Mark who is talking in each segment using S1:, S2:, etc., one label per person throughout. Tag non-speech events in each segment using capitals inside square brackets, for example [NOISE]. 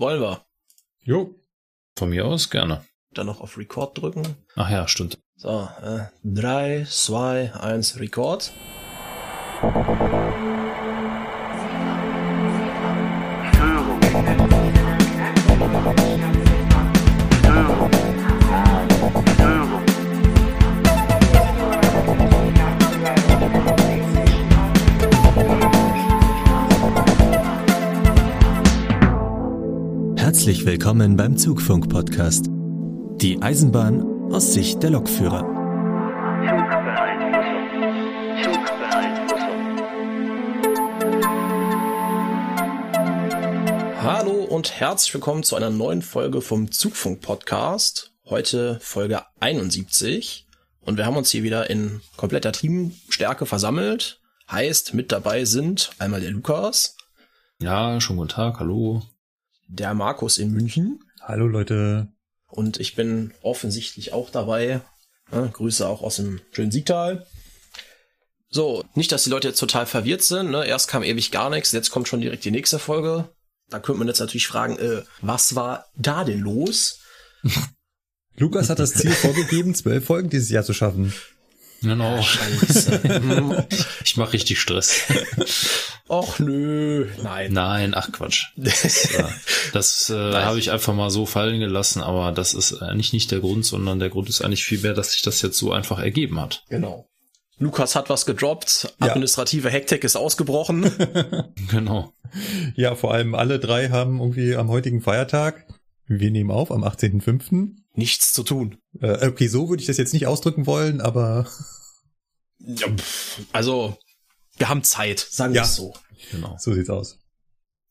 S1: Wollen wir.
S2: Jo. Von mir aus gerne.
S1: Dann noch auf Record drücken.
S2: Ach ja, stimmt.
S1: So, äh, drei, zwei, eins, Record.
S3: Willkommen beim Zugfunk-Podcast. Die Eisenbahn aus Sicht der Lokführer.
S1: Hallo und herzlich willkommen zu einer neuen Folge vom Zugfunk-Podcast. Heute Folge 71. Und wir haben uns hier wieder in kompletter Teamstärke versammelt. Heißt, mit dabei sind einmal der Lukas.
S2: Ja, schon guten Tag, hallo
S1: der Markus in München.
S4: Hallo Leute.
S1: Und ich bin offensichtlich auch dabei. Ja, Grüße auch aus dem schönen Siegtal. So, nicht, dass die Leute jetzt total verwirrt sind. Ne? Erst kam ewig gar nichts, jetzt kommt schon direkt die nächste Folge. Da könnte man jetzt natürlich fragen, äh, was war da denn los? [LAUGHS]
S4: Lukas hat das Ziel vorgegeben, zwölf Folgen dieses Jahr zu schaffen.
S2: Genau. Scheiße. [LAUGHS] ich mache richtig Stress. [LAUGHS]
S1: Och nö, nein.
S2: Nein, ach Quatsch. [LAUGHS] Das, äh, das äh, habe ich einfach mal so fallen gelassen, aber das ist eigentlich nicht der Grund, sondern der Grund ist eigentlich viel mehr, dass sich das jetzt so einfach ergeben hat.
S1: Genau. Lukas hat was gedroppt, administrative ja. Hektik ist ausgebrochen. [LAUGHS]
S2: genau.
S4: Ja, vor allem alle drei haben irgendwie am heutigen Feiertag, wir nehmen auf, am 18.05
S1: nichts zu tun.
S4: Äh, okay, so würde ich das jetzt nicht ausdrücken wollen, aber.
S1: Ja, also, wir haben Zeit, sagen wir es so.
S4: Genau. So sieht's aus.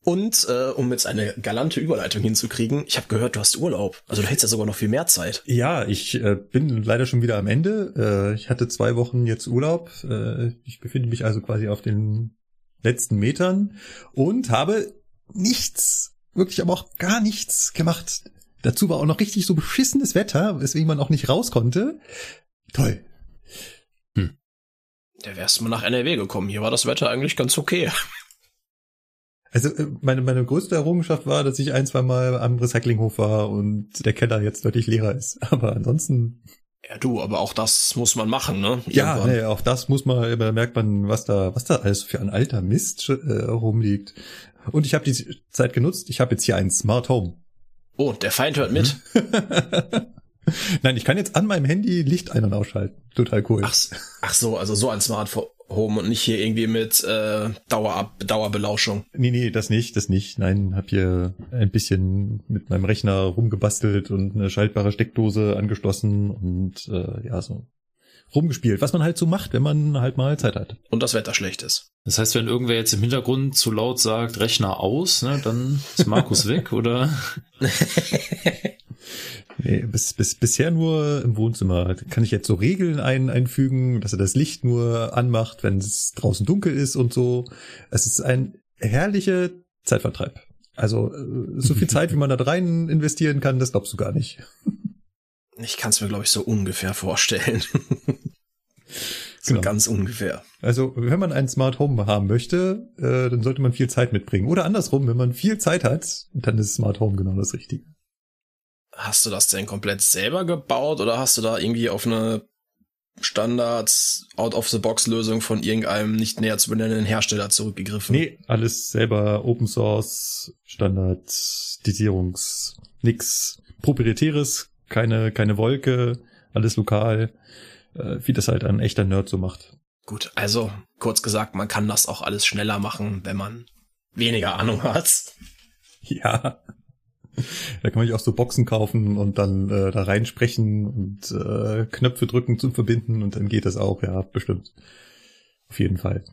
S1: Und äh, um jetzt eine galante Überleitung hinzukriegen, ich habe gehört, du hast Urlaub. Also du hättest ja sogar noch viel mehr Zeit.
S4: Ja, ich äh, bin leider schon wieder am Ende. Äh, ich hatte zwei Wochen jetzt Urlaub. Äh, ich befinde mich also quasi auf den letzten Metern und habe nichts, wirklich aber auch gar nichts gemacht. Dazu war auch noch richtig so beschissenes Wetter, weswegen man auch nicht raus konnte. Toll.
S1: Da wärst du mal nach NRW gekommen. Hier war das Wetter eigentlich ganz okay. [LAUGHS]
S4: Also äh, meine, meine größte Errungenschaft war, dass ich ein, zwei Mal am Recyclinghof war und der Keller jetzt deutlich leerer ist. [LAUGHS] Aber ansonsten.
S1: Ja, du, aber auch das muss man machen, ne?
S4: Irgendwann. Ja, nee, auch das muss man, da merkt man, was da, was da alles für ein alter Mist äh, rumliegt. Und ich habe die Zeit genutzt, ich habe jetzt hier ein Smart Home.
S1: Oh, der Feind hört mit. [LAUGHS] [LAUGHS]
S4: Nein, ich kann jetzt an meinem Handy Licht ein- und ausschalten. Total cool.
S1: Ach, ach so, also so ein Smart Home und nicht hier irgendwie mit äh, Dauerab Dauerbelauschung.
S4: Nee, nee, das nicht, das nicht. Nein, hab hier ein bisschen mit meinem Rechner rumgebastelt und eine schaltbare Steckdose angeschlossen und äh, ja, so rumgespielt, was man halt so macht, wenn man halt mal Zeit hat.
S1: Und das Wetter schlecht ist.
S2: Das heißt, wenn irgendwer jetzt im Hintergrund zu laut sagt, Rechner aus, ne, dann ist Markus [LAUGHS] weg, oder?
S4: nee, bis, bis, bisher nur im Wohnzimmer. Kann ich jetzt so Regeln ein, einfügen, dass er das Licht nur anmacht, wenn es draußen dunkel ist und so. Es ist ein herrlicher Zeitvertreib. Also äh, so viel [LAUGHS] Zeit, wie man da rein investieren kann, das glaubst du gar nicht.
S1: Ich kann es mir, glaube ich, so ungefähr vorstellen. [LAUGHS] so genau. ganz ungefähr.
S4: Also, wenn man ein Smart Home haben möchte, äh, dann sollte man viel Zeit mitbringen. Oder andersrum, wenn man viel Zeit hat, dann ist Smart Home genau das Richtige.
S1: Hast du das denn komplett selber gebaut oder hast du da irgendwie auf eine Standards Out-of-the-Box-Lösung von irgendeinem nicht näher zu benennenden Hersteller zurückgegriffen?
S4: Nee, alles selber Open Source, Standardisierungs, nix proprietäres, keine, keine Wolke, alles lokal, äh, wie das halt ein echter Nerd so macht.
S1: Gut, also kurz gesagt, man kann das auch alles schneller machen, wenn man weniger Ahnung hat. [LAUGHS]
S4: Ja. Da kann man sich auch so Boxen kaufen und dann äh, da reinsprechen und äh, Knöpfe drücken zum Verbinden und dann geht das auch, ja, bestimmt. Auf jeden Fall.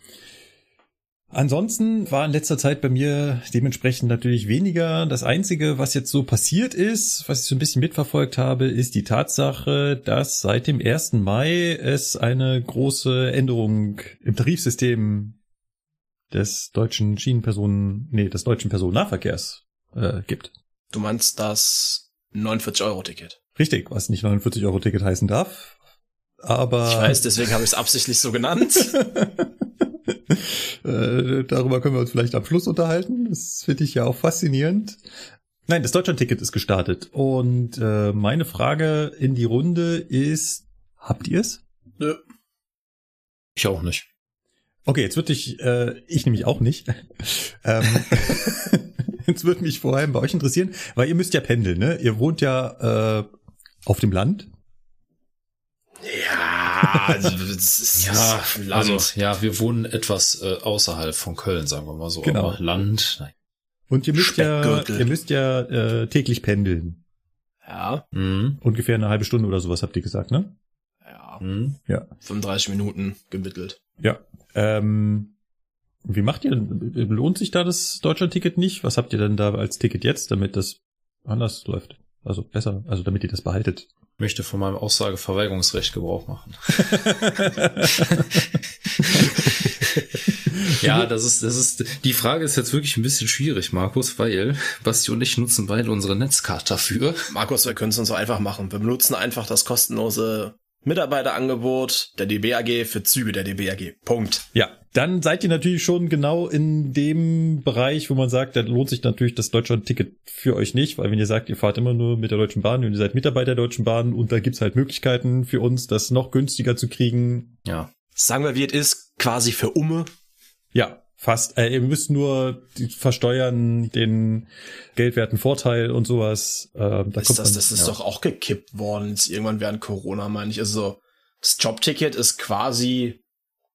S4: Ansonsten war in letzter Zeit bei mir dementsprechend natürlich weniger. Das Einzige, was jetzt so passiert ist, was ich so ein bisschen mitverfolgt habe, ist die Tatsache, dass seit dem 1. Mai es eine große Änderung im Tarifsystem des deutschen Schienenpersonen, nee, des deutschen Personennahverkehrs äh, gibt.
S1: Du meinst das 49-Euro-Ticket?
S4: Richtig, was nicht 49-Euro-Ticket heißen darf. Aber.
S1: Ich weiß, deswegen habe ich es absichtlich so genannt. [LAUGHS] [LAUGHS]
S4: Äh, darüber können wir uns vielleicht am Schluss unterhalten. Das finde ich ja auch faszinierend. Nein, das Deutschland-Ticket ist gestartet. Und äh, meine Frage in die Runde ist, habt ihr es?
S1: Nö.
S2: Ich auch nicht.
S4: Okay, jetzt würde ich, äh, ich nämlich auch nicht. [LAUGHS] ähm, [LAUGHS] jetzt würde mich vor allem bei euch interessieren, weil ihr müsst ja pendeln, ne? Ihr wohnt ja äh, auf dem Land.
S1: Ja, also, das ist
S2: Ja,
S1: Land.
S2: also ja, wir wohnen etwas äh, außerhalb von Köln, sagen wir mal so.
S4: Genau.
S2: Aber Land, nein.
S4: Und ihr müsst ja, ihr müsst ja äh, täglich pendeln.
S1: ja,
S2: Mhm.
S4: Ungefähr eine halbe Stunde oder sowas habt ihr gesagt, ne?
S1: ja,
S2: Mhm.
S1: 35 Minuten gemittelt.
S4: Ja. Ähm, wie macht ihr denn? Lohnt sich da das Deutschland-Ticket nicht? Was habt ihr denn da als Ticket jetzt, damit das anders läuft? Also besser, also damit ihr das behaltet.
S2: Ich möchte von meinem Aussageverweigerungsrecht Gebrauch machen. [LAUGHS] ja, das ist, das ist, die Frage ist jetzt wirklich ein bisschen schwierig, Markus, weil Basti und ich nutzen beide unsere Netzkarte dafür.
S1: Markus, wir können es uns so einfach machen. Wir benutzen einfach das kostenlose Mitarbeiterangebot der DBAG für Züge der DBAG. Punkt.
S4: Ja, dann seid ihr natürlich schon genau in dem Bereich, wo man sagt, da lohnt sich natürlich das Deutschland-Ticket für euch nicht, weil wenn ihr sagt, ihr fahrt immer nur mit der Deutschen Bahn und ihr seid Mitarbeiter der Deutschen Bahn und da gibt's halt Möglichkeiten für uns, das noch günstiger zu kriegen.
S2: Ja.
S1: Sagen wir, wie es ist, quasi für Umme.
S4: Ja, fast. Äh, ihr müsst nur die versteuern den geldwerten Vorteil und sowas. Äh, da
S1: ist
S4: kommt
S1: das,
S4: man,
S1: das ist
S4: ja.
S1: doch auch gekippt worden, jetzt irgendwann während Corona, meine ich. Also, das Jobticket ist quasi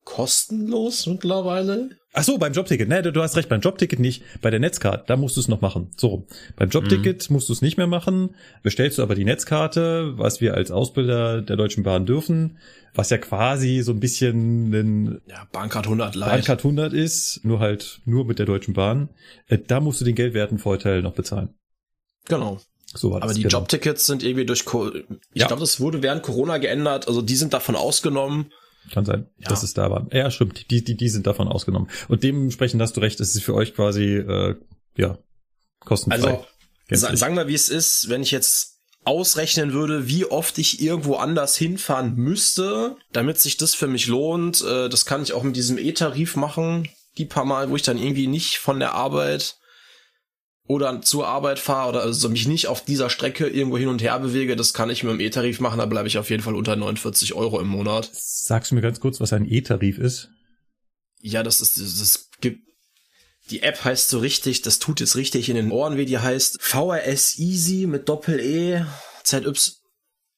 S1: kostenlos mittlerweile.
S4: Ach so, beim Jobticket. Ne, du, hast recht, beim Jobticket nicht. Bei der Netzkarte, da musst du es noch machen. So, beim Jobticket musst du es nicht mehr machen. Bestellst du aber die Netzkarte, was wir als Ausbilder der Deutschen Bahn dürfen, was ja quasi so ein bisschen ein
S1: Ja, Bahncard 100 Light.
S4: Bahncard 100 ist, nur halt nur mit der Deutschen Bahn. Äh, da musst du den geldwerten Vorteil noch bezahlen.
S1: Genau.
S4: So war das.
S1: Aber die
S4: genau.
S1: Jobtickets sind irgendwie durch, Co ich
S4: Ja.
S1: glaube, das wurde während Corona geändert. Also die sind davon ausgenommen.
S4: Kann sein,
S1: Ja.
S4: dass es da war. Ja, stimmt. Die, die, die sind davon ausgenommen. Und dementsprechend hast du recht, es ist für euch quasi, äh, ja, kostenfrei.
S1: Also,
S4: Gänzlich.
S1: sagen wir, wie es ist, wenn ich jetzt ausrechnen würde, wie oft ich irgendwo anders hinfahren müsste, damit sich das für mich lohnt. Äh, das kann ich auch mit diesem E-Tarif machen. Die paar Mal, wo ich dann irgendwie nicht von der Arbeit oder zur Arbeit fahre oder also mich nicht auf dieser Strecke irgendwo hin und her bewege, das kann ich mit dem E-Tarif machen, da bleibe ich auf jeden Fall unter 49 Euro im Monat.
S4: Sagst du mir ganz kurz, was ein E-Tarif ist?
S1: Ja, das ist, das, das gibt, die App heißt so richtig, das tut jetzt richtig in den Ohren weh, die heißt VRS Easy mit Doppel-E, ZY.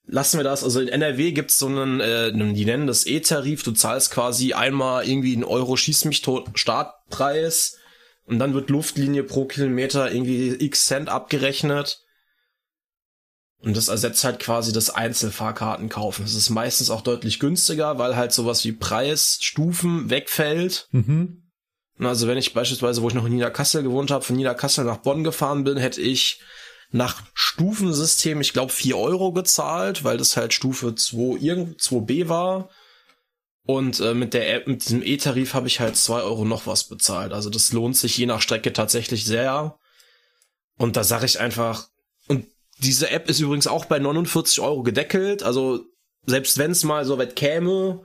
S1: Lassen wir das, also in NRW gibt's so einen, äh, die nennen das E-Tarif, du zahlst quasi einmal irgendwie einen Euro schieß mich tot Startpreis und dann wird Luftlinie pro Kilometer irgendwie x Cent abgerechnet. Und das ersetzt halt quasi das Einzelfahrkarten kaufen. Es ist meistens auch deutlich günstiger, weil halt sowas wie Preisstufen wegfällt.
S4: Mhm.
S1: Also wenn ich beispielsweise, wo ich noch in Niederkassel gewohnt habe, von Niederkassel nach Bonn gefahren bin, hätte ich nach Stufensystem, ich glaube, 4 Euro gezahlt, weil das halt Stufe 2, irgend 2b war. Und äh, mit der App, mit diesem E-Tarif habe ich halt 2 Euro noch was bezahlt. Also das lohnt sich je nach Strecke tatsächlich sehr. Und da sage ich einfach, und diese App ist übrigens auch bei 49 Euro gedeckelt. Also selbst wenn es mal so weit käme,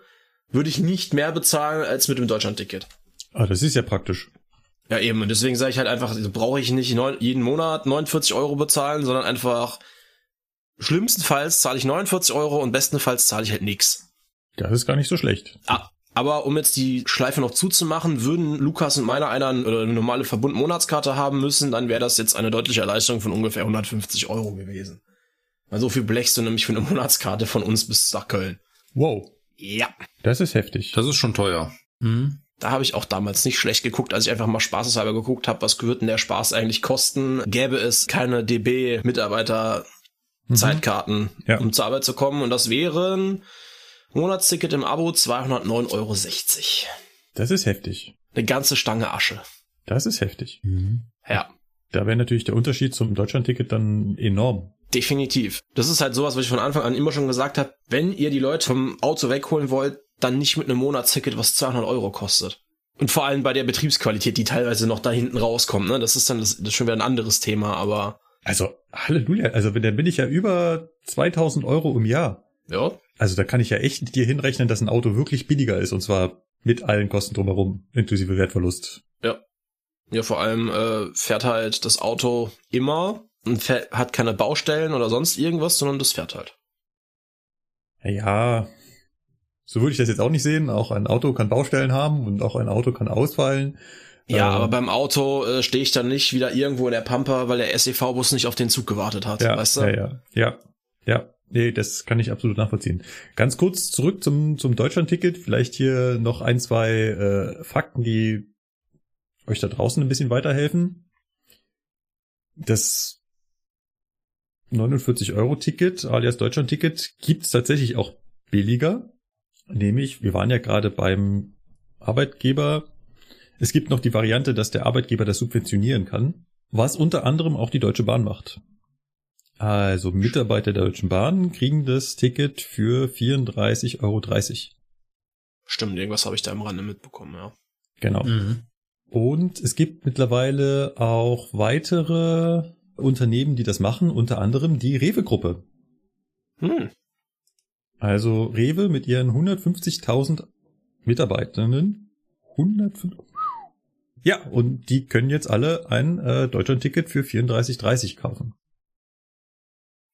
S1: würde ich nicht mehr bezahlen als mit dem Deutschland-Ticket.
S4: Ah, das ist ja praktisch.
S1: Ja, eben. Und deswegen sage ich halt einfach, also brauche ich nicht neun, jeden Monat 49 Euro bezahlen, sondern einfach schlimmstenfalls zahle ich 49 Euro und bestenfalls zahle ich halt nix.
S4: Das ist gar nicht so schlecht.
S1: Ah, aber um jetzt die Schleife noch zuzumachen, würden Lukas und meiner einer oder eine normale Verbund-Monatskarte haben müssen, dann wäre das jetzt eine deutliche Erleichterung von ungefähr 150 Euro gewesen. Weil so viel blechst du nämlich für eine Monatskarte von uns bis nach Köln.
S4: Wow.
S1: Ja.
S4: Das ist heftig.
S2: Das ist schon teuer. Mhm.
S1: Da habe ich auch damals nicht schlecht geguckt, als ich einfach mal spaßeshalber geguckt habe, was wird denn der Spaß eigentlich kosten? Gäbe es keine DB-Mitarbeiter-Zeitkarten,
S4: Ja.
S1: um zur Arbeit zu kommen. Und das wären Monatsticket im Abo 209,60 Euro.
S4: Das ist heftig.
S1: Eine ganze Stange Asche.
S4: Das ist heftig.
S1: Ja,
S4: Da wäre natürlich der Unterschied zum Deutschlandticket dann enorm.
S1: definitiv. Das ist halt sowas, was ich von Anfang an immer schon gesagt habe. Wenn ihr die Leute vom Auto wegholen wollt, dann nicht mit einem Monatsticket, was 200 Euro kostet. Und vor allem bei der Betriebsqualität, die teilweise noch da hinten rauskommt. Ne? Das ist dann das, das ist schon wieder ein anderes Thema, aber
S4: Also, Halleluja. Also, dann bin ich ja über 2000 Euro im Jahr.
S1: ja,
S4: Also, da kann ich ja echt dir hinrechnen, dass ein Auto wirklich billiger ist. Und zwar mit allen Kosten drumherum, inklusive Wertverlust.
S1: Ja, vor allem äh, fährt halt das Auto immer und fährt, hat keine Baustellen oder sonst irgendwas, sondern das fährt halt.
S4: Ja, so würde ich das jetzt auch nicht sehen. Auch ein Auto kann Baustellen haben und auch ein Auto kann ausfallen.
S1: Ja,
S4: Äh,
S1: aber beim Auto äh, stehe ich dann nicht wieder irgendwo in der Pampa, weil der SEV-Bus nicht auf den Zug gewartet hat,
S4: ja,
S1: weißt du?
S4: ja, ja, ja, ja. Nee, das kann ich absolut nachvollziehen. Ganz kurz zurück zum, zum Deutschland-Ticket. Vielleicht hier noch ein, zwei äh, Fakten, die euch da draußen ein bisschen weiterhelfen. Das 49-Euro-Ticket, alias Deutschland-Ticket, gibt's tatsächlich auch billiger. Nämlich, wir waren ja gerade beim Arbeitgeber. Es gibt noch die Variante, dass der Arbeitgeber das subventionieren kann, was unter anderem auch die Deutsche Bahn macht. Also Mitarbeiter der Deutschen Bahn kriegen das Ticket für 34,30 Euro.
S1: Stimmt, irgendwas habe ich da am Rande mitbekommen, ja.
S4: Genau.
S2: Mhm.
S4: Und es gibt mittlerweile auch weitere Unternehmen, die das machen, unter anderem die Rewe-Gruppe.
S1: Hm.
S4: Also Rewe mit ihren 150.000 Mitarbeitenden. 150. Ja, und die können jetzt alle ein äh, Deutschland-Ticket für 34,30 kaufen.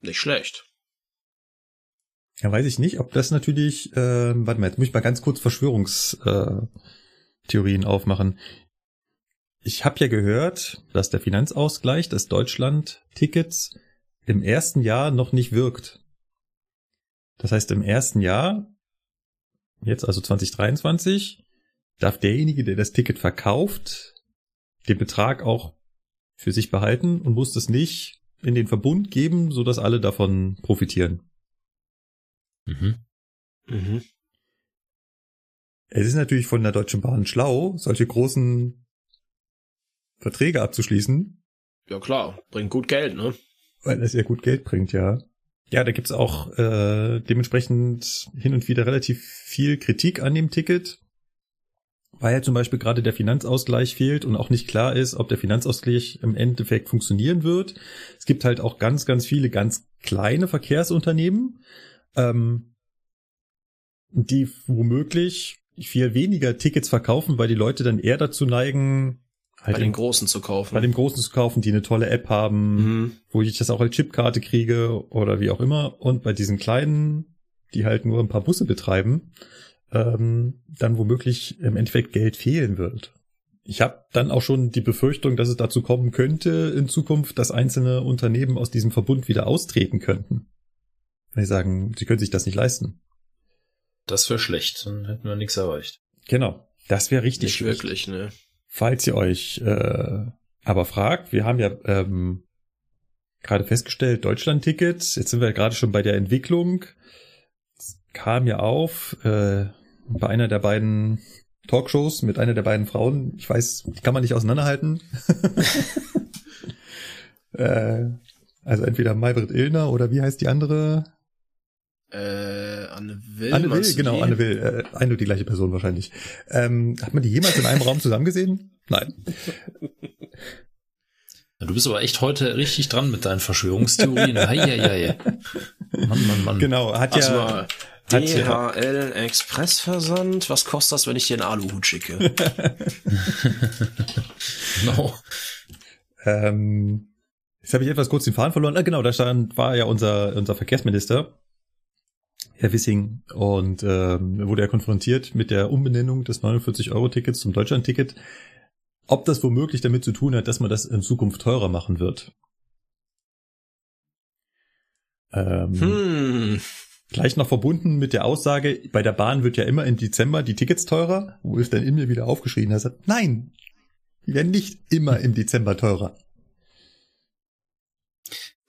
S1: Nicht schlecht.
S4: Ja, weiß ich nicht, ob das natürlich, äh, warte mal, jetzt muss ich mal ganz kurz Verschwörungstheorien äh, aufmachen. Ich habe ja gehört, dass der Finanzausgleich des Deutschland-Tickets im ersten Jahr noch nicht wirkt. Das heißt, im ersten Jahr, jetzt also 2023, darf derjenige, der das Ticket verkauft, den Betrag auch für sich behalten und muss das nicht in den Verbund geben, so dass alle davon profitieren.
S2: Mhm.
S1: Mhm.
S4: Es ist natürlich von der Deutschen Bahn schlau, solche großen Verträge abzuschließen,
S1: Ja klar, bringt gut Geld, ne?
S4: weil das ja gut Geld bringt, ja. Ja, da gibt's auch äh, dementsprechend hin und wieder relativ viel Kritik an dem Ticket, weil ja zum Beispiel gerade der Finanzausgleich fehlt und auch nicht klar ist, ob der Finanzausgleich im Endeffekt funktionieren wird. Es gibt halt auch ganz, ganz viele ganz kleine Verkehrsunternehmen, ähm, die womöglich viel weniger Tickets verkaufen, weil die Leute dann eher dazu neigen, halt
S1: Bei den Großen zu kaufen.
S4: bei dem Großen zu kaufen, die eine tolle App haben,
S1: mhm.
S4: wo ich das auch als Chipkarte kriege oder wie auch immer. Und bei diesen kleinen, die halt nur ein paar Busse betreiben, ähm, dann womöglich im Endeffekt Geld fehlen wird. Ich habe dann auch schon die Befürchtung, dass es dazu kommen könnte in Zukunft, dass einzelne Unternehmen aus diesem Verbund wieder austreten könnten. Wenn sie sagen, sie können sich das nicht leisten.
S2: Das wäre schlecht, dann hätten wir nichts erreicht.
S4: Genau. Das wäre richtig.
S1: Nicht
S4: schlecht.
S1: wirklich, ne?
S4: Falls ihr euch äh, aber fragt, wir haben ja ähm, gerade festgestellt, Deutschland-Ticket, jetzt sind wir gerade schon bei der Entwicklung, kam ja auf äh, bei einer der beiden Talkshows mit einer der beiden Frauen, ich weiß, die kann man nicht auseinanderhalten. [LAUGHS] äh, also entweder Maybrit Illner oder wie heißt die andere?
S1: Äh, Anne Will.
S4: Anne Will, genau,
S1: die?
S4: Anne Will, äh, eine und die gleiche Person wahrscheinlich. Ähm, hat man die jemals in einem Raum zusammen gesehen? Nein.
S2: Du bist aber echt heute richtig dran mit deinen Verschwörungstheorien. Heieiei. Mann, Mann, Mann.
S4: Genau, hat
S1: Also
S4: ja, ja,
S1: DHL Expressversand. Was kostet das, wenn ich dir einen Aluhut schicke? [LAUGHS]
S2: Genau.
S4: ähm, jetzt habe ich etwas kurz den Faden verloren. Ah, genau, da stand, war ja unser, unser Verkehrsminister, Herr Wissing, und ähm, wurde er konfrontiert mit der Umbenennung des 49-Euro-Tickets zum Deutschland-Ticket, ob das womöglich damit zu tun hat, dass man das in Zukunft teurer machen wird. Ähm,
S1: Hm.
S4: Gleich noch verbunden mit der Aussage, bei der Bahn wird ja immer im Dezember die Tickets teurer, wo es dann in mir wieder aufgeschrien hat, sagt, nein, die werden nicht immer im Dezember teurer.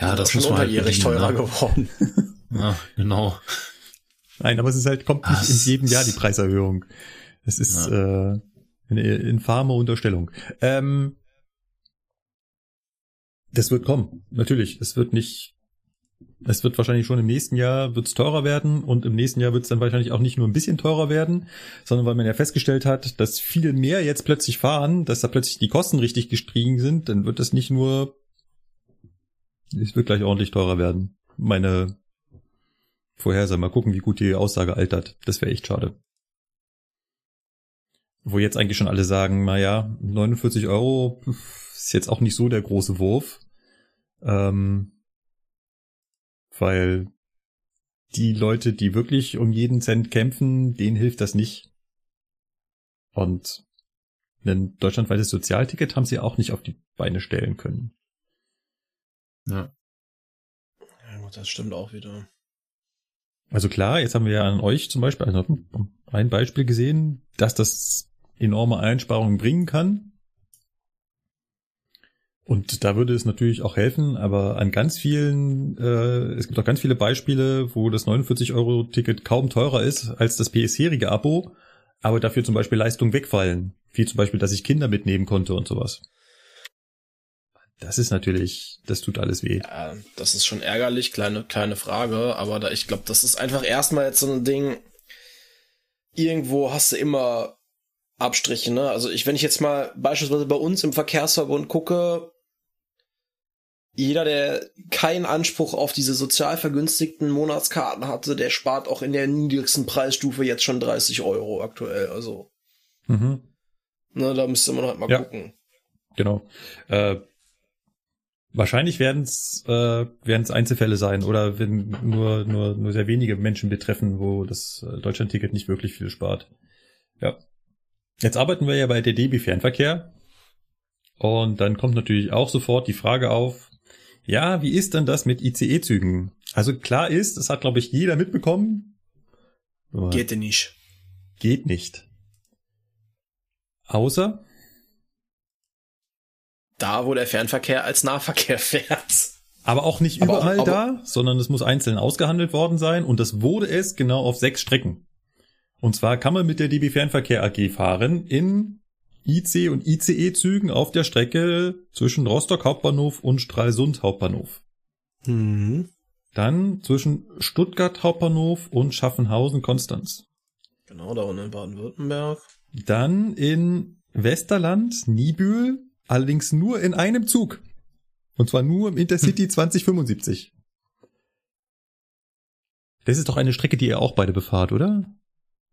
S2: Ja, das
S1: schon
S2: muss man halt
S1: unterjährig
S2: bedienen,
S1: teurer
S2: ne?
S1: geworden. [LAUGHS]
S2: Ja, genau.
S4: Nein, aber es ist halt, kommt nicht
S2: Das
S4: in jedem Jahr die
S2: ist-
S4: Preiserhöhung. Es ist äh, eine infame Unterstellung. Ähm, das wird kommen, natürlich. Es wird nicht, es wird wahrscheinlich schon im nächsten Jahr wird's teurer werden und im nächsten Jahr wird's dann wahrscheinlich auch nicht nur ein bisschen teurer werden, sondern weil man ja festgestellt hat, dass viel mehr jetzt plötzlich fahren, dass da plötzlich die Kosten richtig gestiegen sind, dann wird das nicht nur, es wird gleich ordentlich teurer werden. Meine Vorhersage. Mal gucken, wie gut die Aussage altert. Das wäre echt schade. Wo jetzt eigentlich schon alle sagen, na ja, 49 Euro ist jetzt auch nicht so der große Wurf. Ähm, weil die Leute, die wirklich um jeden Cent kämpfen, denen hilft das nicht. Und ein deutschlandweites Sozialticket haben sie auch nicht auf die Beine stellen können.
S1: Ja. Ja gut, das stimmt auch wieder.
S4: Also klar, jetzt haben wir ja an euch zum Beispiel also ein Beispiel gesehen, dass das enorme Einsparungen bringen kann. Und da würde es natürlich auch helfen, aber an ganz vielen, äh, es gibt auch ganz viele Beispiele, wo das 49-Euro-Ticket kaum teurer ist als das bisherige Abo, aber dafür zum Beispiel Leistungen wegfallen. Wie zum Beispiel, dass ich Kinder mitnehmen konnte und sowas. Das ist natürlich, das tut alles weh.
S1: Ja, das ist schon ärgerlich, kleine, kleine Frage, aber da, ich glaube, das ist einfach erstmal jetzt so ein Ding. Irgendwo hast du immer Abstriche, ne? Also ich, wenn ich jetzt mal beispielsweise bei uns im Verkehrsverbund gucke, jeder, der keinen Anspruch auf diese sozial vergünstigten Monatskarten hatte, der spart auch in der niedrigsten Preisstufe jetzt schon 30 Euro aktuell. Also, mhm. ne, da müsste man halt mal ja. gucken.
S4: Genau. Äh, wahrscheinlich werden es äh, werden's Einzelfälle sein oder wenn nur nur nur sehr wenige Menschen betreffen, wo das äh, Deutschlandticket nicht wirklich viel spart. Ja. Jetzt arbeiten wir ja bei der DB Fernverkehr und dann kommt natürlich auch sofort die Frage auf, ja, wie ist denn das mit ICE-Zügen? Also klar ist, das hat, glaube ich, jeder mitbekommen.
S1: Geht denn nicht.
S4: Geht nicht. Außer
S1: da, wo der Fernverkehr als Nahverkehr [LAUGHS] fährt.
S4: Aber auch nicht aber überall auch, da, sondern es muss einzeln ausgehandelt worden sein und das wurde es genau auf sechs Strecken. Und zwar kann man mit der DB Fernverkehr AG fahren in IC und ICE-Zügen auf der Strecke zwischen Rostock Hauptbahnhof und Stralsund Hauptbahnhof. Mhm. Dann zwischen Stuttgart Hauptbahnhof und Schaffenhausen Konstanz.
S1: Genau, da unten in Baden-Württemberg.
S4: Dann in Westerland, Niebühl, allerdings nur in einem Zug. Und zwar nur im Intercity hm. 2075. Das ist doch eine Strecke, die ihr auch beide befahrt, oder?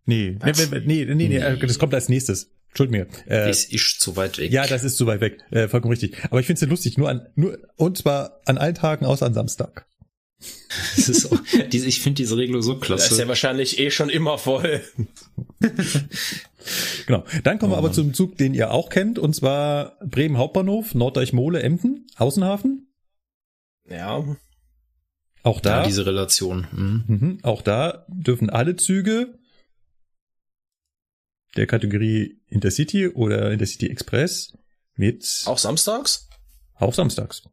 S4: Nee, nee, nee, nee, nee, das kommt als nächstes. Entschuldigung
S2: mir. Äh, das ist zu weit weg.
S4: Ja, das ist zu weit weg. Äh, vollkommen richtig. Aber ich finde es ja lustig, nur an, nur, und zwar an allen Tagen außer an Samstag. [LAUGHS]
S2: Das ist auch, diese, ich finde diese Regelung so klasse. Das
S1: ist ja wahrscheinlich eh schon immer voll. [LAUGHS]
S4: genau. Dann kommen oh, wir aber Mann. zum Zug, den ihr auch kennt, und zwar Bremen Hauptbahnhof, Norddeich-Mole, Emden, Außenhafen.
S1: Ja.
S4: Auch da.
S2: Ja, diese Relation.
S4: Mhm. Mhm, auch da dürfen alle Züge der Kategorie Intercity oder Intercity Express mit.
S1: Auch samstags?
S4: Auch samstags.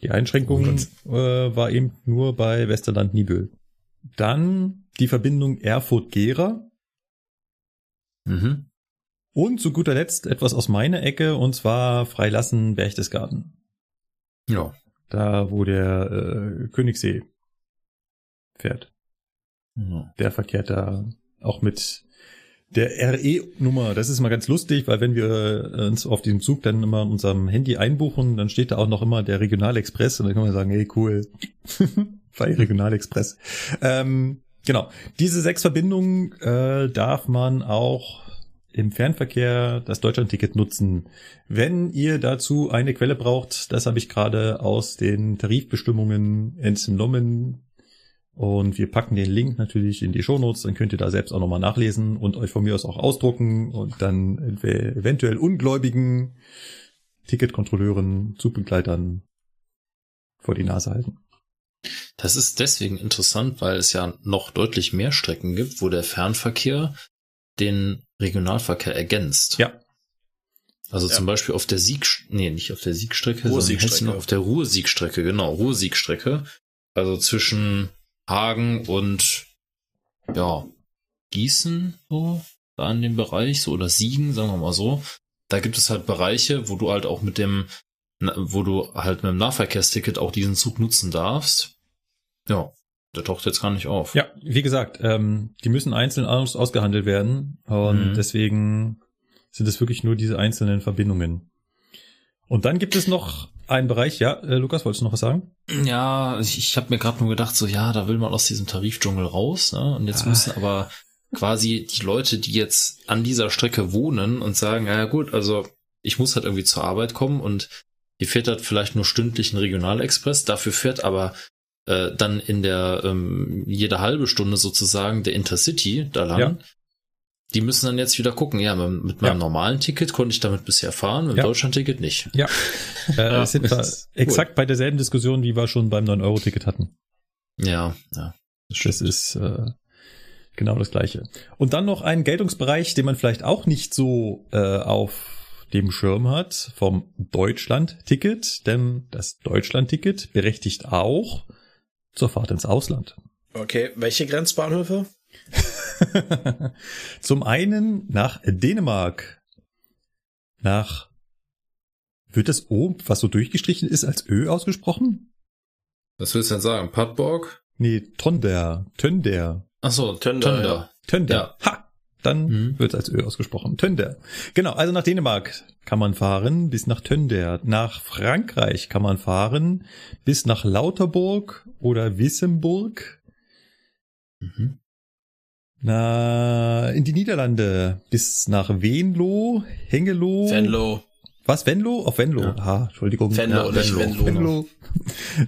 S4: Die Einschränkung äh, war eben nur bei Westerland Nibel. Dann die Verbindung Erfurt-Gera. Mhm. Und zu guter Letzt etwas aus meiner Ecke, und zwar Freilassen Berchtesgaden.
S2: Ja.
S4: Da, wo der äh, Königssee fährt. Ja. Der verkehrt da auch mit der RE-Nummer, das ist mal ganz lustig, weil wenn wir uns auf diesem Zug dann immer in unserem Handy einbuchen, dann steht da auch noch immer der Regionalexpress und dann kann man sagen, hey cool, [LAUGHS] bei Regionalexpress. Ähm, genau, diese sechs Verbindungen äh, darf man auch im Fernverkehr das Deutschlandticket nutzen. Wenn ihr dazu eine Quelle braucht, das habe ich gerade aus den Tarifbestimmungen entnommen, und wir packen den Link natürlich in die Shownotes, dann könnt ihr da selbst auch nochmal nachlesen und euch von mir aus auch ausdrucken und dann eventuell ungläubigen Ticketkontrolleuren, Zugbegleitern vor die Nase halten.
S2: Das ist deswegen interessant, weil es ja noch deutlich mehr Strecken gibt, wo der Fernverkehr den Regionalverkehr ergänzt.
S4: Ja.
S2: Also
S1: ja.
S2: zum Beispiel auf der Sieg, nee, nicht auf der Siegstrecke, sondern auf der Ruhr-Siegstrecke, genau, Ruhr-Siegstrecke. Also zwischen Hagen und ja, Gießen so, da in dem Bereich, so oder Siegen, sagen wir mal so. Da gibt es halt Bereiche, wo du halt auch mit dem, wo du halt mit dem Nahverkehrsticket auch diesen Zug nutzen darfst. Ja, der taucht jetzt gar nicht auf.
S4: Ja, wie gesagt, ähm, die müssen einzeln aus, ausgehandelt werden und mhm. deswegen sind es wirklich nur diese einzelnen Verbindungen. Und dann gibt es noch einen Bereich, ja, äh, Lukas, wolltest du noch was sagen?
S2: Ja, ich, ich habe mir gerade nur gedacht, so ja, da will man aus diesem Tarifdschungel raus, ne? Und jetzt ah. müssen aber quasi die Leute, die jetzt an dieser Strecke wohnen und sagen, ja gut, also ich muss halt irgendwie zur Arbeit kommen und Hier fährt halt vielleicht nur stündlich ein Regionalexpress, dafür fährt aber äh, dann in der ähm, jede halbe Stunde sozusagen der Intercity da lang. Ja. Die müssen dann jetzt wieder gucken. Ja, mit meinem ja. normalen Ticket konnte ich damit bisher fahren, mit dem ja. Deutschland-Ticket nicht.
S4: Ja, [LAUGHS] äh, sind wir exakt cool. bei derselben Diskussion, wie wir schon beim 9-Euro-Ticket hatten.
S2: Ja, ja.
S4: Das, das ist äh, genau das Gleiche. Und dann noch ein Geltungsbereich, den man vielleicht auch nicht so äh, auf dem Schirm hat vom Deutschland-Ticket, denn das Deutschland-Ticket berechtigt auch zur Fahrt ins Ausland.
S1: Okay, welche Grenzbahnhöfe? [LAUGHS] [LAUGHS]
S4: Zum einen nach Dänemark. Nach wird das O, was so durchgestrichen ist, als Ö ausgesprochen?
S2: Was willst du denn sagen? Padborg?
S4: Nee, Tonder. Tönder.
S2: Ach so, Tönder. Tönder.
S4: Tönder. Ja. Ha! Dann mhm. wird es als Ö ausgesprochen. Tönder. Genau, also nach Dänemark kann man fahren bis nach Tönder. Nach Frankreich kann man fahren bis nach Lauterburg oder Wissemburg. Mhm. Na, in die Niederlande bis nach Venlo, Hengelo.
S1: Venlo.
S4: Was, Venlo? Auf Venlo. Ja.
S1: Aha,
S4: Entschuldigung.
S1: Venlo, ja, nicht Venlo. Venlo.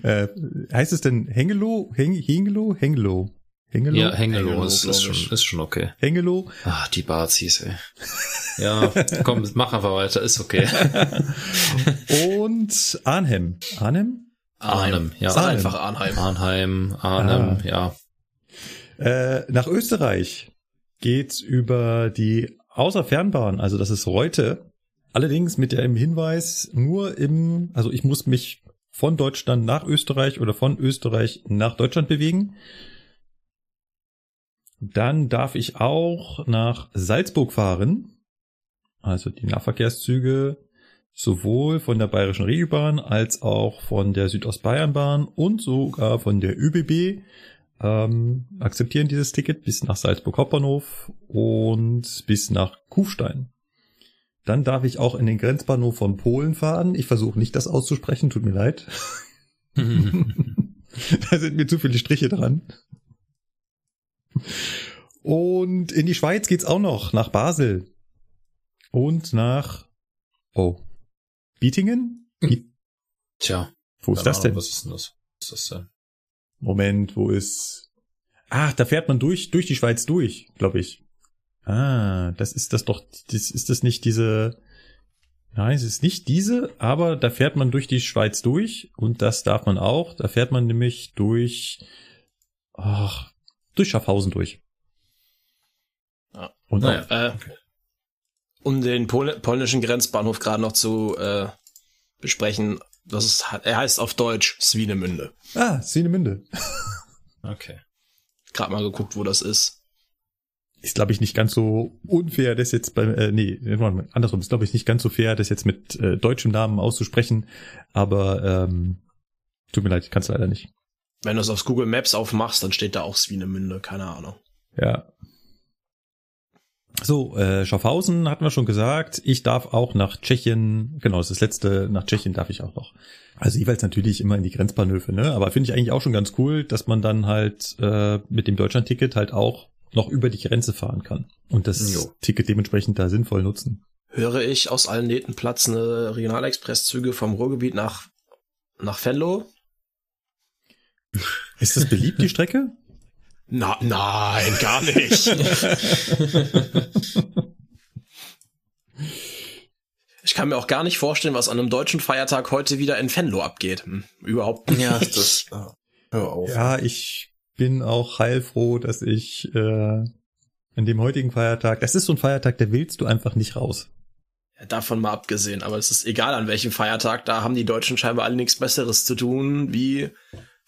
S4: äh, heißt es denn Hengelo? Heng, Hengelo? Hengelo.
S2: Hengelo? Ja, Hengelo, Hengelo ist, ist, schon, ist schon okay.
S4: Hengelo?
S2: Ah, die Bazis, ey. Ja, komm, [LAUGHS] mach einfach weiter, ist okay. [LAUGHS]
S4: Und Arnhem. Arnhem?
S2: Arnhem, ja.
S1: Sag einfach Arnhem.
S2: Arnhem, Arnhem, ah. ja.
S4: Äh, nach Österreich geht's über die Außerfernbahn, also das ist Reute. Allerdings mit dem Hinweis nur im, also ich muss mich von Deutschland nach Österreich oder von Österreich nach Deutschland bewegen. Dann darf ich auch nach Salzburg fahren. Also die Nahverkehrszüge sowohl von der Bayerischen Regiobahn als auch von der Südostbayernbahn und sogar von der ÖBB ähm, akzeptieren dieses Ticket bis nach Salzburg Hauptbahnhof und bis nach Kufstein. Dann darf ich auch in den Grenzbahnhof von Polen fahren. Ich versuche nicht das auszusprechen, tut mir leid. [LAUGHS] da sind mir zu viele Striche dran. Und in die Schweiz geht's auch noch, nach Basel. Und nach, oh, Bietingen? Biet
S2: Tja.
S4: Wo ist das denn?
S2: Was ist denn das? Was ist das denn?
S4: Moment, wo ist, ach, da fährt man durch, durch die Schweiz durch, glaube ich. Ah, das ist das doch, das ist das nicht diese, nein, es ist nicht diese, aber da fährt man durch die Schweiz durch und das darf man auch. Da fährt man nämlich durch, ach, durch Schaffhausen durch.
S1: Ja. Und naja, äh, okay. um den Pol polnischen Grenzbahnhof gerade noch zu äh, besprechen, das ist, er heißt auf Deutsch Swinemünde.
S4: Ah, Swinemünde.
S2: okay.
S1: Gerade mal geguckt, wo das ist.
S4: Ist, glaube ich, nicht ganz so unfair, das jetzt bei, äh, nee, andersrum, ist, glaube ich, nicht ganz so fair, das jetzt mit äh, deutschem Namen auszusprechen, aber ähm, tut mir leid, ich kann es leider nicht.
S1: Wenn du es auf Google Maps aufmachst, dann steht da auch Swinemünde, keine Ahnung.
S4: Ja. So, äh, Schaffhausen hatten wir schon gesagt. Ich darf auch nach Tschechien, genau, das ist das letzte, nach Tschechien darf ich auch noch. Also jeweils natürlich immer in die Grenzbahnhöfe, ne? Aber finde ich eigentlich auch schon ganz cool, dass man dann halt äh, mit dem Deutschlandticket halt auch noch über die Grenze fahren kann. Und das jo. Ticket dementsprechend da sinnvoll nutzen.
S1: Höre ich aus allen Nähten platzende Regionalexpresszüge vom Ruhrgebiet nach, nach Venlo?
S4: Ist das beliebt, die Strecke?
S1: Na, nein, gar nicht. [LAUGHS] ich kann mir auch gar nicht vorstellen, was an einem deutschen Feiertag heute wieder in Venlo abgeht. Hm, überhaupt nicht.
S2: Ja, [LAUGHS] das,
S4: hör auf. Ja, ich bin auch heilfroh, dass ich äh, an dem heutigen Feiertag, das ist so ein Feiertag, der willst du einfach nicht raus.
S1: Ja, davon mal abgesehen, aber es ist egal an welchem Feiertag, da haben die Deutschen scheinbar alle nichts Besseres zu tun, wie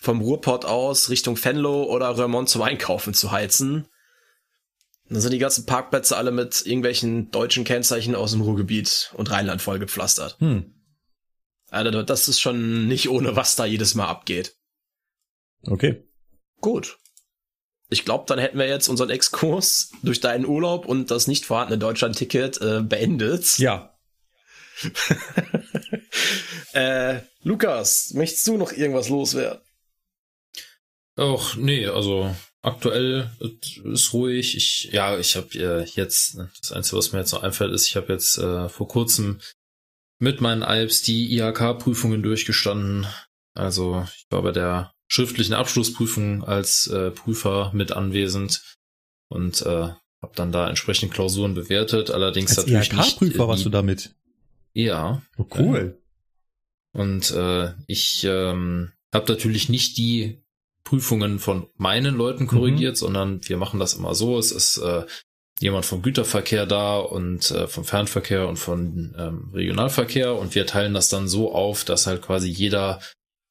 S1: vom Ruhrpott aus Richtung Venlo oder Röhrmont zum Einkaufen zu heizen. Dann sind die ganzen Parkplätze alle mit irgendwelchen deutschen Kennzeichen aus dem Ruhrgebiet und Rheinland vollgepflastert. Hm. Also das ist schon nicht ohne was da jedes Mal abgeht.
S4: Okay.
S1: Gut. Ich glaube, dann hätten wir jetzt unseren Exkurs durch deinen Urlaub und das nicht vorhandene Deutschland-Ticket äh, beendet.
S4: Ja. [LAUGHS]
S1: äh, Lukas, möchtest du noch irgendwas loswerden?
S2: Och, nee, also aktuell ist ruhig. Ich, ja, ich habe äh, jetzt, das Einzige, was mir jetzt noch einfällt, ist, ich habe jetzt äh, vor kurzem mit meinen Alps die IHK-Prüfungen durchgestanden. Also ich war bei der schriftlichen Abschlussprüfung als äh, Prüfer mit anwesend und äh, habe dann da entsprechend Klausuren bewertet. Allerdings
S4: als natürlich IHK-Prüfer warst du damit?
S2: Ja.
S4: Oh, cool.
S2: Und äh, ich ähm, habe natürlich nicht die Prüfungen von meinen Leuten korrigiert, mhm. sondern wir machen das immer so. Es ist äh, jemand vom Güterverkehr da und äh, vom Fernverkehr und von ähm, Regionalverkehr und wir teilen das dann so auf, dass halt quasi jeder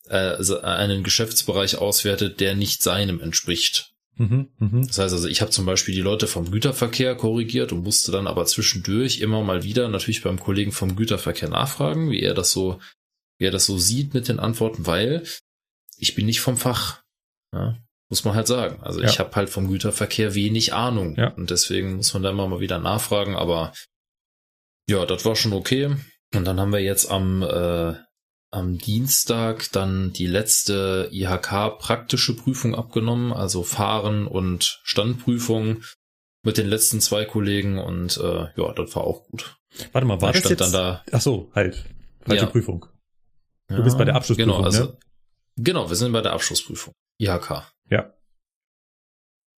S2: äh, einen Geschäftsbereich auswertet, der nicht seinem entspricht. Mhm, mh. Das heißt also, ich habe zum Beispiel die Leute vom Güterverkehr korrigiert und musste dann aber zwischendurch immer mal wieder natürlich beim Kollegen vom Güterverkehr nachfragen, wie er das so, wie er das so sieht mit den Antworten, weil ich bin nicht vom Fach. Ja? Muss man halt sagen. Also ja. ich habe halt vom Güterverkehr wenig Ahnung. Ja. Und deswegen muss man da immer mal wieder nachfragen. Aber ja, das war schon okay. Und dann haben wir jetzt am, äh, am Dienstag dann die letzte IHK praktische Prüfung abgenommen, also Fahren und Standprüfung mit den letzten zwei Kollegen und äh, ja, das war auch gut.
S4: Warte mal, war da das jetzt? Dann da, Ach so, halt, falsche ja. Prüfung. Du ja, bist bei der Abschlussprüfung,
S2: genau, also, ne? Genau, wir sind bei der Abschlussprüfung. IHK.
S4: Ja.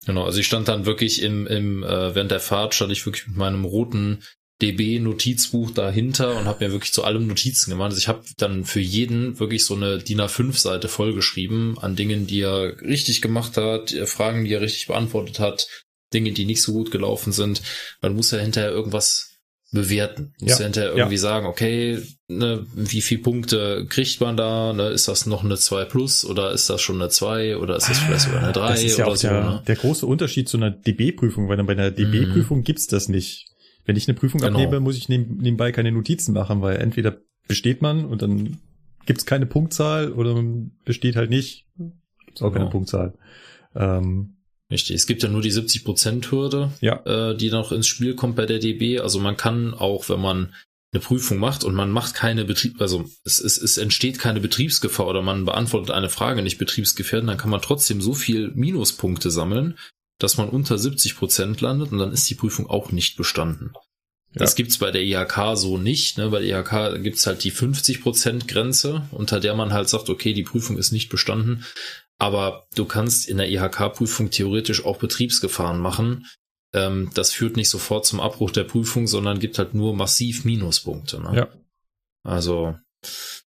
S2: Genau, also ich stand dann wirklich im, im äh, während der Fahrt stand ich wirklich mit meinem roten DB-Notizbuch dahinter und habe mir wirklich zu allem Notizen gemacht. Also ich habe dann für jeden wirklich so eine DIN A5-Seite vollgeschrieben an Dingen, die er richtig gemacht hat, Fragen, die er richtig beantwortet hat, Dinge, die nicht so gut gelaufen sind. Man muss ja hinterher irgendwas bewerten. Muss ja, ja hinterher irgendwie ja. sagen, okay, ne, wie viel Punkte kriegt man da? Ne, ist das noch eine 2 plus oder ist das schon eine 2 oder ist das vielleicht sogar eine 3 das ist ja oder auch
S4: so? Der,
S2: ne?
S4: der große Unterschied zu einer DB-Prüfung, weil dann bei einer DB-Prüfung mhm. gibt's das nicht. Wenn ich eine Prüfung genau. abnehme, muss ich nebenbei keine Notizen machen, weil entweder besteht man und dann gibt's keine Punktzahl oder man besteht halt nicht, gibt's auch genau. keine Punktzahl. Ähm,
S2: Richtig, es gibt ja nur die 70%-Hürde,
S4: ja.
S2: äh, die noch ins Spiel kommt bei der DB. Also man kann auch, wenn man eine Prüfung macht und man macht keine Betrieb, also es, es, es entsteht keine Betriebsgefahr oder man beantwortet eine Frage nicht betriebsgefährdend, dann kann man trotzdem so viel Minuspunkte sammeln, dass man unter 70 Prozent landet und dann ist die Prüfung auch nicht bestanden. Ja. Das gibt's bei der IHK so nicht. Ne? Bei der IHK gibt's halt die 50 Prozent Grenze, unter der man halt sagt, okay, die Prüfung ist nicht bestanden. Aber du kannst in der IHK-Prüfung theoretisch auch Betriebsgefahren machen. Ähm, das führt nicht sofort zum Abbruch der Prüfung, sondern gibt halt nur massiv Minuspunkte. Ne?
S4: Ja.
S2: Also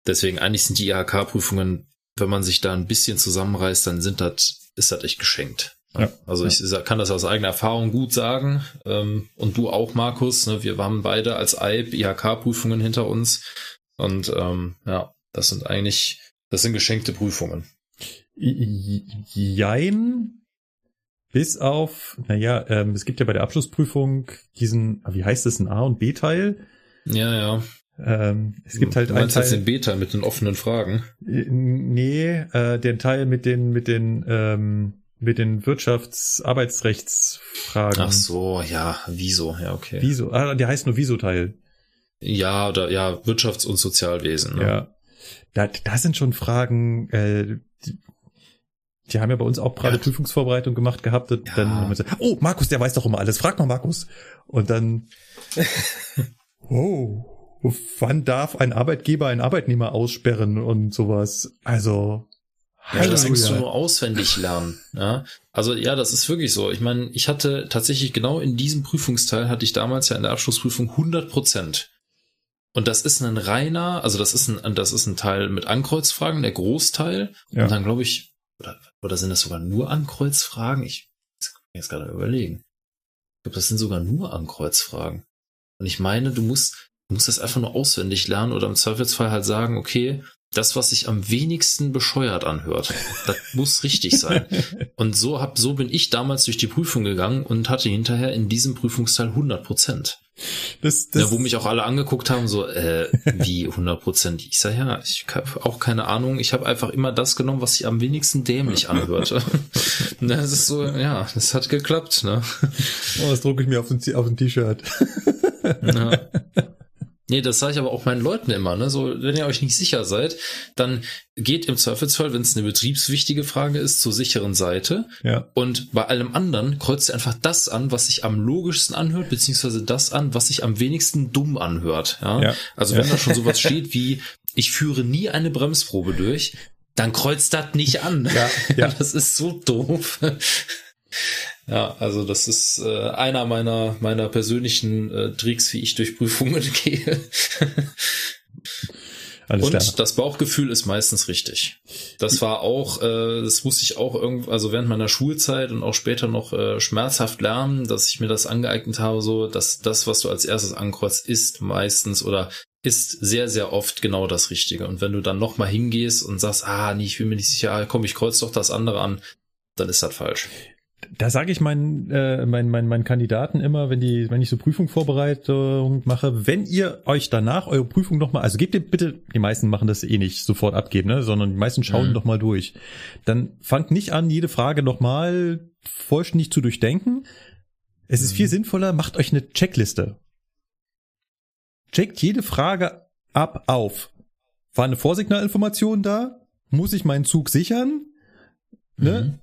S2: deswegen eigentlich sind die IHK-Prüfungen, wenn man sich da ein bisschen zusammenreißt, dann sind das, ist das echt geschenkt. Ja, also ich kann das aus eigener Erfahrung gut sagen. Ähm, und du auch, Markus. Ne? Wir haben beide als IB IHK-Prüfungen hinter uns. Und ähm, ja, das sind eigentlich, das sind geschenkte Prüfungen.
S4: Jein. Bis auf, naja, ähm, es gibt ja bei der Abschlussprüfung diesen, wie heißt das, ein A- und B-Teil?
S2: Ja, ja.
S4: Ähm, es gibt halt
S2: du einen Teil. den Beta mit den offenen Fragen?
S4: Äh, nee, äh, den Teil mit den, mit den, ähm, mit den Wirtschaftsarbeitsrechtsfragen.
S2: Ach so, ja, Wieso, ja, okay.
S4: Wieso, ah, der heißt nur Wieso-Teil.
S2: Ja, oder ja, Wirtschafts- und Sozialwesen.
S4: Ne? Ja. Da, da sind schon Fragen, äh, die, haben ja bei uns auch gerade ja. Prüfungsvorbereitung gemacht gehabt. Und ja. dann haben wir gesagt, oh, Markus, der weiß doch immer alles. Frag mal Markus. Und dann, [LAUGHS] oh, wann darf ein Arbeitgeber einen Arbeitnehmer aussperren und sowas? Also,
S2: ja, das musst du nur auswendig lernen. Ja? Also ja, das ist wirklich so. Ich meine, ich hatte tatsächlich genau in diesem Prüfungsteil hatte ich damals ja in der Abschlussprüfung 100 Prozent. Und das ist ein reiner, also das ist ein, das ist ein Teil mit Ankreuzfragen, der Großteil. Ja. Und dann glaube ich, oder, oder sind das sogar nur Ankreuzfragen? Ich kann jetzt gerade überlegen. Ich glaube, das sind sogar nur Ankreuzfragen. Und ich meine, du musst, du musst das einfach nur auswendig lernen oder im Zweifelsfall halt sagen, okay, das, was sich am wenigsten bescheuert anhört, das muss richtig sein. [LAUGHS] Und so hab, so bin ich damals durch die Prüfung gegangen und hatte hinterher in diesem Prüfungsteil 100 Prozent. Das, das ja, wo mich auch alle angeguckt haben, so, äh, wie 100 Prozent? Ich sag, ja, ich habe auch keine Ahnung. Ich habe einfach immer das genommen, was sich am wenigsten dämlich anhörte. [LAUGHS] das ist so, ja, das hat geklappt, ne?
S4: Oh, das drucke ich mir auf ein, auf ein T-Shirt.
S2: ja. [LAUGHS] Nee, das sage ich aber auch meinen Leuten immer, ne? So, wenn ihr euch nicht sicher seid, dann geht im Zweifelsfall, wenn es eine betriebswichtige Frage ist, zur sicheren Seite.
S4: Ja.
S2: Und bei allem anderen kreuzt ihr einfach das an, was sich am logischsten anhört, beziehungsweise das an, was sich am wenigsten dumm anhört. Ja.
S4: Ja.
S2: Also wenn da schon sowas steht wie, ich führe nie eine Bremsprobe durch, dann kreuzt das nicht an.
S4: Ja, ja. [LAUGHS]
S2: Das ist so doof. Ja, also das ist äh, einer meiner meiner persönlichen äh, Tricks, wie ich durch Prüfungen [LAUGHS] gehe.
S4: Alles
S2: Und
S4: klar.
S2: das Bauchgefühl ist meistens richtig. Das war auch, äh, das musste ich auch irgend, also während meiner Schulzeit und auch später noch äh, schmerzhaft lernen, dass ich mir das angeeignet habe, so dass das, was du als erstes ankreuzt, ist meistens oder ist sehr, sehr oft genau das Richtige. Und wenn du dann nochmal hingehst und sagst, ah, nee, ich bin mir nicht sicher, ah, komm, ich kreuz doch das andere an, dann ist das falsch.
S4: Da sage ich meinen, äh, meinen, meinen, meinen Kandidaten immer, wenn die, wenn ich so Prüfungsvorbereitung mache, wenn ihr euch danach eure Prüfung nochmal, also gebt ihr bitte, die meisten machen das eh nicht sofort abgeben, ne, sondern die meisten schauen
S2: Mhm.
S4: noch mal durch. Dann fangt nicht an, jede Frage nochmal vollständig zu durchdenken. Es ist viel sinnvoller, macht euch eine Checkliste. Checkt jede Frage ab auf. War eine Vorsignalinformation da? Muss ich meinen Zug sichern? Ne?
S2: Mhm.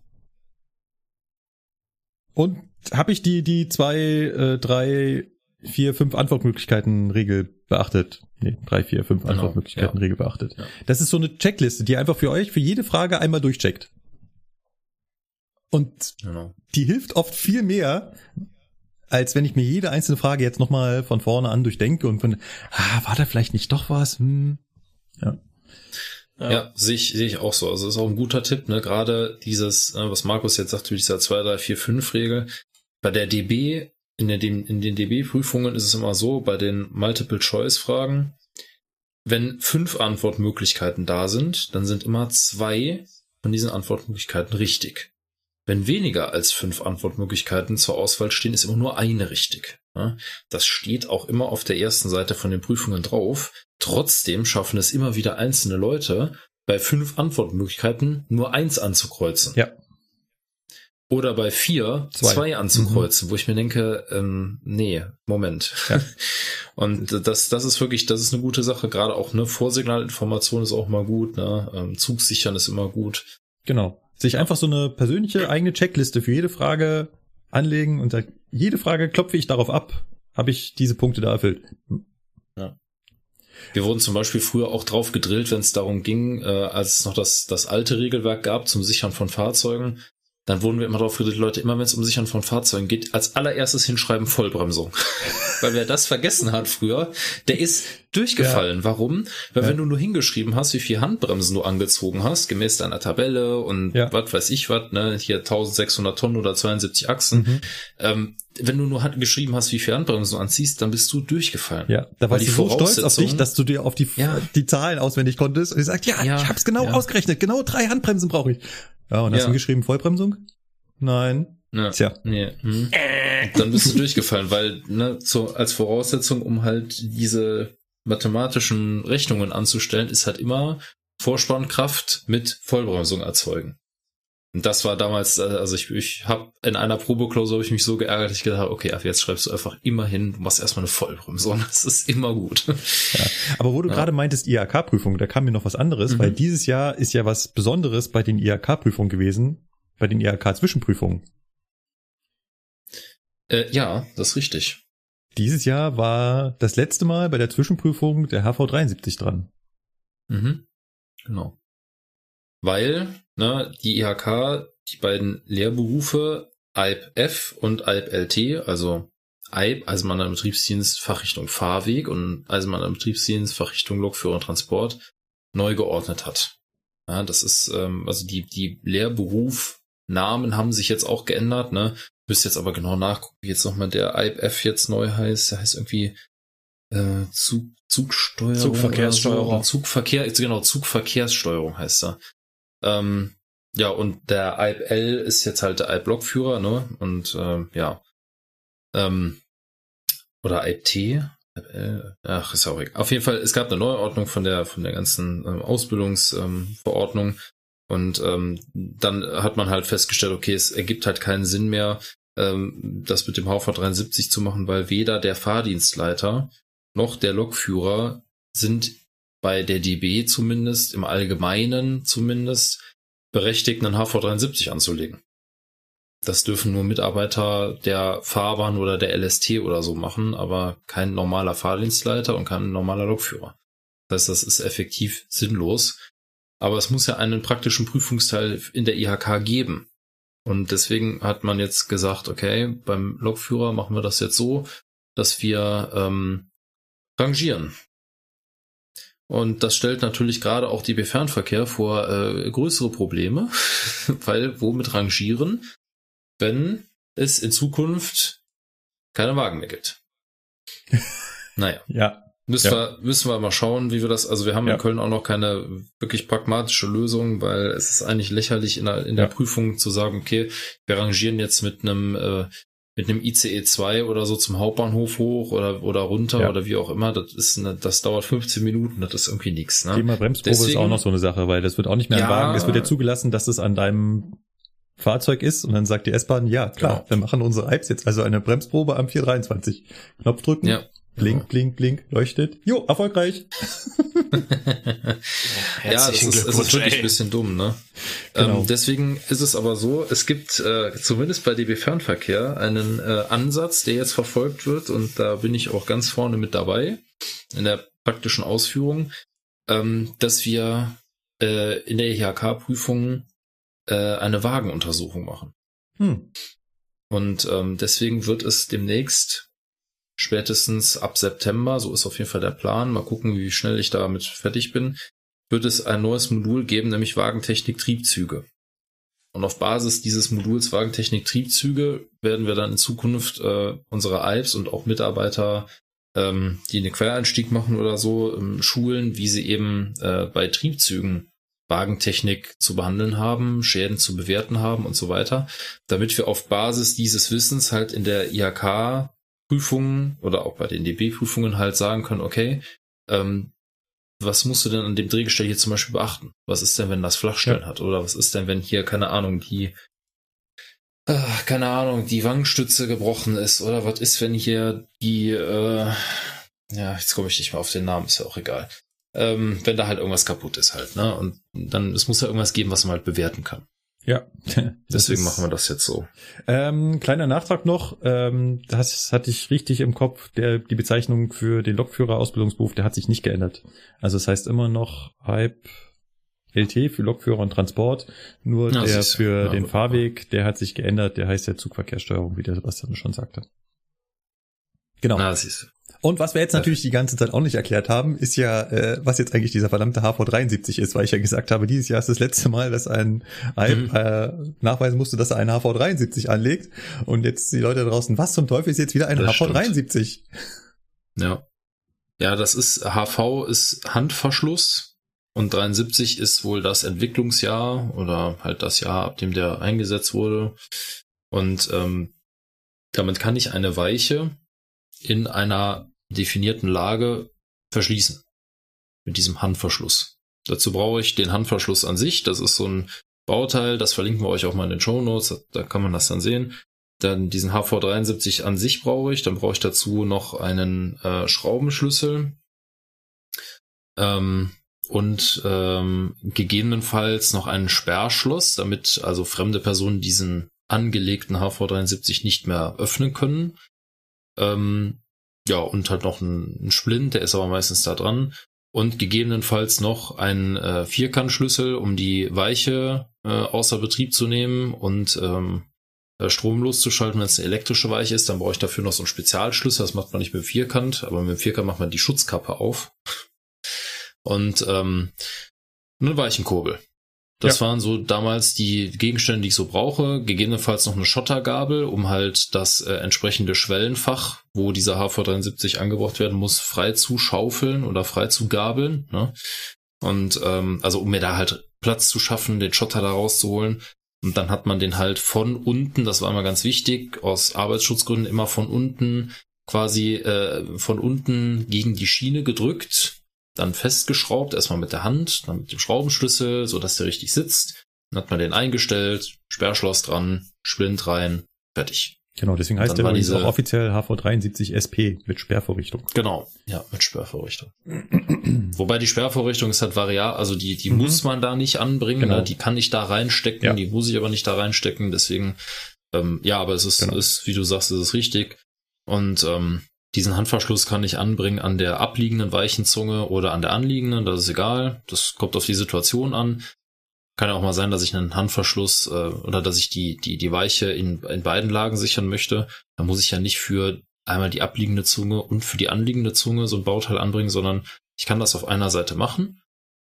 S4: Und habe ich die, die zwei, äh, drei, vier, fünf Antwortmöglichkeiten Regel beachtet? Nee, drei, vier, fünf
S2: Genau,
S4: Antwortmöglichkeiten
S2: ja.
S4: Regel beachtet.
S2: Ja.
S4: Das ist so eine Checkliste, die einfach für euch für jede Frage einmal durchcheckt. Und
S2: Genau.
S4: die hilft oft viel mehr, als wenn ich mir jede einzelne Frage jetzt nochmal von vorne an durchdenke und von, ah, war da vielleicht nicht doch was? Hm.
S2: Ja, sehe ich, sehe ich auch so. Also ist auch ein guter Tipp, ne? Gerade dieses, äh, was Markus jetzt sagt, mit dieser 2, 3, 4, 5 Regel. Bei der DB, in, der, in den DB-Prüfungen ist es immer so, bei den Multiple-Choice-Fragen, wenn fünf Antwortmöglichkeiten da sind, dann sind immer zwei von diesen Antwortmöglichkeiten richtig. Wenn weniger als fünf Antwortmöglichkeiten zur Auswahl stehen, ist immer nur eine richtig. Das steht auch immer auf der ersten Seite von den Prüfungen drauf. Trotzdem schaffen es immer wieder einzelne Leute, bei fünf Antwortmöglichkeiten nur eins anzukreuzen.
S4: Ja.
S2: Oder bei vier
S4: Zwei.
S2: zwei, anzukreuzen, wo ich mir denke, ähm, nee, Moment.
S4: Ja. [LAUGHS]
S2: Und das, das ist wirklich, das ist eine gute Sache. Gerade auch eine Vorsignalinformation ist auch mal gut. Ne? Ähm, Zug sichern ist immer gut.
S4: Genau. Sich einfach so eine persönliche eigene Checkliste für jede Frage anlegen und jede Frage klopfe ich darauf ab, habe ich diese Punkte da erfüllt.
S2: Wir wurden zum Beispiel früher auch drauf gedrillt, wenn es darum ging, äh, als es noch das, das alte Regelwerk gab zum Sichern von Fahrzeugen, dann wurden wir immer drauf gedrillt, Leute, immer wenn es um Sichern von Fahrzeugen geht, als allererstes hinschreiben Vollbremsung. [LAUGHS] Weil wer das vergessen hat früher, der ist durchgefallen. Warum? Weil
S4: Ja.
S2: wenn du nur hingeschrieben hast, wie viel Handbremsen du angezogen hast, gemäß deiner Tabelle und
S4: Ja.
S2: was weiß ich was, ne, hier 1600 Tonnen oder 72 Achsen,
S4: Mhm.
S2: ähm, wenn du nur geschrieben hast, wie viel Handbremsen du anziehst, dann bist du durchgefallen.
S4: Ja, da warst
S2: die
S4: du so stolz auf dich, dass du dir auf die,
S2: Ja.
S4: die Zahlen auswendig konntest und gesagt, ja,
S2: Ja,
S4: ich hab's genau
S2: ja.
S4: ausgerechnet, genau drei Handbremsen brauche ich. Ja, und hast
S2: Ja.
S4: du geschrieben Vollbremsung? Nein.
S2: Ja.
S4: Tja.
S2: Nee. Hm. Dann bist du durchgefallen, weil ne, so als Voraussetzung, um halt diese mathematischen Rechnungen anzustellen, ist halt immer Vorspannkraft mit Vollbremsung erzeugen. Und das war damals, äh, also ich, ich habe in einer Probeklausur habe ich mich so geärgert, ich gedacht habe, okay, ab jetzt schreibst du einfach immer hin, du machst erstmal eine Vollbremsung. [LAUGHS] Das ist immer gut.
S4: Aber wo du
S2: Ja.
S4: gerade meintest, IHK-Prüfung, da kam mir noch was anderes,
S2: Mhm.
S4: weil dieses Jahr ist ja was Besonderes bei den IHK-Prüfungen gewesen, bei den IHK-Zwischenprüfungen.
S2: Äh, ja, das ist richtig.
S4: Dieses Jahr war das letzte Mal bei der Zwischenprüfung der HV 73 dran.
S2: Mhm. Genau. Weil, ne, die IHK, die beiden Lehrberufe ALP F und ALP LT, also ALP, Eisenbahn im Betriebsdienst Fachrichtung Fahrweg und Eisenbahn im Betriebsdienst Fachrichtung Lokführer und Transport neu geordnet hat. Ja, das ist, ähm, also die, die Lehrberufnamen haben sich jetzt auch geändert, ne? Müsst jetzt aber genau nachgucken, wie jetzt nochmal der ALP F jetzt neu heißt. Der heißt irgendwie äh, Zug, Zugsteuerung.
S1: Zugverkehrssteuerung.
S2: So. Zugverkehr, genau, Zugverkehrssteuerung heißt er. Ähm, ja, und der ALP L ist jetzt halt der ALP Lokführer, ne? Und ähm, ja. Ähm, oder ALP T. ALP L, ach, ist ja auch egal. Auf jeden Fall, es gab eine Neuordnung von der von der ganzen ähm, Ausbildungsverordnung. und ähm, dann hat man halt festgestellt, okay, es ergibt halt keinen Sinn mehr, ähm, das mit dem HV 73 zu machen, weil weder der Fahrdienstleiter noch der Lokführer sind bei der DB zumindest, im Allgemeinen zumindest, berechtigt, einen HV73 anzulegen. Das dürfen nur Mitarbeiter der Fahrbahn oder der LST oder so machen, aber kein normaler Fahrdienstleiter und kein normaler Lokführer. Das heißt, das ist effektiv sinnlos. Aber es muss ja einen praktischen Prüfungsteil in der IHK geben. Und deswegen hat man jetzt gesagt, okay, beim Lokführer machen wir das jetzt so, dass wir ähm, rangieren. Und das stellt natürlich gerade auch DB Fernverkehr vor äh, größere Probleme, [LAUGHS] weil womit rangieren, wenn es in Zukunft keine Wagen mehr gibt. [LAUGHS] Naja.
S4: ja.
S2: Müssen,
S4: ja.
S2: wir, müssen wir mal schauen, wie wir das, also wir haben ja. in Köln auch noch keine wirklich pragmatische Lösung, weil es ist eigentlich lächerlich in der, in der ja. Prüfung zu sagen, okay, wir rangieren jetzt mit einem, äh, mit einem ICE 2 oder so zum Hauptbahnhof hoch oder, oder runter oder wie auch immer. Das ist eine, das dauert 15 Minuten, das ist irgendwie nichts. Ne?
S4: Thema Bremsprobe Deswegen, ist auch noch so eine Sache, weil das wird auch nicht mehr ja, Wagen. Es wird ja zugelassen, dass es an deinem Fahrzeug ist und dann sagt die S-Bahn, ja klar, genau. wir machen unsere Alps jetzt also eine Bremsprobe am 423. Knopf drücken, ja. Blink, blink, blink, leuchtet. Jo, erfolgreich. [LAUGHS]
S2: ja, das ist, das ist wirklich ein bisschen dumm, ne? Genau. Ähm, deswegen ist es aber so, es gibt äh, zumindest bei DB Fernverkehr einen äh, Ansatz, der jetzt verfolgt wird und da bin ich auch ganz vorne mit dabei in der praktischen Ausführung, ähm, dass wir äh, in der IHK-Prüfung äh, eine Wagenuntersuchung machen. Hm. Und ähm, deswegen wird es demnächst spätestens ab September, so ist auf jeden Fall der Plan, mal gucken, wie schnell ich damit fertig bin, wird es ein neues Modul geben, nämlich Wagentechnik Triebzüge. Und auf Basis dieses Moduls Wagentechnik Triebzüge werden wir dann in Zukunft äh, unsere Alps und auch Mitarbeiter, ähm, die einen Quereinstieg machen oder so, ähm, schulen, wie sie eben äh, bei Triebzügen Wagentechnik zu behandeln haben, Schäden zu bewerten haben und so weiter, damit wir auf Basis dieses Wissens halt in der IHK Prüfungen oder auch bei den DB-Prüfungen halt sagen können, okay, ähm, was musst du denn an dem Drehgestell hier zum Beispiel beachten? Was ist denn, wenn das Flachstellen ja. hat? Oder was ist denn, wenn hier, keine Ahnung, die, äh, keine Ahnung, die Wangenstütze gebrochen ist? Oder was ist, wenn hier die, äh, ja, jetzt komme ich nicht mehr auf den Namen, ist ja auch egal. Ähm, wenn da halt irgendwas kaputt ist halt, ne? Und dann, es muss ja irgendwas geben, was man halt bewerten kann.
S4: Ja. [LAUGHS]
S2: Deswegen ist, machen wir das jetzt so.
S4: Ähm, kleiner Nachtrag noch, ähm, das hatte ich richtig im Kopf, der, die Bezeichnung für den Lokführer-Ausbildungsberuf, der hat sich nicht geändert. Also es das heißt immer noch Hype LT für Lokführer und Transport, nur ja, der für ja, den Fahrweg, der hat sich geändert, der heißt ja Zugverkehrssteuerung, wie der Sebastian schon sagte. Genau. Na, siehst und was wir jetzt natürlich die ganze Zeit auch nicht erklärt haben, ist ja, äh, was jetzt eigentlich dieser verdammte HV73 ist, weil ich ja gesagt habe, dieses Jahr ist das letzte Mal, dass ein mhm. äh, nachweisen musste, dass er einen HV73 anlegt. Und jetzt die Leute draußen, was zum Teufel ist jetzt wieder ein das HV73? Stimmt.
S2: Ja. Ja, das ist, HV ist Handverschluss und 73 ist wohl das Entwicklungsjahr oder halt das Jahr, ab dem der eingesetzt wurde. Und ähm, damit kann ich eine Weiche in einer definierten Lage verschließen. Mit diesem Handverschluss. Dazu brauche ich den Handverschluss an sich. Das ist so ein Bauteil, das verlinken wir euch auch mal in den Show Notes, da kann man das dann sehen. Dann diesen HV73 an sich brauche ich. Dann brauche ich dazu noch einen äh, Schraubenschlüssel. Ähm, und ähm, gegebenenfalls noch einen Sperrschloss, damit also fremde Personen diesen angelegten HV73 nicht mehr öffnen können. Ähm, ja, und halt noch ein, ein Splint, der ist aber meistens da dran. Und gegebenenfalls noch ein äh, Vierkantschlüssel, um die Weiche äh, außer Betrieb zu nehmen und ähm, äh, Strom loszuschalten. Wenn es eine elektrische Weiche ist, dann brauche ich dafür noch so einen Spezialschlüssel. Das macht man nicht mit Vierkant, aber mit Vierkant macht man die Schutzkappe auf. Und ähm, einen Weichenkurbel. Das ja. waren so damals die Gegenstände, die ich so brauche. Gegebenenfalls noch eine Schottergabel, um halt das äh, entsprechende Schwellenfach, wo dieser HV73 angebracht werden muss, frei zu schaufeln oder frei zu gabeln. Ne? Und ähm, also um mir da halt Platz zu schaffen, den Schotter da rauszuholen. Und dann hat man den halt von unten, das war immer ganz wichtig, aus Arbeitsschutzgründen immer von unten quasi äh, von unten gegen die Schiene gedrückt dann festgeschraubt, erstmal mit der Hand, dann mit dem Schraubenschlüssel, so dass der richtig sitzt. Dann hat man den eingestellt, Sperrschloss dran, Splint rein, fertig.
S4: Genau, deswegen heißt der übrigens auch offiziell HV73 SP mit Sperrvorrichtung.
S2: Genau, ja, mit Sperrvorrichtung. [CLEARS THROAT] Wobei die Sperrvorrichtung ist halt variabel, also die, die mhm. muss man da nicht anbringen, genau. ne? die kann ich da reinstecken, ja. die muss ich aber nicht da reinstecken, deswegen, ähm, ja, aber es ist, genau. ist, wie du sagst, es ist richtig. Und ähm, diesen Handverschluss kann ich anbringen an der abliegenden weichen Zunge oder an der anliegenden, das ist egal. Das kommt auf die Situation an. Kann ja auch mal sein, dass ich einen Handverschluss äh, oder dass ich die, die, die Weiche in, in beiden Lagen sichern möchte. Da muss ich ja nicht für einmal die abliegende Zunge und für die anliegende Zunge so ein Bauteil anbringen, sondern ich kann das auf einer Seite machen.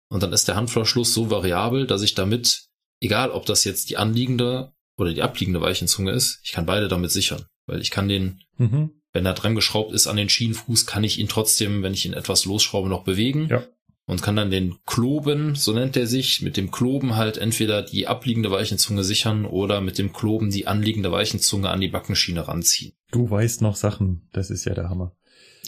S2: Und dann ist der Handverschluss so variabel, dass ich damit, egal ob das jetzt die anliegende oder die abliegende Weichenzunge ist, ich kann beide damit sichern. Weil ich kann den, mhm. Wenn er dran geschraubt ist an den Schienenfuß, kann ich ihn trotzdem, wenn ich ihn etwas losschraube, noch bewegen. Ja und kann dann den Kloben, so nennt er sich, mit dem Kloben halt entweder die abliegende Weichenzunge sichern oder mit dem Kloben die anliegende Weichenzunge an die Backenschiene ranziehen.
S4: Du weißt noch Sachen, das ist ja der Hammer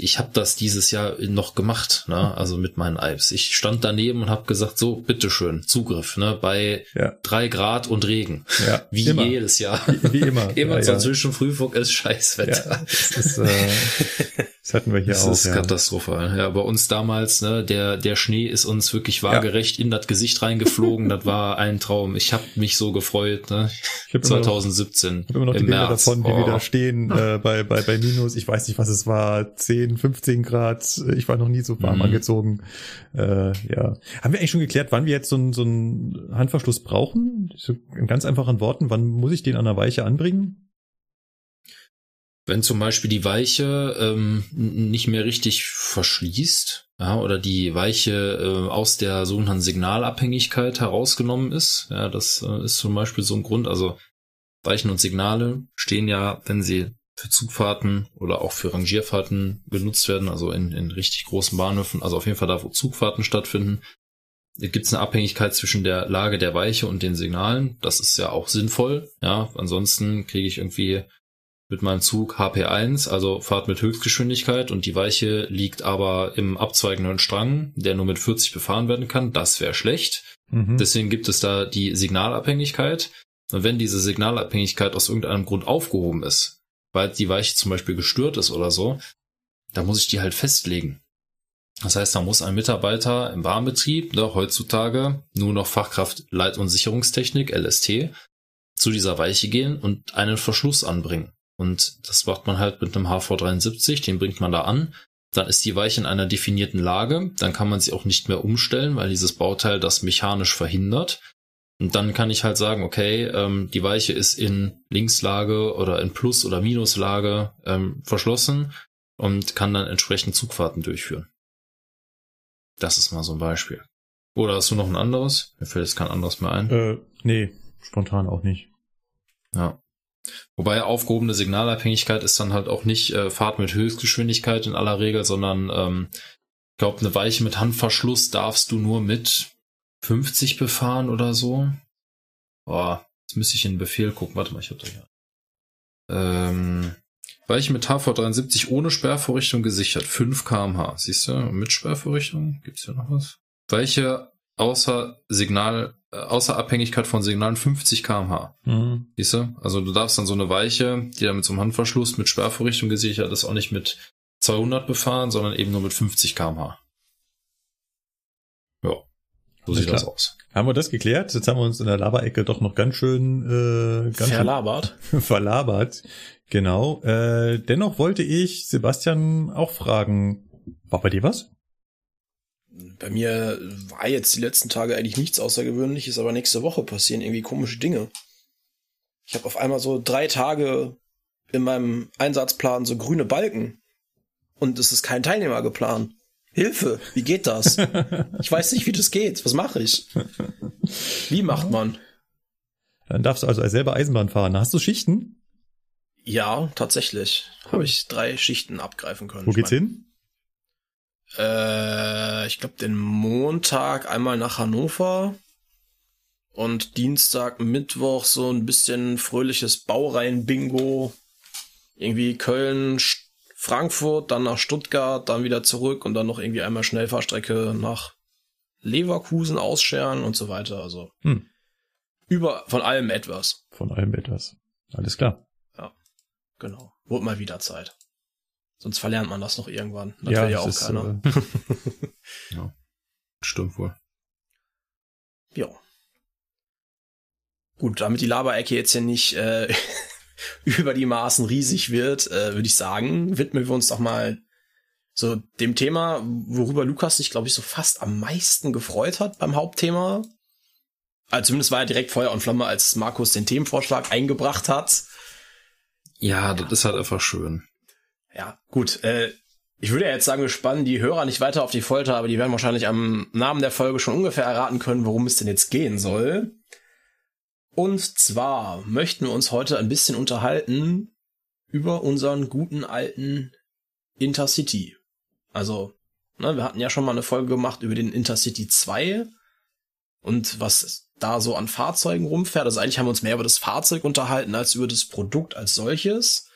S2: ich habe das dieses Jahr noch gemacht, ne? also mit meinen Alps. Ich stand daneben und habe gesagt, so, bitteschön, Zugriff, ne? bei ja. drei Grad und Regen. Ja, wie immer. jedes Jahr.
S4: Wie, wie immer. [LAUGHS]
S2: immer ja, ja. zwischen Frühfunk ist Scheißwetter. Ja, das, ist, äh, [LAUGHS]
S4: das hatten wir hier
S2: das
S4: auch.
S2: Das ist ja. katastrophal. Ja, bei uns damals, ne, der, der Schnee ist uns wirklich waagerecht in das Gesicht reingeflogen. das war ein Traum. Ich habe mich so gefreut. Ne? Ich hab 2017.
S4: Ich habe immer noch die Bilder März. davon, wie oh. wir da stehen äh, bei, bei, bei Minus. Ich weiß nicht, was es war, 10, 15 Grad. Ich war noch nie so warm mhm. angezogen. Äh, ja. Haben wir eigentlich schon geklärt, wann wir jetzt so einen so einen Handverschluss brauchen? So in ganz einfachen Worten, wann muss ich den an der Weiche anbringen?
S2: Wenn zum Beispiel die Weiche ähm, nicht mehr richtig verschließt, ja, oder die Weiche äh, aus der sogenannten Signalabhängigkeit herausgenommen ist, ja, das äh, ist zum Beispiel so ein Grund. Also Weichen und Signale stehen ja, wenn sie für Zugfahrten oder auch für Rangierfahrten genutzt werden, also in, in richtig großen Bahnhöfen, also auf jeden Fall da, wo Zugfahrten stattfinden, gibt es eine Abhängigkeit zwischen der Lage der Weiche und den Signalen. Das ist ja auch sinnvoll. Ja, ansonsten kriege ich irgendwie mit meinem Zug HP1, also Fahrt mit Höchstgeschwindigkeit und die Weiche liegt aber im abzweigenden Strang, der nur mit 40 befahren werden kann. Das wäre schlecht. Mhm. Deswegen gibt es da die Signalabhängigkeit. Und wenn diese Signalabhängigkeit aus irgendeinem Grund aufgehoben ist, weil die Weiche zum Beispiel gestört ist oder so, dann muss ich die halt festlegen. Das heißt, da muss ein Mitarbeiter im Warnbetrieb, ne, heutzutage nur noch Fachkraft Leit- und Sicherungstechnik, LST, zu dieser Weiche gehen und einen Verschluss anbringen. Und das macht man halt mit einem HV73, den bringt man da an. Dann ist die Weiche in einer definierten Lage. Dann kann man sie auch nicht mehr umstellen, weil dieses Bauteil das mechanisch verhindert. Und dann kann ich halt sagen, okay, ähm, die Weiche ist in Linkslage oder in Plus- oder Minuslage ähm, verschlossen und kann dann entsprechend Zugfahrten durchführen. Das ist mal so ein Beispiel. Oder hast du noch ein anderes? Mir fällt jetzt kein anderes mehr ein.
S4: Äh, nee, spontan auch nicht.
S2: Ja. Wobei aufgehobene Signalabhängigkeit ist dann halt auch nicht äh, Fahrt mit Höchstgeschwindigkeit in aller Regel, sondern ähm, ich glaube, eine Weiche mit Handverschluss darfst du nur mit 50 befahren oder so. Boah, jetzt müsste ich in den Befehl gucken. Warte mal, ich hab da hier. Ähm, Weiche mit HV73 ohne Sperrvorrichtung gesichert. 5 kmh. Siehst du? Mit Sperrvorrichtung? Gibt's hier noch was? Weiche außer Signal äh, außer Abhängigkeit von Signalen 50 kmh. Mhm. Siehst du? Also du darfst dann so eine Weiche, die dann mit so einem Handverschluss mit Sperrvorrichtung gesichert ist, auch nicht mit 200 befahren, sondern eben nur mit 50 kmh. Ja, so sieht das aus.
S4: Haben wir das geklärt? Jetzt haben wir uns in der Laberecke doch noch ganz schön äh, ganz
S1: verlabert.
S4: Schön [LAUGHS] verlabert. Genau. Äh, dennoch wollte ich Sebastian auch fragen, war bei dir was?
S1: Bei mir war jetzt die letzten Tage eigentlich nichts Außergewöhnliches, aber nächste Woche passieren irgendwie komische Dinge. Ich habe auf einmal so drei Tage in meinem Einsatzplan so grüne Balken. Und es ist kein Teilnehmer geplant. Hilfe, wie geht das? [LAUGHS] ich weiß nicht, wie das geht. Was mache ich? Wie macht man?
S4: Dann darfst du also selber Eisenbahn fahren. Hast du Schichten?
S1: Ja, tatsächlich. Habe ich drei Schichten abgreifen können.
S4: Wo geht's mein, hin?
S1: Äh, ich glaube, den Montag einmal nach Hannover und Dienstag, Mittwoch so ein bisschen fröhliches Baureihen-Bingo. Irgendwie Köln, Frankfurt, dann nach Stuttgart, dann wieder zurück und dann noch irgendwie einmal Schnellfahrstrecke nach Leverkusen ausscheren und so weiter. Also hm. über von allem etwas.
S4: Von allem etwas. Alles klar.
S1: Ja. Genau. Wurde mal wieder Zeit. Sonst verlernt man das noch irgendwann. Das ja, will ja auch ist, keiner.
S2: Äh, [LAUGHS] ja. Stimmt wohl.
S1: Ja. Gut, damit die Laberecke jetzt ja nicht äh, [LAUGHS] über die Maßen riesig wird, äh, würde ich sagen, widmen wir uns doch mal so dem Thema, worüber Lukas sich, glaube ich, so fast am meisten gefreut hat beim Hauptthema. Also zumindest war er direkt Feuer und Flamme, als Markus den Themenvorschlag eingebracht hat.
S2: Ja, das ist halt einfach schön.
S1: Ja, gut. Äh, ich würde ja jetzt sagen, wir spannen die Hörer nicht weiter auf die Folter, aber die werden wahrscheinlich am Namen der Folge schon ungefähr erraten können, worum es denn jetzt gehen soll. Und zwar möchten wir uns heute ein bisschen unterhalten über unseren guten alten Intercity. Also, ne, wir hatten ja schon mal eine Folge gemacht über den Intercity 2 und was da so an Fahrzeugen rumfährt. Also eigentlich haben wir uns mehr über das Fahrzeug unterhalten als über das Produkt als solches.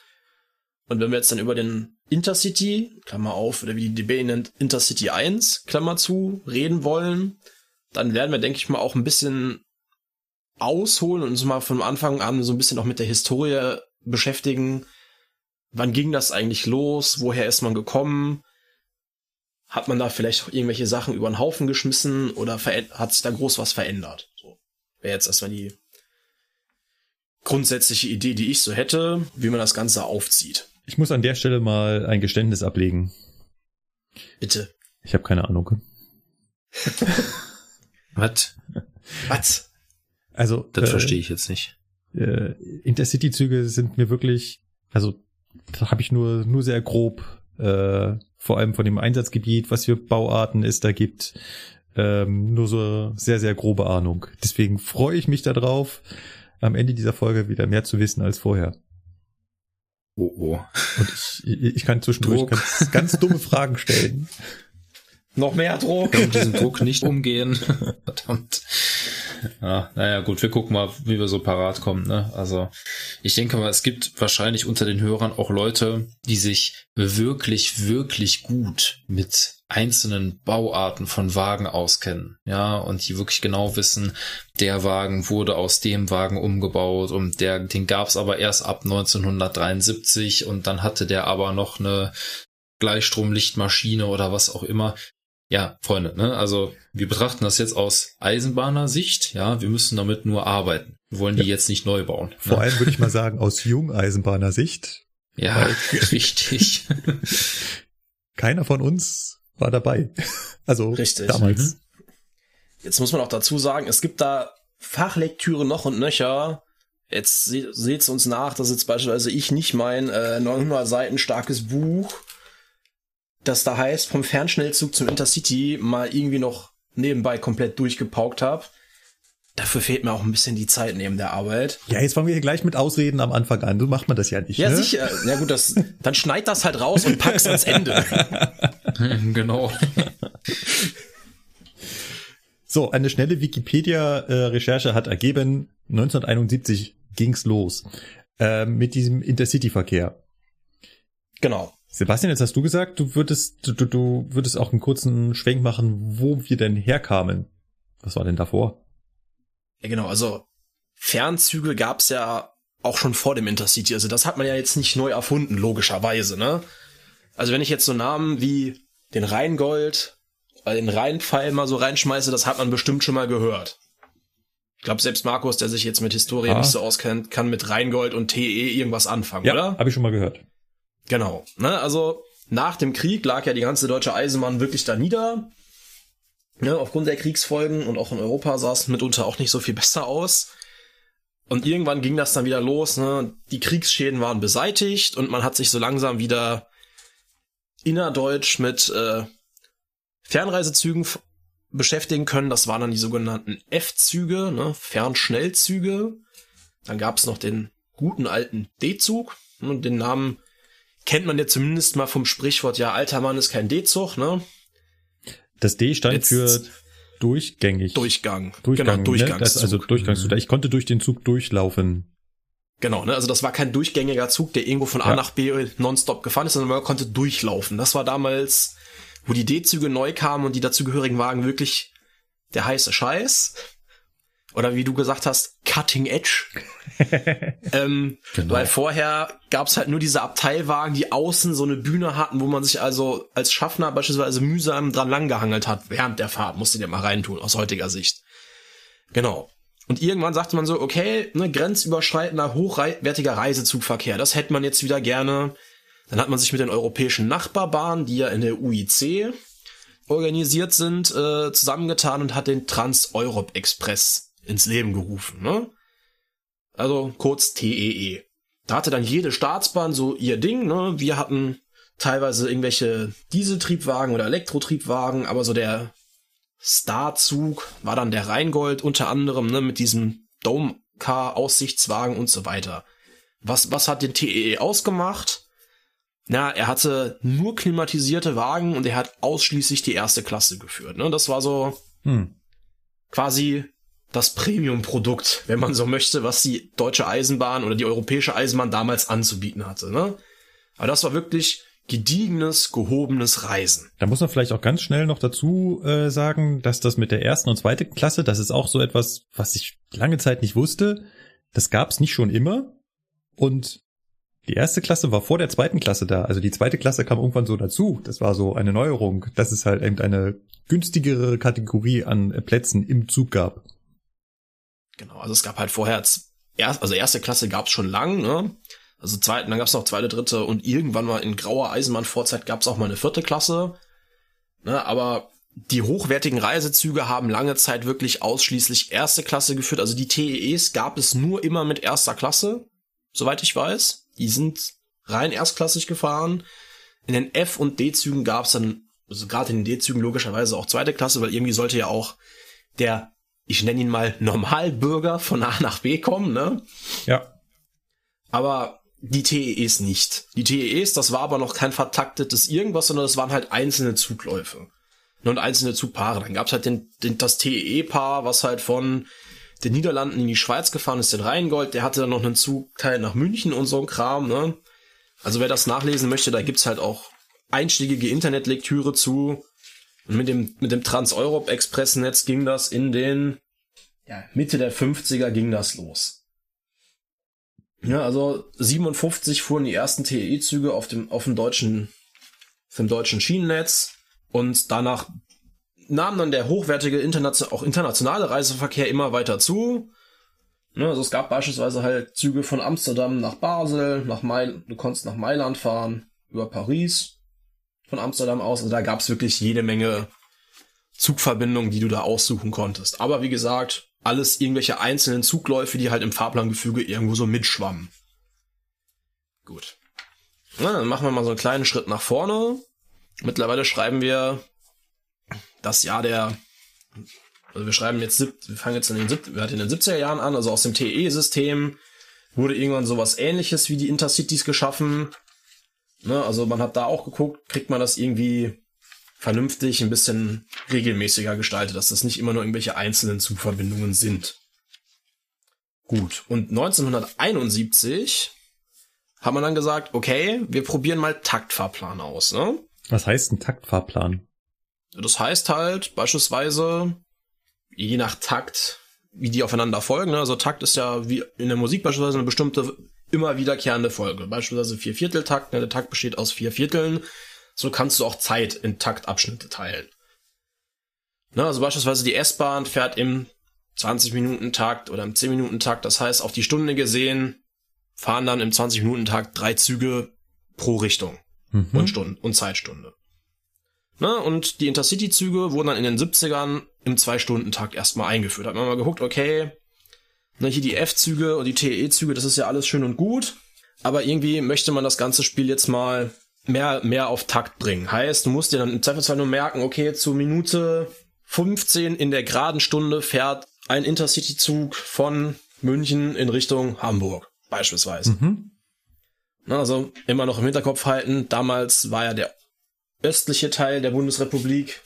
S1: Und wenn wir jetzt dann über den Intercity, Klammer auf, oder wie die DB nennt, Intercity 1, Klammer zu, reden wollen, dann werden wir, denke ich mal, auch ein bisschen ausholen und uns mal von Anfang an so ein bisschen auch mit der Historie beschäftigen. Wann ging das eigentlich los? Woher ist man gekommen? Hat man da vielleicht irgendwelche Sachen über den Haufen geschmissen oder hat sich da groß was verändert? So wäre jetzt erstmal die grundsätzliche Idee, die ich so hätte, wie man das Ganze aufzieht.
S4: Ich muss an der Stelle mal ein Geständnis ablegen.
S1: Bitte.
S4: Ich habe keine Ahnung. [LAUGHS]
S2: Was?
S1: Was?
S2: Also das äh, verstehe ich jetzt nicht.
S4: Äh, Intercity-Züge sind mir wirklich, also da habe ich nur nur sehr grob, äh, vor allem von dem Einsatzgebiet, was für Bauarten es da gibt, ähm, nur so sehr sehr grobe Ahnung. Deswegen freue ich mich darauf, am Ende dieser Folge wieder mehr zu wissen als vorher.
S2: Oh oh.
S4: Und ich, ich kann zwischendurch ganz, ganz dumme Fragen stellen. [LAUGHS]
S1: Noch mehr Druck.
S2: Ich mit diesem Druck nicht umgehen. [LAUGHS] Verdammt. Ja, naja, gut, wir gucken mal, wie wir so parat kommen. Ne? Also ich denke mal, es gibt wahrscheinlich unter den Hörern auch Leute, die sich wirklich, wirklich gut mit einzelnen Bauarten von Wagen auskennen. Ja, und die wirklich genau wissen, der Wagen wurde aus dem Wagen umgebaut und der, den gab's aber erst ab 1973 und dann hatte der aber noch eine Gleichstromlichtmaschine oder was auch immer ja, Freunde, ne? Also wir betrachten das jetzt aus Eisenbahner-Sicht, ja, wir müssen damit nur arbeiten. Wir wollen die ja. jetzt nicht neu bauen.
S4: Vor ne? allem würde ich mal sagen, aus Jung-Eisenbahner-Sicht.
S2: Ja, [LAUGHS] richtig. [LAUGHS]
S4: Keiner von uns war dabei. [LAUGHS] Also richtig. damals. Mhm.
S1: Jetzt muss man auch dazu sagen, es gibt da Fachlektüre noch und nöcher. Jetzt se seht's uns nach, dass jetzt beispielsweise ich nicht mein äh, 900 Seiten starkes Buch das da heißt, vom Fernschnellzug zum Intercity mal irgendwie noch nebenbei komplett durchgepaukt habe. Dafür fehlt mir auch ein bisschen die Zeit neben der Arbeit.
S4: Ja, jetzt fangen wir hier gleich mit Ausreden am Anfang an. So macht man das ja nicht.
S1: Ja,
S4: ne?
S1: sicher. Ja gut, das, dann schneid das halt raus und pack's ans Ende. [LAUGHS]
S2: genau.
S4: So, eine schnelle Wikipedia-Recherche hat ergeben, 1971 ging's los äh, mit diesem Intercity-Verkehr.
S1: Genau.
S4: Sebastian, jetzt hast du gesagt, du würdest, du, du würdest auch einen kurzen Schwenk machen, wo wir denn herkamen. Was war denn davor?
S1: Ja, genau, also Fernzüge gab's ja auch schon vor dem Intercity. Also das hat man ja jetzt nicht neu erfunden, logischerweise, ne? Also wenn ich jetzt so Namen wie den Rheingold, oder den Rheinpfeil mal so reinschmeiße, das hat man bestimmt schon mal gehört. Ich glaube, selbst Markus, der sich jetzt mit Historie ah. nicht so auskennt, kann mit Rheingold und TE irgendwas anfangen,
S4: ja,
S1: oder?
S4: Habe ich schon mal gehört.
S1: Genau. Ne? Also nach dem Krieg lag ja die ganze deutsche Eisenbahn wirklich da nieder. Ne? Aufgrund der Kriegsfolgen und auch in Europa sah es mitunter auch nicht so viel [LAUGHS] besser aus. Und irgendwann ging das dann wieder los. Ne? Die Kriegsschäden waren beseitigt und man hat sich so langsam wieder innerdeutsch mit äh, Fernreisezügen beschäftigen können. Das waren dann die sogenannten F-Züge, ne? Fernschnellzüge. Dann gab es noch den guten alten D-Zug. Und den Namen kennt man ja zumindest mal vom Sprichwort, ja, alter Mann ist kein D-Zug, ne?
S4: Das D stand Jetzt für durchgängig.
S1: Durchgang.
S4: Durchgang, genau, Durchgangszug. Ne? Also Durchgangszug. Mhm. Ich konnte durch den Zug durchlaufen.
S1: Genau, ne? Also das war kein durchgängiger Zug, der irgendwo von A nach B nonstop gefahren ist, sondern man konnte durchlaufen. Das war damals, wo die D-Züge neu kamen und die dazugehörigen Wagen wirklich der heiße Scheiß. Oder wie du gesagt hast, Cutting Edge. [LAUGHS] ähm, genau. Weil vorher gab's halt nur diese Abteilwagen, die außen so eine Bühne hatten, wo man sich also als Schaffner beispielsweise mühsam dran langgehangelt hat während der Fahrt, musste dir mal reintun, aus heutiger Sicht. Genau. Und irgendwann sagte man so, okay, ne, grenzüberschreitender, hochwertiger Reisezugverkehr, das hätte man jetzt wieder gerne. Dann hat man sich mit den europäischen Nachbarbahnen, die ja in der UIC organisiert sind, äh, zusammengetan und hat den Trans-Europe Express ins Leben gerufen. Ne? Also kurz TEE. E. Da hatte dann jede Staatsbahn so ihr Ding. Ne? Wir hatten teilweise irgendwelche Dieseltriebwagen oder Elektrotriebwagen, aber so der Starzug war dann der Rheingold unter anderem ne, mit diesem Dome-Car-Aussichtswagen und so weiter. Was, was hat den TEE e ausgemacht? Na, er hatte nur klimatisierte Wagen und er hat ausschließlich die erste Klasse geführt. Ne? Das war so hm. quasi das Premium-Produkt, wenn man so möchte, was die deutsche Eisenbahn oder die europäische Eisenbahn damals anzubieten hatte. Ne? Aber das war wirklich gediegenes, gehobenes Reisen.
S4: Da muss man vielleicht auch ganz schnell noch dazu äh, sagen, dass das mit der ersten und zweiten Klasse, das ist auch so etwas, was ich lange Zeit nicht wusste. Das gab es nicht schon immer. Und die erste Klasse war vor der zweiten Klasse da. Also die zweite Klasse kam irgendwann so dazu. Das war so eine Neuerung, dass es halt irgendeine günstigere Kategorie an Plätzen im Zug gab.
S1: Genau, also es gab halt vorher, erst, also erste Klasse gab es schon lang, ne? Also zweiten, dann gab es noch zweite, dritte und irgendwann mal in grauer Eisenbahnvorzeit gab es auch mal eine vierte Klasse. Ne? Aber die hochwertigen Reisezüge haben lange Zeit wirklich ausschließlich erste Klasse geführt. Also die TEEs gab es nur immer mit erster Klasse, soweit ich weiß. Die sind rein erstklassig gefahren. In den F- und D-Zügen gab es dann, also gerade in den D-Zügen logischerweise auch zweite Klasse, weil irgendwie sollte ja auch der, ich nenne ihn mal Normalbürger von A nach B kommen, ne?
S4: Ja.
S1: Aber die TEEs nicht. Die TEEs, das war aber noch kein vertaktetes irgendwas, sondern das waren halt einzelne Zugläufe. Und einzelne Zugpaare. Dann gab's halt den, den, das TEE-Paar, was halt von den Niederlanden in die Schweiz gefahren ist, den Rheingold, der hatte dann noch einen Zugteil nach München und so ein Kram, ne? Also wer das nachlesen möchte, da gibt's halt auch einstiegige Internetlektüre zu. Und mit dem, mit dem Trans-Europe-Express-Netz ging das in den, ja, Mitte der 50er ging das los. Ja, also 57 fuhren die ersten TE-Züge auf dem, auf dem deutschen, auf dem deutschen Schienennetz und danach nahm dann der hochwertige internation auch internationale Reiseverkehr immer weiter zu. Ne, also es gab beispielsweise halt Züge von Amsterdam nach Basel, nach Mail du konntest nach Mailand fahren, über Paris, von Amsterdam aus. Also da gab es wirklich jede Menge Zugverbindungen, die du da aussuchen konntest. Aber wie gesagt, alles irgendwelche einzelnen Zugläufe, die halt im Fahrplangefüge irgendwo so mitschwammen. Gut. Na, dann machen wir mal so einen kleinen Schritt nach vorne. Mittlerweile schreiben wir das Jahr der, also wir schreiben jetzt, wir fangen jetzt in den, wir hatten in den 70er Jahren an, also aus dem TE-System wurde irgendwann sowas ähnliches wie die Intercities geschaffen. Ne, also man hat da auch geguckt, kriegt man das irgendwie vernünftig, ein bisschen regelmäßiger gestaltet, dass das nicht immer nur irgendwelche einzelnen Zugverbindungen sind. Gut, und 1971 haben wir dann gesagt, okay, wir probieren mal Taktfahrplan aus. Ne?
S4: Was heißt ein Taktfahrplan?
S1: Das heißt halt beispielsweise, je nach Takt, wie die aufeinander folgen. Ne? Also Takt ist ja wie in der Musik beispielsweise eine bestimmte immer wiederkehrende Folge. Beispielsweise Viervierteltakt. Ne? Der Takt besteht aus vier Vierteln. So kannst du auch Zeit in Taktabschnitte teilen. Ne? Also beispielsweise die S-Bahn fährt im 20-Minuten-Takt oder im 10-Minuten-Takt. Das heißt, auf die Stunde gesehen fahren dann im 20-Minuten-Takt drei Züge pro Richtung mhm. und Stunden und Zeitstunde. Ne? Und die Intercity-Züge wurden dann in den 70ern im Zwei-Stunden-Takt erstmal eingeführt. Hat man mal geguckt, okay, ne, hier die F-Züge und die TE-Züge, das ist ja alles schön und gut, aber irgendwie möchte man das ganze Spiel jetzt mal mehr, mehr auf Takt bringen. Heißt, du musst dir dann im Zweifelsfall nur merken, okay, zur Minute 15 in der geraden Stunde fährt ein Intercity-Zug von München in Richtung Hamburg, beispielsweise. Mhm. Also immer noch im Hinterkopf halten, damals war ja der östliche Teil der Bundesrepublik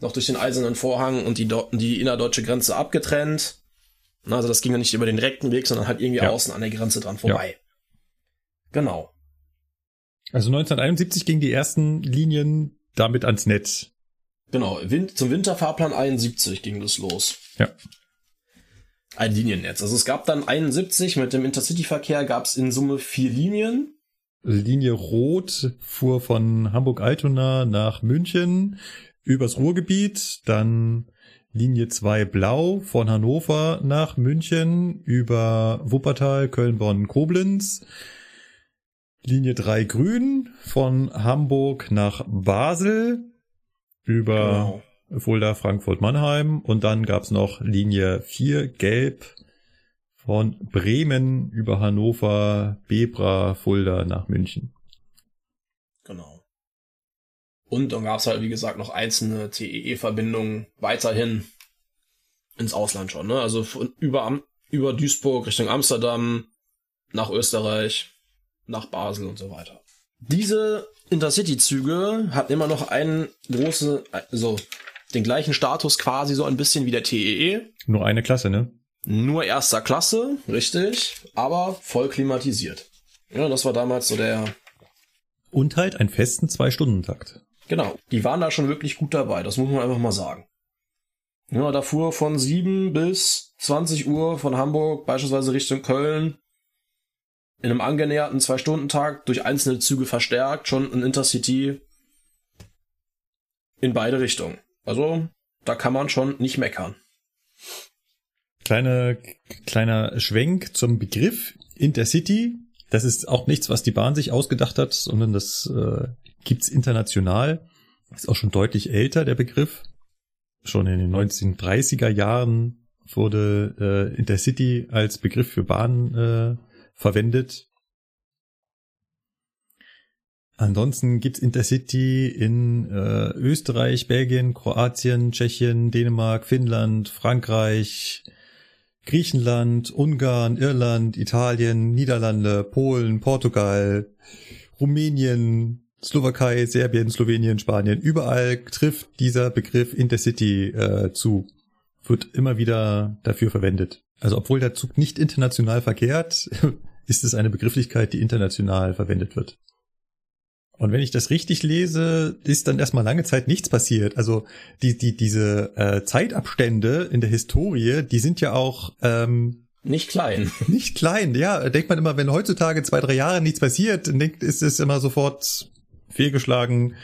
S1: noch durch den Eisernen Vorhang und die, die innerdeutsche Grenze abgetrennt. Also das ging ja nicht über den direkten Weg, sondern halt irgendwie ja. außen an der Grenze dran vorbei. Ja. Genau.
S4: Also 1971 gingen die ersten Linien damit ans Netz.
S1: Genau, zum Winterfahrplan 71 ging das los.
S4: Ja.
S1: ein Liniennetz. Also es gab dann 71 mit dem Intercity-Verkehr gab es in Summe vier Linien.
S4: Linie Rot fuhr von Hamburg-Altona nach München übers Ruhrgebiet, dann Linie 2 Blau von Hannover nach München über Wuppertal, Köln, Bonn, Koblenz. Linie 3 Grün von Hamburg nach Basel über genau. Fulda, Frankfurt, Mannheim. Und dann gab's noch Linie 4 Gelb von Bremen über Hannover, Bebra, Fulda nach München.
S1: Genau. Und dann gab's halt, wie gesagt, noch einzelne TEE-Verbindungen weiterhin ins Ausland schon. Ne? Also von über, über Duisburg Richtung Amsterdam, nach Österreich, nach Basel und so weiter. Diese Intercity-Züge hatten immer noch einen großen, also den gleichen Status quasi so ein bisschen wie der TEE. E.
S4: Nur eine Klasse, ne?
S1: Nur erster Klasse, richtig, aber voll klimatisiert. Ja, das war damals so der.
S4: Und halt einen festen Zwei-Stunden-Takt.
S1: Genau, die waren da schon wirklich gut dabei, das muss man einfach mal sagen. Ja, da fuhr von 7 bis 20 Uhr von Hamburg beispielsweise Richtung Köln in einem angenäherten Zwei-Stunden-Tag durch einzelne Züge verstärkt schon ein Intercity in beide Richtungen. Also, da kann man schon nicht meckern.
S4: Kleine, kleiner Schwenk zum Begriff Intercity. Das ist auch nichts, was die Bahn sich ausgedacht hat, sondern das äh, gibt's international. Ist auch schon deutlich älter, der Begriff. Schon in den 1930er Jahren wurde äh, Intercity als Begriff für Bahn äh, verwendet. Ansonsten gibt's Intercity in äh, Österreich, Belgien, Kroatien, Tschechien, Dänemark, Finnland, Frankreich, Griechenland, Ungarn, Irland, Italien, Niederlande, Polen, Portugal, Rumänien, Slowakei, Serbien, Slowenien, Spanien. Überall trifft dieser Begriff Intercity äh, zu. Wird immer wieder dafür verwendet. Also obwohl der Zug nicht international verkehrt, [LAUGHS] ist es eine Begrifflichkeit, die international verwendet wird. Und wenn ich das richtig lese, ist dann erstmal lange Zeit nichts passiert. Also die, die, diese äh, Zeitabstände in der Historie, die sind ja auch ähm,
S1: nicht klein. [LAUGHS]
S4: Nicht klein, ja. Denkt man immer, wenn heutzutage zwei, drei Jahre nichts passiert, denkt, ist es immer sofort fehlgeschlagen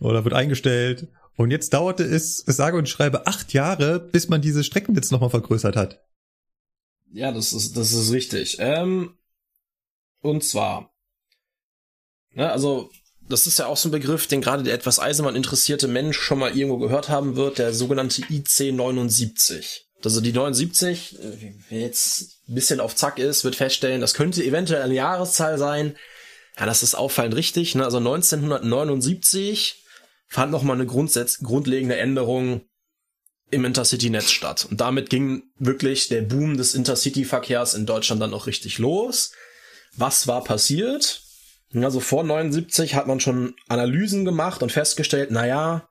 S4: oder wird eingestellt. Und jetzt dauerte es, sage und schreibe, acht Jahre, bis man diese Streckennetz nochmal vergrößert hat.
S1: Ja, das ist, das ist richtig. Ähm, und zwar, ne, also das ist ja auch so ein Begriff, den gerade der etwas Eisenbahn interessierte Mensch schon mal irgendwo gehört haben wird, der sogenannte IC 79. Also die 79, wer jetzt ein bisschen auf Zack ist, wird feststellen, das könnte eventuell eine Jahreszahl sein. Ja, das ist auffallend richtig. Ne? Also 1979 fand nochmal eine grundlegende Änderung im Intercity-Netz statt. Und damit ging wirklich der Boom des Intercity-Verkehrs in Deutschland dann auch richtig los. Was war passiert? Also vor 79 hat man schon Analysen gemacht und festgestellt, naja,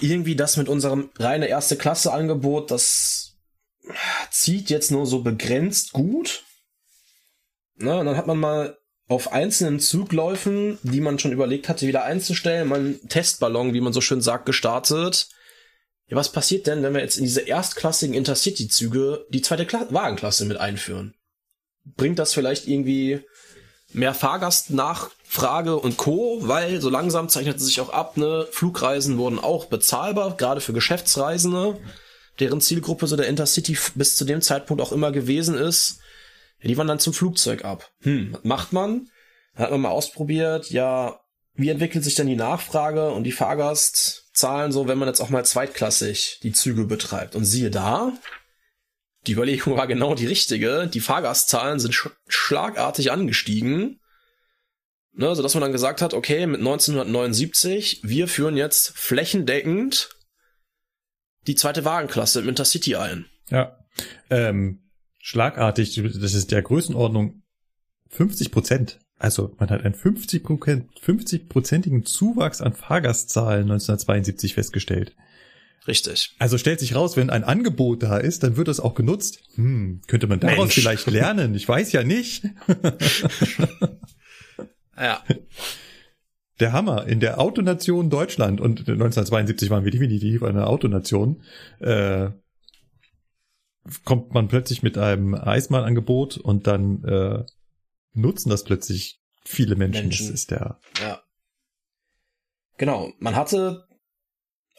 S1: irgendwie das mit unserem reine erste Klasse Angebot, das zieht jetzt nur so begrenzt gut. Na, und dann hat man mal auf einzelnen Zugläufen, die man schon überlegt hatte, wieder einzustellen, mal einen Testballon, wie man so schön sagt, gestartet. Ja, was passiert denn, wenn wir jetzt in diese erstklassigen Intercity-Züge die zweite Kla Wagenklasse mit einführen? Bringt das vielleicht irgendwie mehr Fahrgastnachfrage und Co., weil so langsam zeichnete sich auch ab, ne, Flugreisen wurden auch bezahlbar, gerade für Geschäftsreisende, deren Zielgruppe so der Intercity bis zu dem Zeitpunkt auch immer gewesen ist. Ja, die waren dann zum Flugzeug ab. Hm, was macht man? Hat man mal ausprobiert, ja, wie entwickelt sich denn die Nachfrage und die Fahrgastzahlen so, wenn man jetzt auch mal zweitklassig die Züge betreibt? Und siehe da, die Überlegung war genau die richtige. Die Fahrgastzahlen sind sch schlagartig angestiegen. Ne, so dass man dann gesagt hat, okay, mit 1979, wir führen jetzt flächendeckend die zweite Wagenklasse im Intercity ein.
S4: Ja. Ähm, schlagartig, das ist der Größenordnung 50 Prozent. Also man hat einen 50 50-prozentigen Zuwachs an Fahrgastzahlen 1972 festgestellt.
S1: Richtig.
S4: Also stellt sich raus, wenn ein Angebot da ist, dann wird es auch genutzt. Hm, könnte man daraus Mensch. vielleicht lernen? Ich weiß ja nicht. [LAUGHS]
S1: ja.
S4: Der Hammer in der Autonation Deutschland und 1972 waren wir definitiv eine Autonation. Äh, kommt man plötzlich mit einem Eisbahnangebot und dann äh, nutzen das plötzlich viele Menschen. Menschen. Das ist der.
S1: Ja. Genau. Man hatte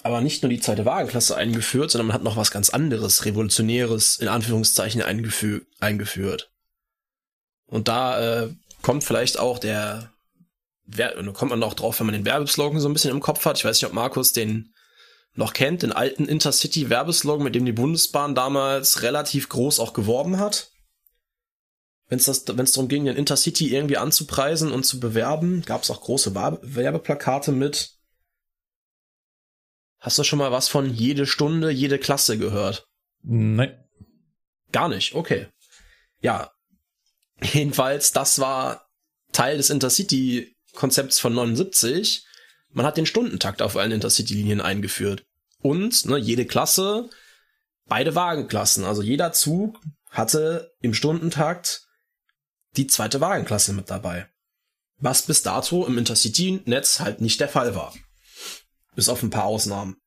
S1: aber nicht nur die zweite Wagenklasse eingeführt, sondern man hat noch was ganz anderes, revolutionäres, in Anführungszeichen eingefü eingeführt. Und da äh, kommt vielleicht auch der, kommt man auch drauf, wenn man den Werbeslogan so ein bisschen im Kopf hat. Ich weiß nicht, ob Markus den noch kennt, den alten Intercity-Werbeslogan, mit dem die Bundesbahn damals relativ groß auch geworben hat. Wenn es darum ging, den Intercity irgendwie anzupreisen und zu bewerben, gab es auch große Werbeplakate mit. Hast du schon mal was von jede Stunde, jede Klasse gehört?
S4: Nein.
S1: Gar nicht, okay. Ja. Jedenfalls, das war Teil des Intercity-Konzepts von 79 man hat den Stundentakt auf allen Intercity-Linien eingeführt. Und ne, jede Klasse, beide Wagenklassen. Also jeder Zug hatte im Stundentakt die zweite Wagenklasse mit dabei. Was bis dato im Intercity-Netz halt nicht der Fall war. Bis auf ein paar Ausnahmen.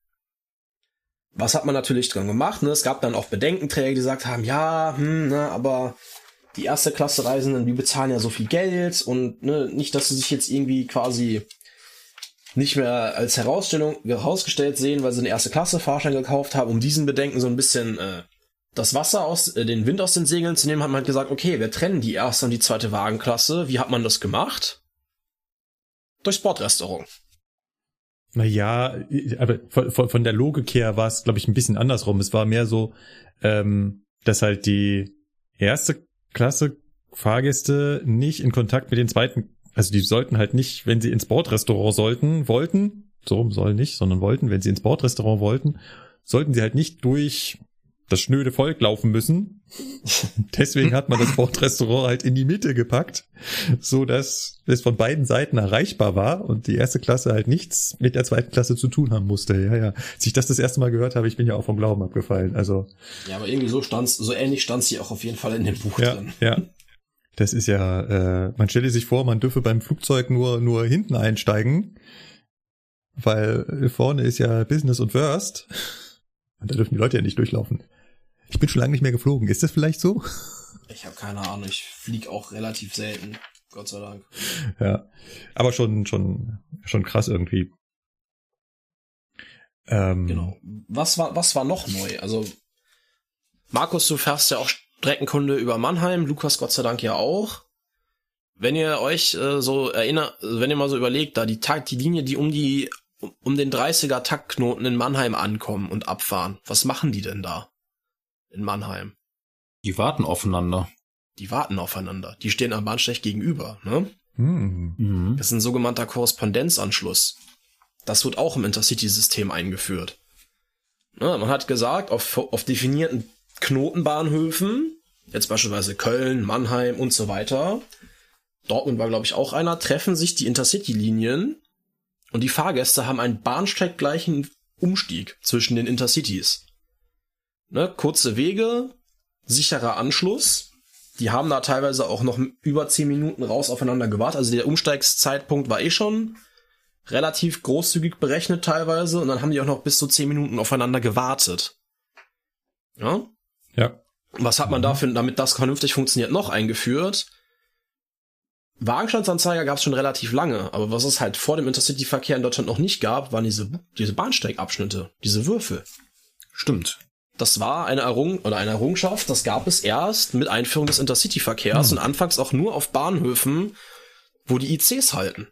S1: Was hat man natürlich dran gemacht? Ne? Es gab dann auch Bedenkenträger, die gesagt haben, ja, hm, ne, aber die erste Klasse Reisenden, die bezahlen ja so viel Geld und ne, nicht, dass sie sich jetzt irgendwie quasi nicht mehr als Herausstellung herausgestellt sehen, weil sie eine erste Klasse Fahrschein gekauft haben, um diesen Bedenken so ein bisschen äh, das Wasser aus, äh, den Wind aus den Segeln zu nehmen, hat man halt gesagt, okay, wir trennen die erste und die zweite Wagenklasse. Wie hat man das gemacht? Durch Sportrestaurant.
S4: Naja, aber von, von der Logik her war es, glaube ich, ein bisschen andersrum. Es war mehr so, ähm, dass halt die erste Klasse Fahrgäste nicht in Kontakt mit den zweiten also die sollten halt nicht, wenn sie ins Bordrestaurant sollten, wollten, so soll nicht, sondern wollten, wenn sie ins Bordrestaurant wollten, sollten sie halt nicht durch das schnöde Volk laufen müssen. [LAUGHS] Deswegen hat man das Bordrestaurant halt in die Mitte gepackt, so dass es von beiden Seiten erreichbar war und die erste Klasse halt nichts mit der zweiten Klasse zu tun haben musste. Ja, ja. Als ich das das erste Mal gehört habe, ich bin ja auch vom Glauben abgefallen. Also.
S1: Ja, aber irgendwie so stand's, so ähnlich stand sie auch auf jeden Fall in dem Buch
S4: ja,
S1: drin.
S4: Ja, das ist ja, äh, man stelle sich vor, man dürfe beim Flugzeug nur, nur hinten einsteigen, weil vorne ist ja Business und Worst. Und da dürfen die Leute ja nicht durchlaufen. Ich bin schon lange nicht mehr geflogen. Ist das vielleicht so?
S1: Ich habe keine Ahnung. Ich fliege auch relativ selten. Gott sei Dank.
S4: Ja, aber schon, schon, schon krass irgendwie.
S1: Ähm, genau. Was war, was war noch neu? Also, Markus, du fährst ja auch Streckenkunde über Mannheim, Lukas Gott sei Dank ja auch. Wenn ihr euch äh, so erinnert, wenn ihr mal so überlegt, da die Takt, die Linie, die um die um den 30er Taktknoten in Mannheim ankommen und abfahren, was machen die denn da in Mannheim?
S2: Die warten aufeinander.
S1: Die warten aufeinander. Die stehen am Bahnsteig gegenüber, ne? Mhm. Das ist ein sogenannter Korrespondenzanschluss. Das wird auch im Intercity-System eingeführt. Ne, man hat gesagt, auf, auf definierten Knotenbahnhöfen, jetzt beispielsweise Köln, Mannheim und so weiter, Dortmund war, glaube ich, auch einer, treffen sich die Intercity-Linien und die Fahrgäste haben einen bahnsteiggleichen Umstieg zwischen den Intercities. Ne, kurze Wege, sicherer Anschluss. Die haben da teilweise auch noch über zehn Minuten raus aufeinander gewartet. Also der Umsteigszeitpunkt war eh schon relativ großzügig berechnet teilweise und dann haben die auch noch bis zu zehn Minuten aufeinander gewartet. Ja?
S4: Ja.
S1: Was hat man dafür, damit das vernünftig funktioniert, noch eingeführt? Wagenstandsanzeiger gab es schon relativ lange, aber was es halt vor dem Intercity-Verkehr in Deutschland noch nicht gab, waren diese, diese Bahnsteigabschnitte, diese Würfel.
S2: Stimmt.
S1: Das war eine Errung oder eine Errungenschaft, das gab es erst mit Einführung des Intercity-Verkehrs hm. und anfangs auch nur auf Bahnhöfen, wo die ICs halten.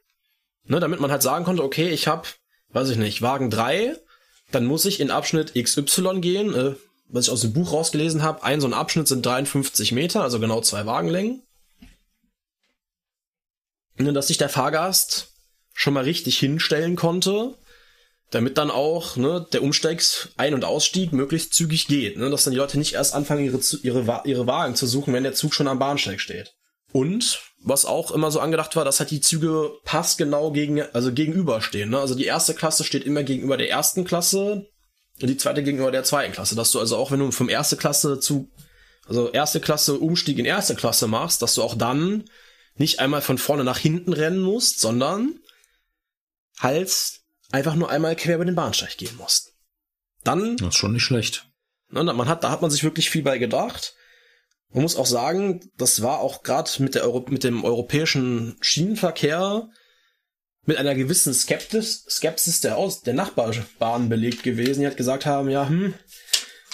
S1: Ne, damit man halt sagen konnte, okay, ich habe, weiß ich nicht, Wagen 3, dann muss ich in Abschnitt XY gehen, äh, was ich aus dem Buch rausgelesen habe, ein so ein Abschnitt sind 53 Meter, also genau zwei Wagenlängen. Und dass sich der Fahrgast schon mal richtig hinstellen konnte, damit dann auch ne, der Umsteigs Ein- und Ausstieg möglichst zügig geht, ne, dass dann die Leute nicht erst anfangen, ihre, ihre, ihre Wagen zu suchen, wenn der Zug schon am Bahnsteig steht. Und was auch immer so angedacht war, dass halt die Züge passgenau gegen, also gegenüberstehen. Ne? Also die erste Klasse steht immer gegenüber der ersten Klasse, und die zweite gegenüber der zweiten Klasse, dass du also auch, wenn du vom erste Klasse zu, also erste Klasse Umstieg in erste Klasse machst, dass du auch dann nicht einmal von vorne nach hinten rennen musst, sondern halt einfach nur einmal quer über den Bahnsteig gehen musst. Dann.
S2: Das ist schon nicht schlecht.
S1: Ne, man hat, da hat man sich wirklich viel bei gedacht. Man muss auch sagen, das war auch gerade mit, der mit dem europäischen Schienenverkehr mit einer gewissen Skeptis, Skepsis der, Aus der Nachbarbahn belegt gewesen. Die hat gesagt haben, ja, hm,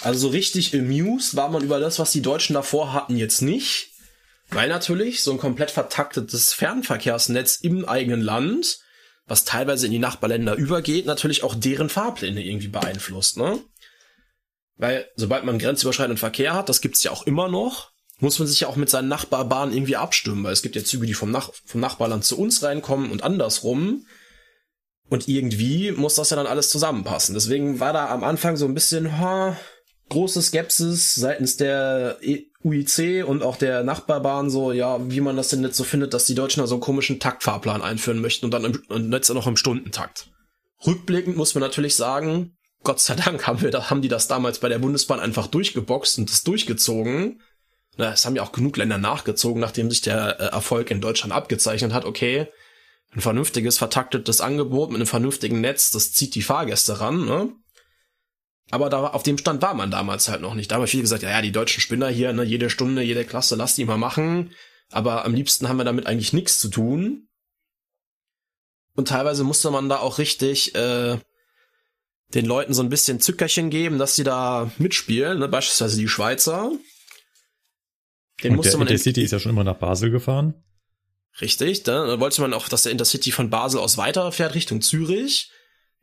S1: also so richtig amused war man über das, was die Deutschen davor hatten, jetzt nicht. Weil natürlich so ein komplett vertaktetes Fernverkehrsnetz im eigenen Land, was teilweise in die Nachbarländer übergeht, natürlich auch deren Fahrpläne irgendwie beeinflusst, ne? Weil sobald man grenzüberschreitenden Verkehr hat, das gibt's ja auch immer noch, muss man sich ja auch mit seinen Nachbarbahnen irgendwie abstimmen, weil es gibt ja Züge, die vom, Nach vom Nachbarland zu uns reinkommen und andersrum. Und irgendwie muss das ja dann alles zusammenpassen. Deswegen war da am Anfang so ein bisschen ha, große Skepsis seitens der e UIC und auch der Nachbarbahn so, ja, wie man das denn jetzt so findet, dass die Deutschen da so einen komischen Taktfahrplan einführen möchten und dann im, und jetzt noch im Stundentakt. Rückblickend muss man natürlich sagen, Gott sei Dank haben wir haben die das damals bei der Bundesbahn einfach durchgeboxt und das durchgezogen. Es haben ja auch genug Länder nachgezogen, nachdem sich der äh, Erfolg in Deutschland abgezeichnet hat. Okay, ein vernünftiges, vertaktetes Angebot mit einem vernünftigen Netz, das zieht die Fahrgäste ran, ne? Aber da, auf dem Stand war man damals halt noch nicht. Da haben viele gesagt, ja, ja, die deutschen Spinner hier, ne, jede Stunde, jede Klasse, lass die mal machen. Aber am liebsten haben wir damit eigentlich nichts zu tun. Und teilweise musste man da auch richtig äh, den Leuten so ein bisschen Zückerchen geben, dass sie da mitspielen, ne? beispielsweise die Schweizer.
S4: Den Und musste der man Intercity ist ja schon immer nach Basel gefahren.
S1: Richtig, da, da wollte man auch, dass der Intercity von Basel aus weiterfährt Richtung Zürich.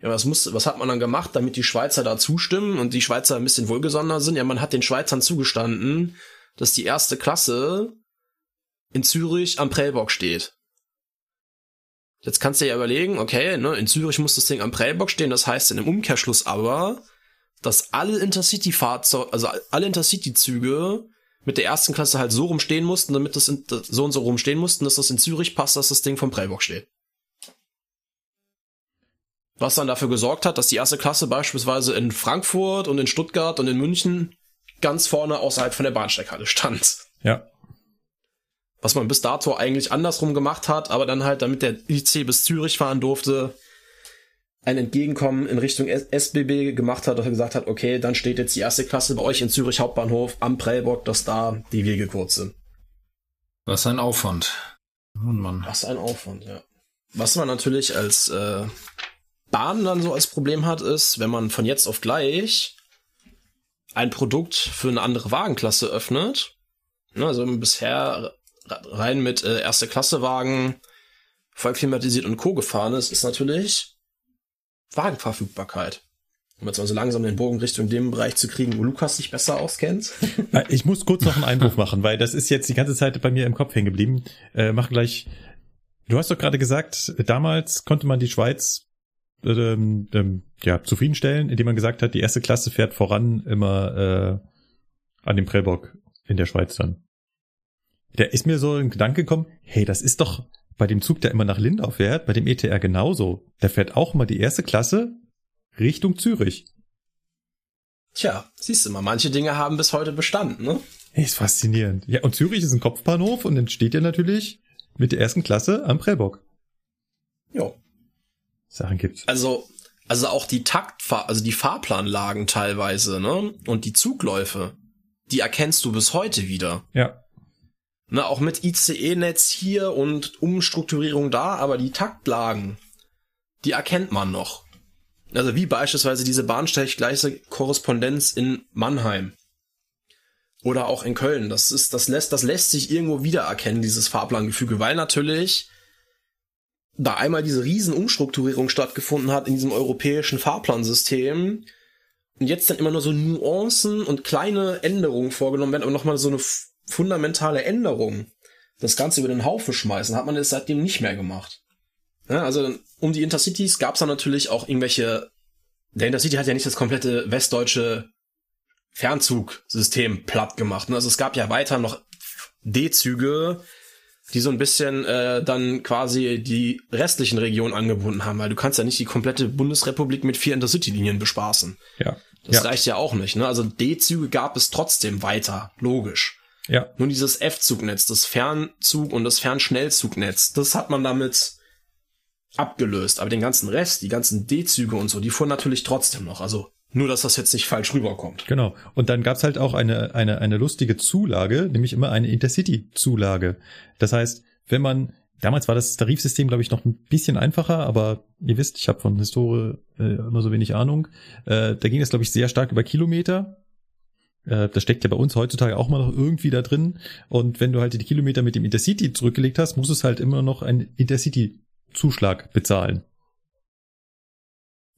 S1: Ja, was muss, was hat man dann gemacht, damit die Schweizer da zustimmen und die Schweizer ein bisschen wohlgesonnener sind? Ja, man hat den Schweizern zugestanden, dass die erste Klasse in Zürich am Prellbock steht. Jetzt kannst du ja überlegen, okay, ne, in Zürich muss das Ding am Prellbock stehen, das heißt in dem Umkehrschluss aber, dass alle Intercity-Fahrzeuge, also alle Intercity-Züge mit der ersten Klasse halt so rumstehen mussten, damit das in, so und so rumstehen mussten, dass das in Zürich passt, dass das Ding vom Prellbock steht. Was dann dafür gesorgt hat, dass die erste Klasse beispielsweise in Frankfurt und in Stuttgart und in München ganz vorne außerhalb von der Bahnsteighalle stand.
S4: Ja.
S1: Was man bis dato eigentlich andersrum gemacht hat, aber dann halt, damit der IC bis Zürich fahren durfte, ein Entgegenkommen in Richtung SBB gemacht hat, dass er gesagt hat, okay, dann steht jetzt die erste Klasse bei euch in Zürich Hauptbahnhof am Prellbock, dass da die Wege kurz sind.
S2: Was ein Aufwand.
S1: Nun, Mann. Was ein Aufwand, ja. Was man natürlich als äh, Bahn dann so als Problem hat, ist, wenn man von jetzt auf gleich ein Produkt für eine andere Wagenklasse öffnet, ne, also bisher rein mit äh, erste Klasse Wagen, voll klimatisiert und Co. gefahren ist, ist natürlich Wagenverfügbarkeit. Um jetzt mal so langsam den Bogen Richtung dem Bereich zu kriegen, wo Lukas sich besser auskennt. [LAUGHS]
S4: Äh, ich muss kurz noch einen Einwurf machen, weil das ist jetzt die ganze Zeit bei mir im Kopf hängen geblieben. Äh, mach gleich. Du hast doch gerade gesagt, damals konnte man die Schweiz ähm, ähm, ja, zufriedenstellen, indem man gesagt hat, die erste Klasse fährt voran immer äh, an dem Prellbock in der Schweiz dann. Da ist mir so ein Gedanke gekommen, hey, das ist doch bei dem Zug, der immer nach Lindau fährt, bei dem ETR genauso. Der fährt auch mal die erste Klasse Richtung Zürich.
S1: Tja, siehst du mal, manche Dinge haben bis heute bestanden, ne?
S4: Hey, ist faszinierend. Ja, und Zürich ist ein Kopfbahnhof und dann steht er natürlich mit der ersten Klasse am Prellbock.
S1: Jo.
S4: Sachen gibt's.
S1: Also, also auch die Taktfahr, also die Fahrplanlagen teilweise, ne? Und die Zugläufe, die erkennst du bis heute wieder.
S4: Ja.
S1: Ne, auch mit ICE-Netz hier und Umstrukturierung da, aber die Taktlagen, die erkennt man noch. Also wie beispielsweise diese bahnsteiggleiche Korrespondenz in Mannheim. Oder auch in Köln. Das ist, das lässt, das lässt sich irgendwo wiedererkennen, dieses Fahrplangefüge, weil natürlich da einmal diese riesen Umstrukturierung stattgefunden hat in diesem europäischen Fahrplansystem und jetzt dann immer nur so Nuancen und kleine Änderungen vorgenommen werden, aber nochmal so eine fundamentale Änderung das Ganze über den Haufen schmeißen, hat man es seitdem nicht mehr gemacht. Ja, also um die Intercities gab es dann natürlich auch irgendwelche. Der Intercity hat ja nicht das komplette westdeutsche Fernzugsystem platt gemacht. Ne? Also es gab ja weiter noch D-Züge, die so ein bisschen äh, dann quasi die restlichen Regionen angebunden haben, weil du kannst ja nicht die komplette Bundesrepublik mit vier Intercity-Linien bespaßen.
S4: Ja.
S1: Das
S4: ja.
S1: reicht ja auch nicht. Ne? Also D-Züge gab es trotzdem weiter, logisch.
S4: Ja.
S1: Nur dieses F-Zugnetz, das Fernzug- und das Fernschnellzugnetz, das hat man damit abgelöst. Aber den ganzen Rest, die ganzen D-Züge und so, die fuhren natürlich trotzdem noch. Also Nur, dass das jetzt nicht falsch rüberkommt.
S4: Genau. Und dann gab's halt auch eine, eine, eine lustige Zulage, nämlich immer eine Intercity-Zulage. Das heißt, wenn man, damals war das Tarifsystem, glaube ich, noch ein bisschen einfacher, aber ihr wisst, ich habe von Historie äh, immer so wenig Ahnung. Äh, da ging es, glaube ich, sehr stark über Kilometer. Äh, das steckt ja bei uns heutzutage auch mal noch irgendwie da drin. Und wenn du halt die Kilometer mit dem Intercity zurückgelegt hast, muss es halt immer noch einen Intercity-Zuschlag bezahlen.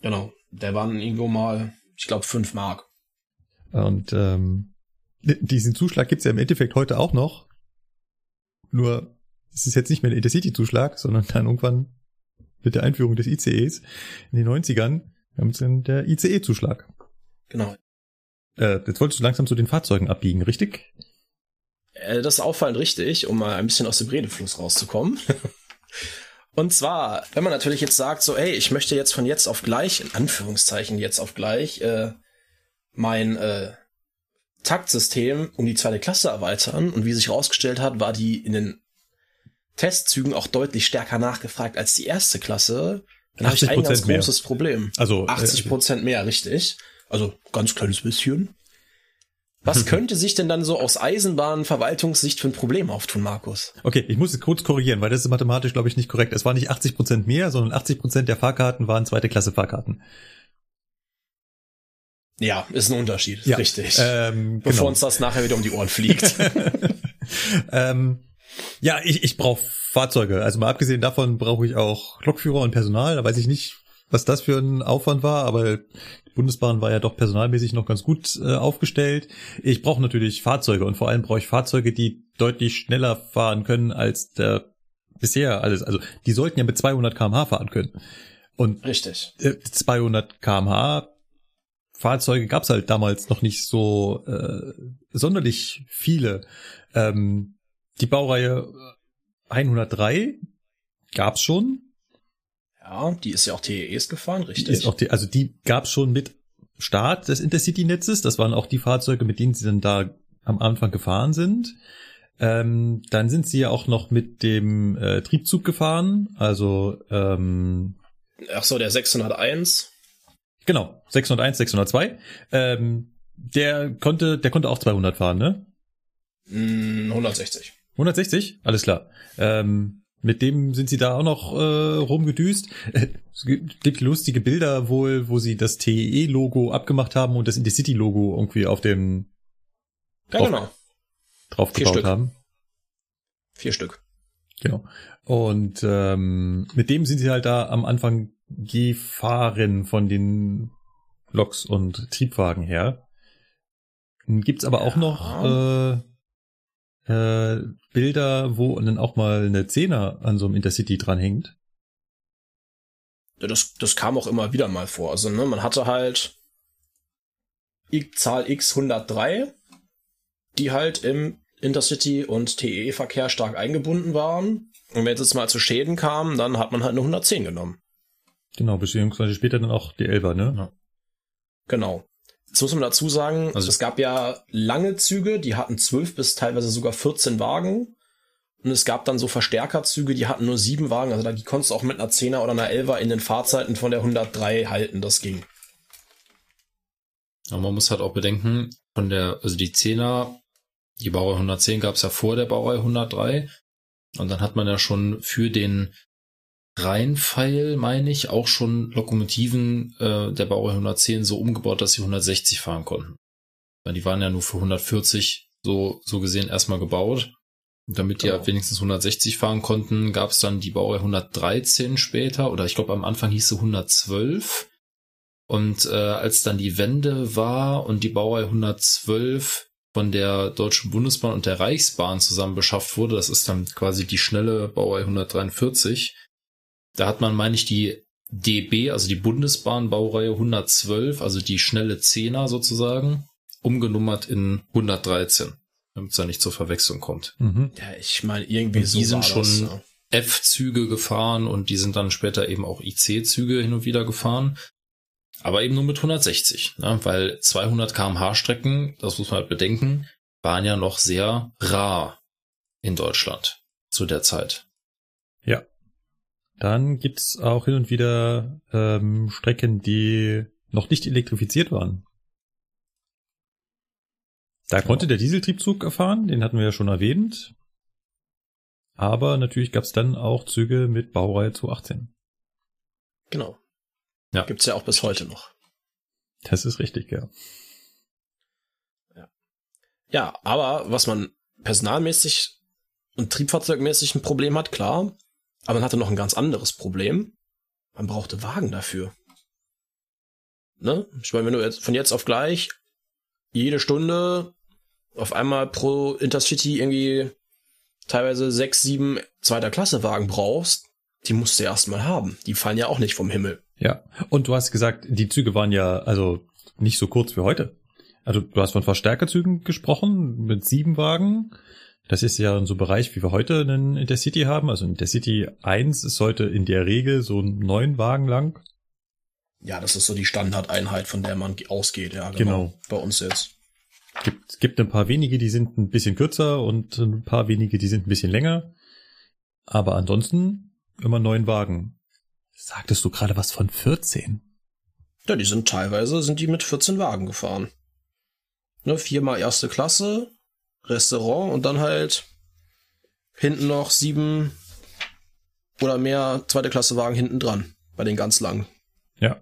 S1: Genau. Der war irgendwo mal ich glaube, fünf Mark.
S4: Und ähm, diesen Zuschlag gibt's ja im Endeffekt heute auch noch. Nur es ist jetzt nicht mehr der Intercity-Zuschlag, sondern dann irgendwann mit der Einführung des ICEs in den 90ern haben sie dann der ICE-Zuschlag.
S1: Genau.
S4: Äh, jetzt wolltest du langsam zu den Fahrzeugen abbiegen, richtig?
S1: Äh, das ist auffallend richtig, um mal ein bisschen aus dem Redefluss rauszukommen. [LAUGHS] Und zwar, wenn man natürlich jetzt sagt, so, ey, ich möchte jetzt von jetzt auf gleich, in Anführungszeichen jetzt auf gleich, äh, mein äh, Taktsystem um die zweite Klasse erweitern und wie sich herausgestellt hat, war die in den Testzügen auch deutlich stärker nachgefragt als die erste Klasse. Dann habe ich ein ganz mehr. großes Problem.
S4: Also
S1: 80 äh, Prozent mehr, richtig. Also ganz kleines bisschen. Was [LAUGHS] könnte sich denn dann so aus Eisenbahnverwaltungssicht für ein Problem auftun, Markus?
S4: Okay, ich muss es kurz korrigieren, weil das ist mathematisch, glaube ich, nicht korrekt. Es war nicht 80 Prozent mehr, sondern 80 Prozent der Fahrkarten waren zweite Klasse Fahrkarten.
S1: Ja, ist ein Unterschied,
S4: ja,
S1: richtig.
S4: Ähm,
S1: Bevor genau. uns das nachher wieder um die Ohren fliegt. [LAUGHS] [LAUGHS]
S4: ähm, ja, ich, ich brauche Fahrzeuge. Also mal abgesehen davon brauche ich auch Lokführer und Personal. Da weiß ich nicht, was das für ein Aufwand war, aber Bundesbahn war ja doch personalmäßig noch ganz gut äh, aufgestellt. Ich brauche natürlich Fahrzeuge und vor allem brauche ich Fahrzeuge, die deutlich schneller fahren können als der bisher alles. Also die sollten ja mit 200 km/h fahren können. Und
S1: richtig.
S4: Äh, 200 km/h Fahrzeuge gab's halt damals noch nicht so äh, sonderlich viele. Ähm, die Baureihe 103 gab's schon,
S1: ja, die ist ja auch TEEs gefahren, richtig?
S4: Die ist auch die, also die gab es schon mit Start des Intercity-Netzes. Das waren auch die Fahrzeuge, mit denen sie dann da am Anfang gefahren sind. Ähm, dann sind sie ja auch noch mit dem äh, Triebzug gefahren, also ähm,
S1: Ach so, der 601.
S4: Genau, 601, 602. Ähm, der konnte, der konnte auch 200 fahren, ne?
S1: 160.
S4: 160? Alles klar. Ähm, mit dem sind sie da auch noch äh, rumgedüst. [LAUGHS] Es gibt lustige Bilder wohl, wo sie das TE-Logo abgemacht haben und das Intercity-Logo irgendwie auf dem
S1: ja, drauf, genau.
S4: drauf gebaut
S1: Stück.
S4: haben.
S1: Vier Stück.
S4: Genau. Und ähm, mit dem sind sie halt da am Anfang gefahren von den Loks und Triebwagen her. Gibt's aber ja. auch noch äh, äh, Bilder, wo dann auch mal eine Zehner an so einem Intercity dranhängt.
S1: Ja, das, das kam auch immer wieder mal vor. Also, ne, man hatte halt Zahl X 103, die halt im Intercity und TE-Verkehr stark eingebunden waren. Und wenn es jetzt mal zu Schäden kam, dann hat man halt eine 110 genommen.
S4: Genau, beziehungsweise später dann auch die 11er, ne? Ja.
S1: Genau. Jetzt muss man dazu sagen, also es gab ja lange Züge, die hatten zwölf bis teilweise sogar 14 Wagen. Und es gab dann so Verstärkerzüge, die hatten nur sieben Wagen. Also da die konntest du auch mit einer Zehner oder einer Elfer in den Fahrzeiten von der 103 halten. Das ging.
S2: Aber man muss halt auch bedenken, von der, also die Zehner, die Baureihe 110 gab es ja vor der Baureihe 103. Und dann hat man ja schon für den Rheinpfeil, meine ich, auch schon Lokomotiven äh, der Baureihe 110 so umgebaut, dass sie 160 fahren konnten. Weil die waren ja nur für 140 so, so gesehen erstmal gebaut. Und damit genau. die halt wenigstens 160 fahren konnten, gab es dann die Baureihe 113 später, oder ich glaube am Anfang hieß sie 112. Und äh, als dann die Wende war und die Baureihe 112 von der Deutschen Bundesbahn und der Reichsbahn zusammen beschafft wurde, das ist dann quasi die schnelle Baureihe 143, da hat man, meine ich, die DB, also die Bundesbahnbaureihe 112, also die schnelle Zehner sozusagen, umgenummert in 113, damit es da nicht zur Verwechslung kommt.
S1: Mhm. Ja, ich meine, irgendwie und
S2: so Die sind schon das, F-Züge gefahren und die sind dann später eben auch IC-Züge hin und wieder gefahren. Aber eben nur mit 160, ne? weil 200 kmh Strecken, das muss man halt bedenken, waren ja noch sehr rar in Deutschland zu der Zeit.
S4: Dann gibt's auch hin und wieder ähm, Strecken, die noch nicht elektrifiziert waren. Da genau. konnte der Dieseltriebzug fahren, den hatten wir ja schon erwähnt. Aber natürlich gab es dann auch Züge mit Baureihe 218.
S1: Genau. Ja. Gibt's ja auch bis heute noch.
S4: Das ist richtig, ja.
S1: Ja, ja aber was man personalmäßig und triebfahrzeugmäßig ein Problem hat, klar. Aber man hatte noch ein ganz anderes Problem. Man brauchte Wagen dafür. Ne? Ich meine, wenn du jetzt von jetzt auf gleich jede Stunde auf einmal pro Intercity irgendwie teilweise sechs, sieben zweiter Klasse Wagen brauchst, die musst du erstmal haben. Die fallen ja auch nicht vom Himmel.
S4: Ja. Und du hast gesagt, die Züge waren ja also nicht so kurz wie heute. Also du hast von Verstärkerzügen gesprochen mit sieben Wagen. Das ist ja so ein Bereich, wie wir heute einen Intercity haben. Also ein Intercity 1 ist heute in der Regel so neun Wagen lang.
S1: Ja, das ist so die Standardeinheit, von der man ausgeht, ja, genau. genau. Bei uns jetzt.
S4: Gibt, gibt ein paar wenige, die sind ein bisschen kürzer und ein paar wenige, die sind ein bisschen länger. Aber ansonsten immer neun Wagen. Sagtest du gerade was von 14?
S1: Ja, die sind teilweise, sind die mit 14 Wagen gefahren. Ne, viermal erste Klasse, Restaurant und dann halt hinten noch sieben oder mehr zweite Klasse Wagen hinten dran. Bei den ganz langen.
S4: Ja.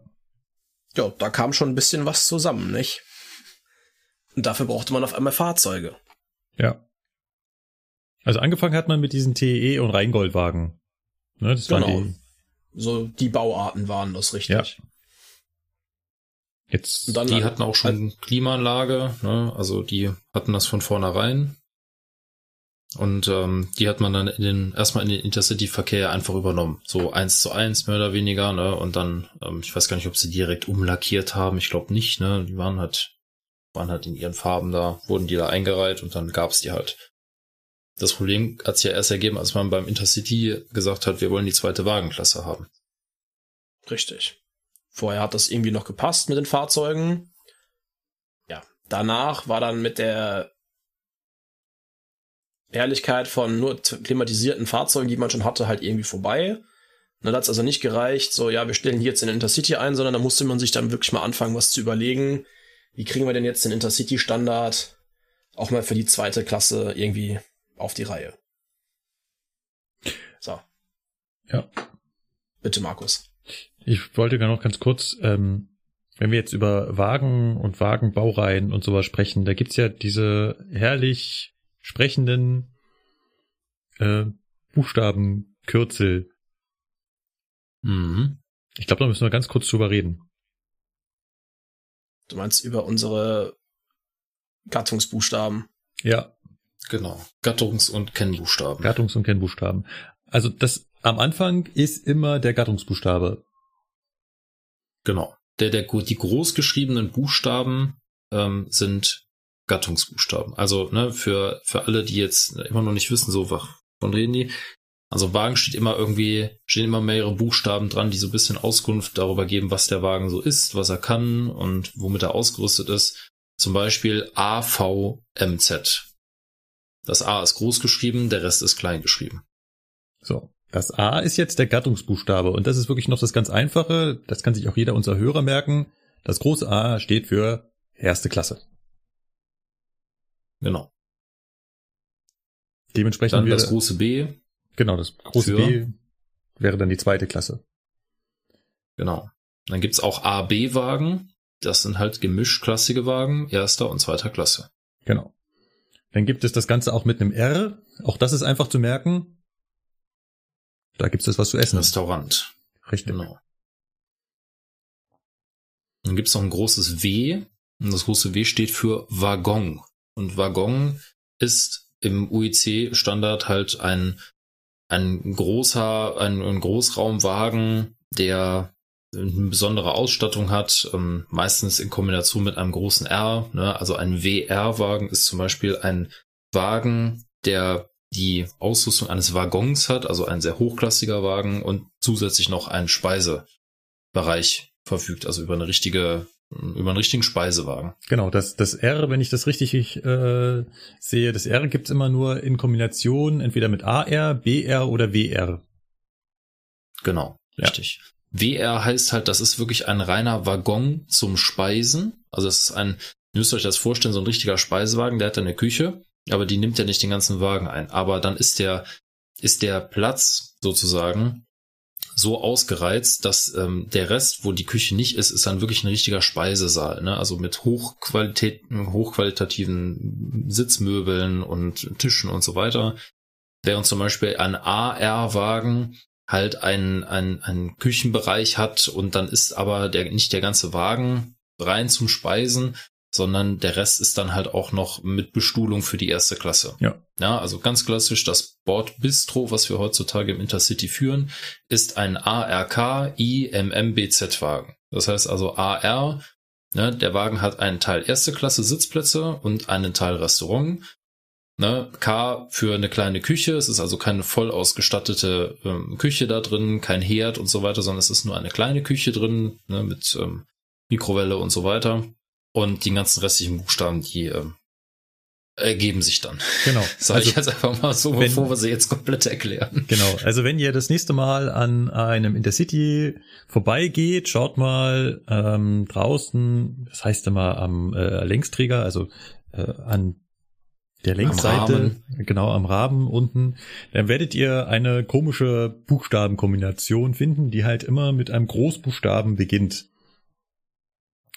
S1: Ja, da kam schon ein bisschen was zusammen, nicht? Und dafür brauchte man auf einmal Fahrzeuge.
S4: Ja. Also angefangen hat man mit diesen TE und Rheingoldwagen.
S1: Ne, das genau. waren die. So die Bauarten waren das richtig. Ja.
S2: Jetzt, dann die hatten auch schon Klimaanlage, ne? also die hatten das von vornherein. Und ähm, die hat man dann in den, erstmal in den Intercity-Verkehr einfach übernommen. So eins zu eins, mehr oder weniger, ne? Und dann, ähm, ich weiß gar nicht, ob sie direkt umlackiert haben, ich glaube nicht, ne? Die waren halt, waren halt in ihren Farben da, wurden die da eingereiht und dann gab's die halt. Das Problem hat sich ja erst ergeben, als man beim Intercity gesagt hat, wir wollen die zweite Wagenklasse haben.
S1: Richtig. Vorher hat das irgendwie noch gepasst mit den Fahrzeugen. Ja, danach war dann mit der Ehrlichkeit von nur klimatisierten Fahrzeugen, die man schon hatte, halt irgendwie vorbei. Dann hat es also nicht gereicht, so, ja, wir stellen hier jetzt den Intercity ein, sondern da musste man sich dann wirklich mal anfangen, was zu überlegen. Wie kriegen wir denn jetzt den Intercity-Standard auch mal für die zweite Klasse irgendwie auf die Reihe? So.
S4: Ja.
S1: Bitte, Markus.
S4: Ich wollte gar noch ganz kurz, ähm, wenn wir jetzt über Wagen und Wagenbaureihen und sowas sprechen, da gibt's ja diese herrlich sprechenden äh, Buchstabenkürzel. Mhm. Ich glaube, da müssen wir ganz kurz drüber reden.
S1: Du meinst über unsere Gattungsbuchstaben?
S4: Ja.
S2: Genau. Gattungs- und Kennbuchstaben.
S4: Gattungs- und Kennbuchstaben. Also das am Anfang ist immer der Gattungsbuchstabe.
S2: Genau. Der, der, die großgeschriebenen Buchstaben ähm, sind Gattungsbuchstaben. Also ne, für, für alle, die jetzt immer noch nicht wissen, so von reden die. Also Wagen steht immer irgendwie, stehen immer mehrere Buchstaben dran, die so ein bisschen Auskunft darüber geben, was der Wagen so ist, was er kann und womit er ausgerüstet ist. Zum Beispiel AVMZ. Das A ist groß geschrieben, der Rest ist klein geschrieben.
S4: So. Das A ist jetzt der Gattungsbuchstabe und das ist wirklich noch das ganz einfache. Das kann sich auch jeder unserer Hörer merken. Das große A steht für erste Klasse.
S2: Genau.
S4: Dementsprechend
S2: dann das große B.
S4: Genau, das große B wäre dann die zweite Klasse.
S2: Genau. Dann gibt's auch A-B-Wagen. Das sind halt gemischklassige Wagen, erster und zweiter Klasse.
S4: Genau. Dann gibt es das Ganze auch mit einem R. Auch das ist einfach zu merken. Da gibt's das was zu essen.
S2: Restaurant.
S4: Richtig. Genau.
S2: Dann gibt's noch ein großes W. Und das große W steht für Waggon. Und Waggon ist im UIC-Standard halt ein, ein großer, ein, ein Großraumwagen, der eine besondere Ausstattung hat, ähm, meistens in Kombination mit einem großen R. Ne? Also ein WR-Wagen ist zum Beispiel ein Wagen, der die Ausrüstung eines Waggons hat, also ein sehr hochklassiger Wagen und zusätzlich noch einen Speisebereich verfügt, also über eine richtige über einen richtigen Speisewagen.
S4: Genau, das, das R, wenn ich das richtig äh, sehe, das R gibt's immer nur in Kombination entweder mit AR, BR oder WR.
S2: Genau, richtig. Ja. WR heißt halt, das ist wirklich ein reiner Waggon zum Speisen. Also es ist ein, ihr müsst euch das vorstellen, so ein richtiger Speisewagen, der hat eine Küche, aber die nimmt ja nicht den ganzen Wagen ein. Aber dann ist der, ist der Platz sozusagen so ausgereizt, dass ähm, der Rest, wo die Küche nicht ist, ist dann wirklich ein richtiger Speisesaal. Ne? Also mit Hochqualität, hochqualitativen Sitzmöbeln und Tischen und so weiter. Während zum Beispiel ein AR-Wagen halt einen, einen, einen Küchenbereich hat und dann ist aber der, nicht der ganze Wagen rein zum Speisen, sondern der Rest ist dann halt auch noch mit Bestuhlung für die erste Klasse.
S4: Ja.
S2: Ja, also ganz klassisch das Bordbistro, was wir heutzutage im Intercity führen, ist ein ARK IMMBZ Wagen. Das heißt also AR, ne, der Wagen hat einen Teil erste Klasse Sitzplätze und einen Teil Restaurant. Ne, K für eine kleine Küche, es ist also keine voll ausgestattete ähm, Küche da drin, kein Herd und so weiter, sondern es ist nur eine kleine Küche drin, ne, mit ähm, Mikrowelle und so weiter. Und die ganzen restlichen Buchstaben, die äh, ergeben sich dann.
S4: Genau. [LAUGHS]
S2: Sag also, ich jetzt einfach mal so, wenn, bevor wir sie jetzt komplett erklären.
S4: Genau. Also wenn ihr das nächste Mal an einem Intercity vorbeigeht, schaut mal ähm, draußen, das heißt immer am äh, Längsträger, also äh, an der Längsseite, genau am Rahmen unten, dann werdet ihr eine komische Buchstabenkombination finden, die halt immer mit einem Großbuchstaben beginnt.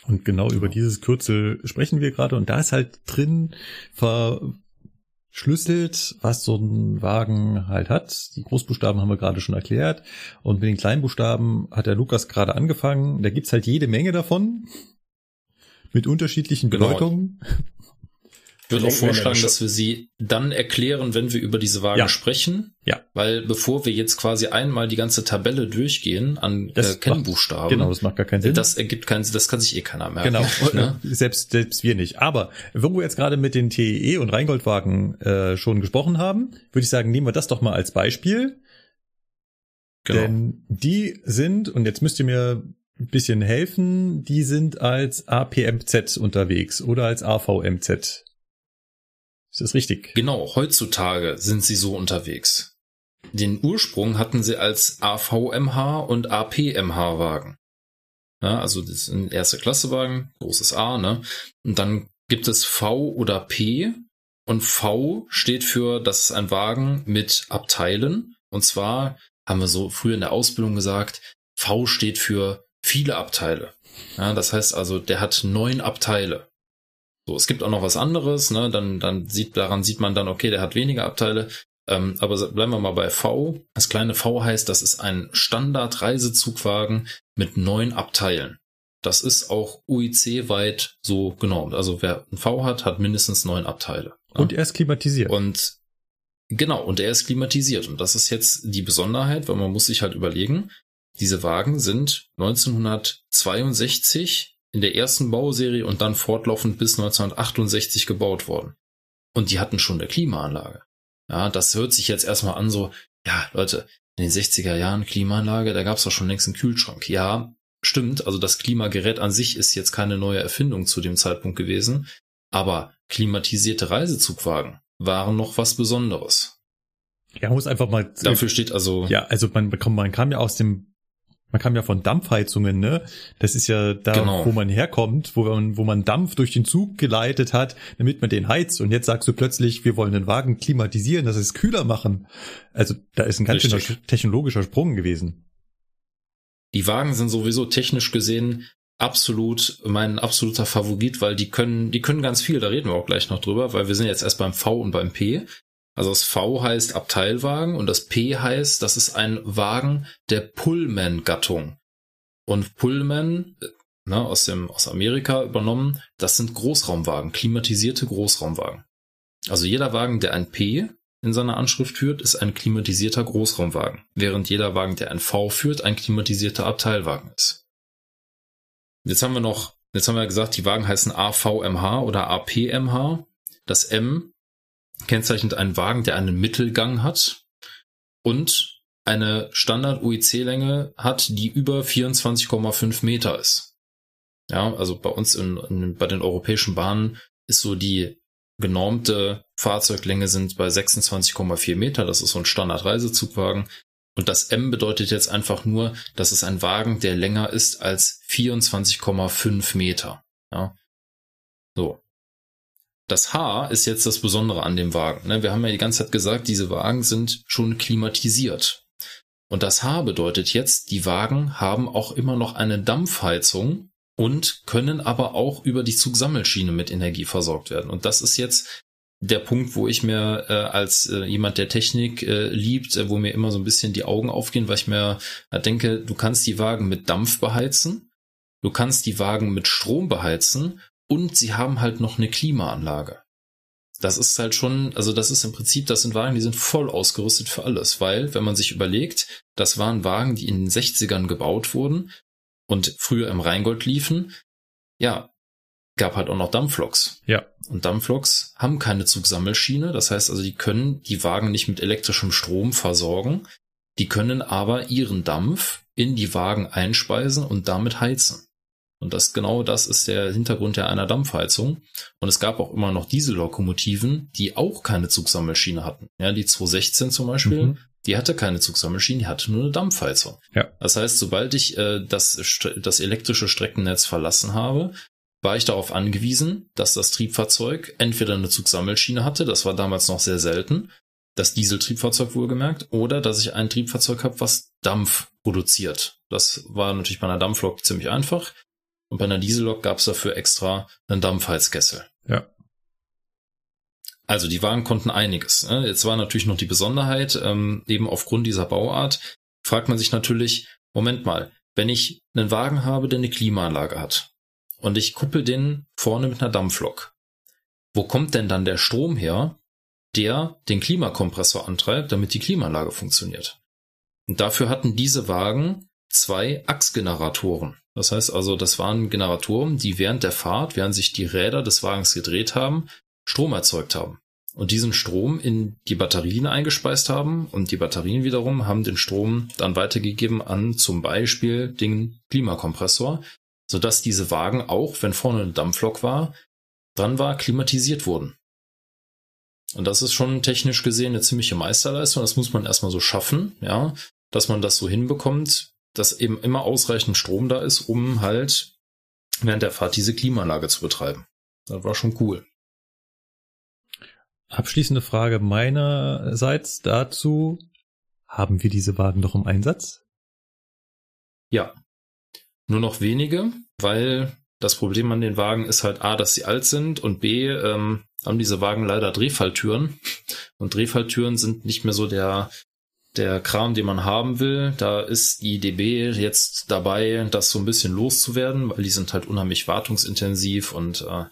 S4: Und genau über dieses Kürzel sprechen wir gerade. Und da ist halt drin verschlüsselt, was so ein Wagen halt hat. Die Großbuchstaben haben wir gerade schon erklärt. Und mit den Kleinbuchstaben hat der Lukas gerade angefangen. Da gibt's halt jede Menge davon. Mit unterschiedlichen genau. Bedeutungen.
S2: Genau. Ich würde auch vorschlagen, dass wir sie dann erklären, wenn wir über diese Wagen ja. sprechen.
S4: Ja.
S2: Weil bevor wir jetzt quasi einmal die ganze Tabelle durchgehen an äh, Kennbuchstaben.
S4: genau, das macht gar keinen Sinn.
S2: Das ergibt keinen Sinn, das kann sich eh keiner merken.
S4: Genau, [LAUGHS] ne? selbst, selbst wir nicht. Aber wo wir jetzt gerade mit den TEE und Rheingoldwagen äh, schon gesprochen haben, würde ich sagen, nehmen wir das doch mal als Beispiel. Genau. Denn die sind, und jetzt müsst ihr mir ein bisschen helfen, die sind als APMZ unterwegs oder als AVMZ. Ist das richtig?
S2: Genau, heutzutage sind sie so unterwegs. Den Ursprung hatten sie als AVMH und APMH-Wagen. Ja, also das sind erste Klasse Wagen, großes A, ne? Und dann gibt es V oder P und V steht für, das ist ein Wagen mit Abteilen. Und zwar haben wir so früher in der Ausbildung gesagt, V steht für viele Abteile. Ja, das heißt also, der hat neun Abteile. So, es gibt auch noch was anderes, ne? Dann, dann sieht, daran sieht man dann, okay, der hat weniger Abteile. Ähm, aber bleiben wir mal bei V. Das kleine V heißt, das ist ein Standard-Reisezugwagen mit neun Abteilen. Das ist auch UIC-weit so genormt. Also wer ein V hat, hat mindestens neun Abteile. Ne?
S4: Und er ist klimatisiert.
S2: Und genau, und er ist klimatisiert. Und das ist jetzt die Besonderheit, weil man muss sich halt überlegen, diese Wagen sind 1962 in der ersten Bauserie und dann fortlaufend bis 1968 gebaut worden. Und die hatten schon eine Klimaanlage. Ja, das hört sich jetzt erstmal an so, ja, Leute, in den 60er Jahren Klimaanlage, da gab es doch schon längst einen Kühlschrank. Ja, stimmt, also das Klimagerät an sich ist jetzt keine neue Erfindung zu dem Zeitpunkt gewesen, aber klimatisierte Reisezugwagen waren noch was Besonderes.
S4: Ja, muss einfach mal.
S2: Dafür steht also.
S4: Ja, also man, man kam ja aus dem man kam ja von Dampfheizungen, ne? Das ist ja da, genau. wo man herkommt, wo man, wo man Dampf durch den Zug geleitet hat, damit man den heizt. Und jetzt sagst du plötzlich, wir wollen den Wagen klimatisieren, das ist kühler machen. Also da ist ein ganz schöner technologischer Sprung gewesen.
S2: Die Wagen sind sowieso technisch gesehen absolut mein absoluter Favorit, weil die können, die können ganz viel, da reden wir auch gleich noch drüber, weil wir sind jetzt erst beim V und beim P. Also das V heißt Abteilwagen und das P heißt, das ist ein Wagen der Pullman-Gattung. Und Pullman, ne, aus dem, aus Amerika übernommen, das sind Großraumwagen, klimatisierte Großraumwagen. Also jeder Wagen, der ein P in seiner Anschrift führt, ist ein klimatisierter Großraumwagen, während jeder Wagen, der ein V führt, ein klimatisierter Abteilwagen ist. Jetzt haben wir noch, jetzt haben wir gesagt, die Wagen heißen AVMH oder APMH. Das M kennzeichnet einen Wagen, der einen Mittelgang hat und eine Standard-UIC-Länge hat, die über 24,5 Meter ist. Ja, also bei uns in, in, bei den europäischen Bahnen ist so die genormte Fahrzeuglänge sind bei 26,4 Meter. Das ist so ein Standard-Reisezugwagen. Und das M bedeutet jetzt einfach nur, dass es ein Wagen, der länger ist als 24,5 Meter. Ja. So. Das H ist jetzt das Besondere an dem Wagen. Ne? Wir haben ja die ganze Zeit gesagt, diese Wagen sind schon klimatisiert. Und das H bedeutet jetzt, die Wagen haben auch immer noch eine Dampfheizung und können aber auch über die Zugsammelschiene mit Energie versorgt werden. Und das ist jetzt der Punkt, wo ich mir äh, als äh, jemand, der Technik äh, liebt, äh, wo mir immer so ein bisschen die Augen aufgehen, weil ich mir äh, denke, du kannst die Wagen mit Dampf beheizen, du kannst die Wagen mit Strom beheizen und sie haben halt noch eine Klimaanlage. Das ist halt schon, also das ist im Prinzip, das sind Wagen, die sind voll ausgerüstet für alles, weil, wenn man sich überlegt, das waren Wagen, die in den 60ern gebaut wurden und früher im Rheingold liefen, ja, gab halt auch noch Dampfloks.
S4: Ja.
S2: Und Dampfloks haben keine Zugsammelschiene. Das heißt also, die können die Wagen nicht mit elektrischem Strom versorgen. Die können aber ihren Dampf in die Wagen einspeisen und damit heizen. Und das genau das ist der Hintergrund der einer Dampfheizung. Und es gab auch immer noch Diesellokomotiven, die auch keine Zugsammelschiene hatten. Ja, die 216 zum Beispiel, mhm. die hatte keine Zugsammelschiene, die hatte nur eine Dampfheizung.
S4: Ja.
S2: Das heißt, sobald ich äh, das, das elektrische Streckennetz verlassen habe, war ich darauf angewiesen, dass das Triebfahrzeug entweder eine Zugsammelschiene hatte, das war damals noch sehr selten, das Dieseltriebfahrzeug wohlgemerkt, oder dass ich ein Triebfahrzeug habe, was Dampf produziert. Das war natürlich bei einer Dampflok ziemlich einfach. Und bei einer Diesellok gab es dafür extra einen Dampfheizkessel.
S4: Ja.
S2: Also die Wagen konnten einiges. Ne? Jetzt war natürlich noch die Besonderheit, ähm, eben aufgrund dieser Bauart, fragt man sich natürlich, Moment mal, wenn ich einen Wagen habe, der eine Klimaanlage hat, und ich kuppel den vorne mit einer Dampflok. Wo kommt denn dann der Strom her, der den Klimakompressor antreibt, damit die Klimaanlage funktioniert? Und dafür hatten diese Wagen zwei Achsgeneratoren. Das heißt also, das waren Generatoren, die während der Fahrt, während sich die Räder des Wagens gedreht haben, Strom erzeugt haben. Und diesen Strom in die Batterien eingespeist haben und die Batterien wiederum haben den Strom dann weitergegeben an zum Beispiel den Klimakompressor, sodass diese Wagen auch, wenn vorne eine Dampflok war, dran war, klimatisiert wurden. Und das ist schon technisch gesehen eine ziemliche Meisterleistung. Das muss man erstmal so schaffen, ja, dass man das so hinbekommt, dass eben immer ausreichend Strom da ist, um halt während der Fahrt diese Klimaanlage zu betreiben. Das war schon cool.
S4: Abschließende Frage meinerseits dazu. Haben wir diese Wagen noch im Einsatz?
S2: Ja, nur noch wenige, weil das Problem an den Wagen ist halt A, dass sie alt sind und B, ähm, haben diese Wagen leider Drehfalltüren. Und Drehfalltüren sind nicht mehr so der, der Kram, den man haben will. Da ist die DB jetzt dabei, das so ein bisschen loszuwerden, weil die sind halt unheimlich wartungsintensiv und äh,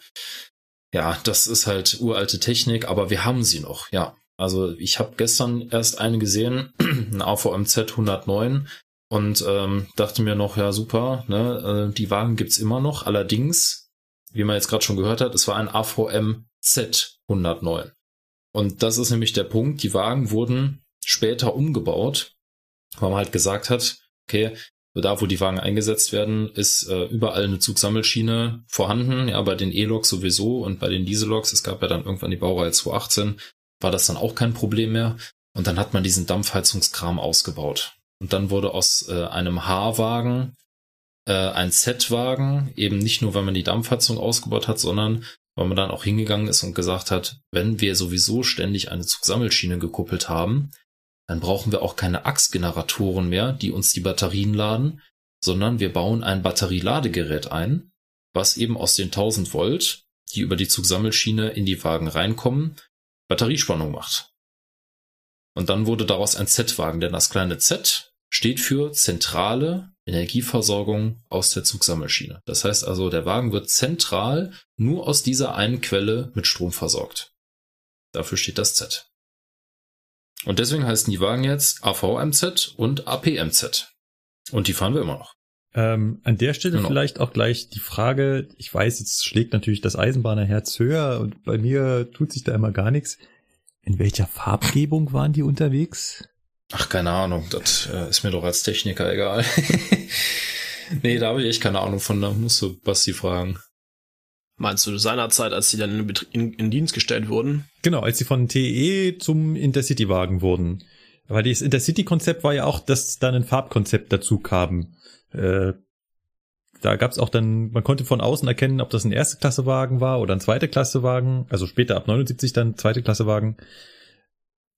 S2: ja, das ist halt uralte Technik, aber wir haben sie noch, ja. Also ich habe gestern erst eine gesehen, ein AVMZ 109, und ähm, dachte mir noch, ja super, ne, äh, die Wagen gibt's immer noch. Allerdings, wie man jetzt gerade schon gehört hat, es war ein AVM Z 109. Und das ist nämlich der Punkt, die Wagen wurden später umgebaut, weil man halt gesagt hat, okay, da wo die Wagen eingesetzt werden, ist äh, überall eine Zugsammelschiene vorhanden, ja, bei den E-Loks sowieso und bei den Diesel-Loks, es gab ja dann irgendwann die Baureihe 218, war das dann auch kein Problem mehr. Und dann hat man diesen Dampfheizungskram ausgebaut. Und dann wurde aus äh, einem H-Wagen äh, ein Z-Wagen, eben nicht nur, weil man die Dampfheizung ausgebaut hat, sondern weil man dann auch hingegangen ist und gesagt hat, wenn wir sowieso ständig eine Zugsammelschiene gekuppelt haben, dann brauchen wir auch keine Achsgeneratoren mehr, die uns die Batterien laden, sondern wir bauen ein Batterieladegerät ein, was eben aus den 1000 Volt, die über die Zugsammelschiene in die Wagen reinkommen, Batteriespannung macht. Und dann wurde daraus ein Z-Wagen, denn das kleine Z steht für zentrale Energieversorgung aus der Zugsammelschiene. Das heißt also, der Wagen wird zentral nur aus dieser einen Quelle mit Strom versorgt. Dafür steht das Z. Und deswegen heißen die Wagen jetzt AVMZ und APMZ. Und die fahren wir immer noch.
S4: Ähm, an der Stelle genau. vielleicht auch gleich die Frage, ich weiß, jetzt schlägt natürlich das Eisenbahnerherz höher und bei mir tut sich da immer gar nichts. In welcher Farbgebung waren die unterwegs?
S2: Ach, keine Ahnung. Das äh, ist mir doch als Techniker egal. [LAUGHS] nee, da habe ich echt keine Ahnung von. Da musst du Basti fragen.
S1: Meinst du seinerzeit, als sie dann in, in, in, Dienst gestellt wurden?
S4: Genau, als sie von TE zum Intercity-Wagen wurden. Weil das Intercity-Konzept war ja auch, dass dann ein Farbkonzept dazu kam. Äh, da gab's auch dann, man konnte von außen erkennen, ob das ein erste Klasse Wagen war oder ein zweite Klasse Wagen, also später ab 79 dann zweite Klasse Wagen.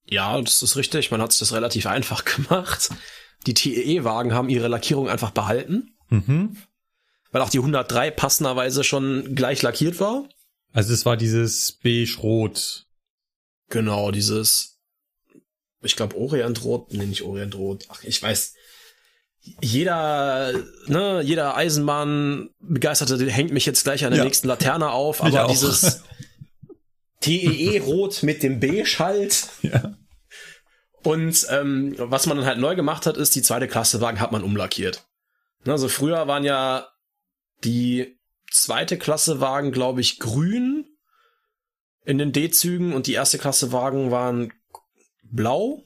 S1: Ja, das ist richtig. Man hat es das relativ einfach [LAUGHS] gemacht. Die TEE-Wagen haben ihre Lackierung einfach behalten. Mhm. Weil auch die 103 passenderweise schon gleich lackiert war.
S4: Also es war dieses beige-rot.
S1: Genau, dieses, ich glaube Orientrot, nee, nicht Orientrot. Ach, ich weiß, jeder, ne, jeder Eisenbahn begeisterte hängt mich jetzt gleich an der ja. nächsten Laterne auf, aber dieses [LAUGHS] TEE-Rot mit dem Beige halt. Ja. Und ähm, was man dann halt neu gemacht hat, ist, die zweite Klasse Wagen hat man umlackiert. Also früher waren ja die zweite Klasse Wagen, glaube ich, grün in den D-Zügen und die erste Klasse Wagen waren blau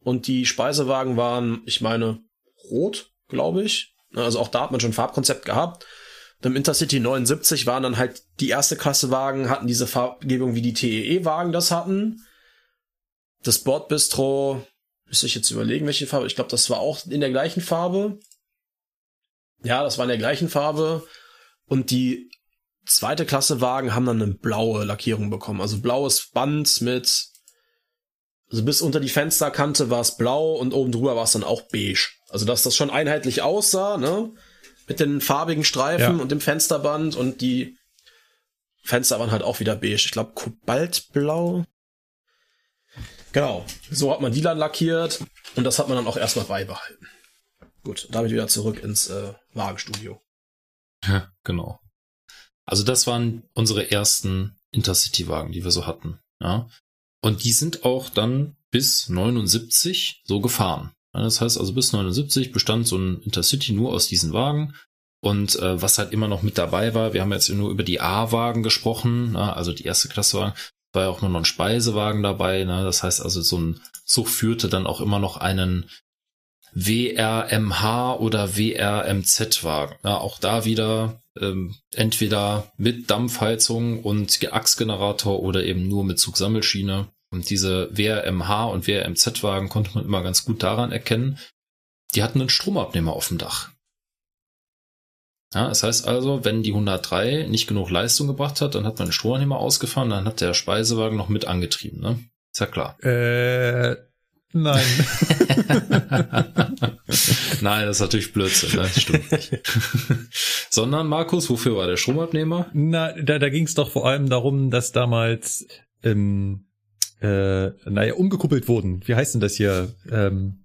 S1: und die Speisewagen waren, ich meine, rot, glaube ich. Also auch da hat man schon Farbkonzept gehabt. Im Intercity 79 waren dann halt die erste Klasse Wagen, hatten diese Farbgebung wie die TEE-Wagen das hatten. Das Bordbistro, müsste ich jetzt überlegen, welche Farbe. Ich glaube, das war auch in der gleichen Farbe. Ja, das war in der gleichen Farbe. Und die zweite Klasse Wagen haben dann eine blaue Lackierung bekommen. Also blaues Band mit, also bis unter die Fensterkante war es blau und oben drüber war es dann auch beige. Also dass das schon einheitlich aussah, ne? Mit den farbigen Streifen ja. und dem Fensterband und die Fenster waren halt auch wieder beige. Ich glaube Kobaltblau. Genau, so hat man die dann lackiert und das hat man dann auch erstmal beibehalten. Gut, damit wieder zurück ins äh, Wagenstudio.
S2: Ja, genau. Also das waren unsere ersten Intercity-Wagen, die wir so hatten. Ja. Und die sind auch dann bis 79 so gefahren. Das heißt also bis 79 bestand so ein Intercity nur aus diesen Wagen. Und äh, was halt immer noch mit dabei war, wir haben jetzt nur über die A-Wagen gesprochen, na, also die erste Klasse Wagen, war ja auch nur noch ein Speisewagen dabei. Ne? Das heißt also, so ein Zug führte dann auch immer noch einen WRMH oder WRMZ-Wagen. Ja, auch da wieder ähm, entweder mit Dampfheizung und Achsgenerator oder eben nur mit Zugsammelschiene. Und diese WRMH und WRMZ-Wagen konnte man immer ganz gut daran erkennen, die hatten einen Stromabnehmer auf dem Dach. Ja, das heißt also, wenn die 103 nicht genug Leistung gebracht hat, dann hat man den Stromabnehmer ausgefahren, dann hat der Speisewagen noch mit angetrieben, ne? Ist ja klar.
S4: Äh, nein. [LAUGHS]
S2: nein, das ist natürlich Blödsinn, ne? stimmt nicht. [LAUGHS] Sondern, Markus, wofür war der Stromabnehmer?
S4: Na, da, da ging es doch vor allem darum, dass damals ähm, äh, naja, umgekuppelt wurden. Wie heißt denn das hier? Ähm,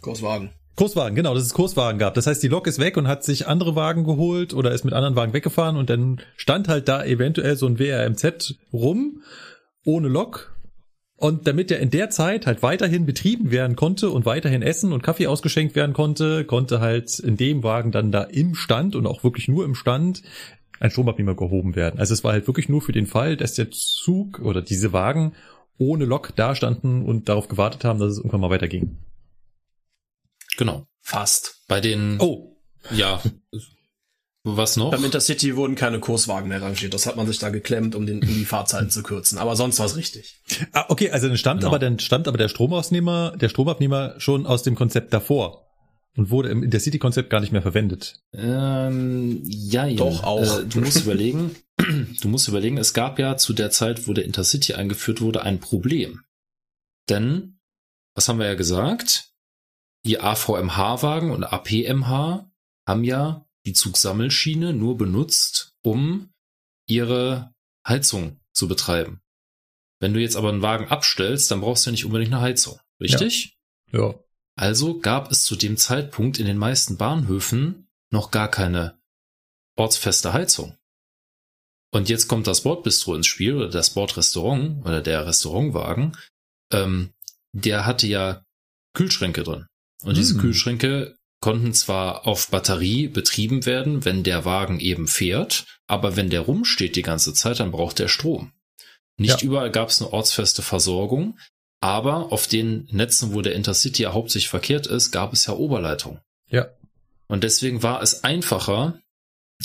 S1: Kurswagen.
S4: Kurswagen, genau, dass es Kurswagen gab. Das heißt, die Lok ist weg und hat sich andere Wagen geholt oder ist mit anderen Wagen weggefahren und dann stand halt da eventuell so ein WRMZ rum, ohne Lok. Und damit er in der Zeit halt weiterhin betrieben werden konnte und weiterhin Essen und Kaffee ausgeschenkt werden konnte, konnte halt in dem Wagen dann da im Stand und auch wirklich nur im Stand ein Stromabnehmer gehoben werden. Also es war halt wirklich nur für den Fall, dass der Zug oder diese Wagen ohne Lok dastanden und darauf gewartet haben, dass es irgendwann mal weiterging.
S2: Genau.
S1: Fast.
S2: Bei den.
S1: Oh.
S2: Ja. Was noch?
S1: Beim Intercity wurden keine Kurswagen mehr rangiert. Das hat man sich da geklemmt, um, den, um die Fahrzeiten zu kürzen. Aber sonst war es richtig.
S4: Ah, okay, also dann stammt genau. aber dann stammt aber der Stromausnehmer, der Stromabnehmer schon aus dem Konzept davor und wurde im Intercity-Konzept gar nicht mehr verwendet.
S2: Ähm, ja, ja.
S1: Doch auch.
S2: Äh, du musst überlegen, [CLEARS THROAT] du musst überlegen, es gab ja zu der Zeit, wo der Intercity eingeführt wurde, ein Problem. Denn, was haben wir ja gesagt? Die AVMH-Wagen und APMH haben ja die Zugsammelschiene nur benutzt, um ihre Heizung zu betreiben. Wenn du jetzt aber einen Wagen abstellst, dann brauchst du ja nicht unbedingt eine Heizung. Richtig?
S4: Ja. ja.
S2: Also gab es zu dem Zeitpunkt in den meisten Bahnhöfen noch gar keine ortsfeste Heizung. Und jetzt kommt das Bordbistro ins Spiel oder das Bordrestaurant oder der Restaurantwagen. Ähm, der hatte ja Kühlschränke drin. Und diese hm. Kühlschränke konnten zwar auf Batterie betrieben werden, wenn der Wagen eben fährt, aber wenn der rumsteht die ganze Zeit, dann braucht der Strom. Nicht ja. überall gab es eine ortsfeste Versorgung, aber auf den Netzen, wo der Intercity ja hauptsächlich verkehrt ist, gab es ja Oberleitung.
S4: Ja.
S2: Und deswegen war es einfacher,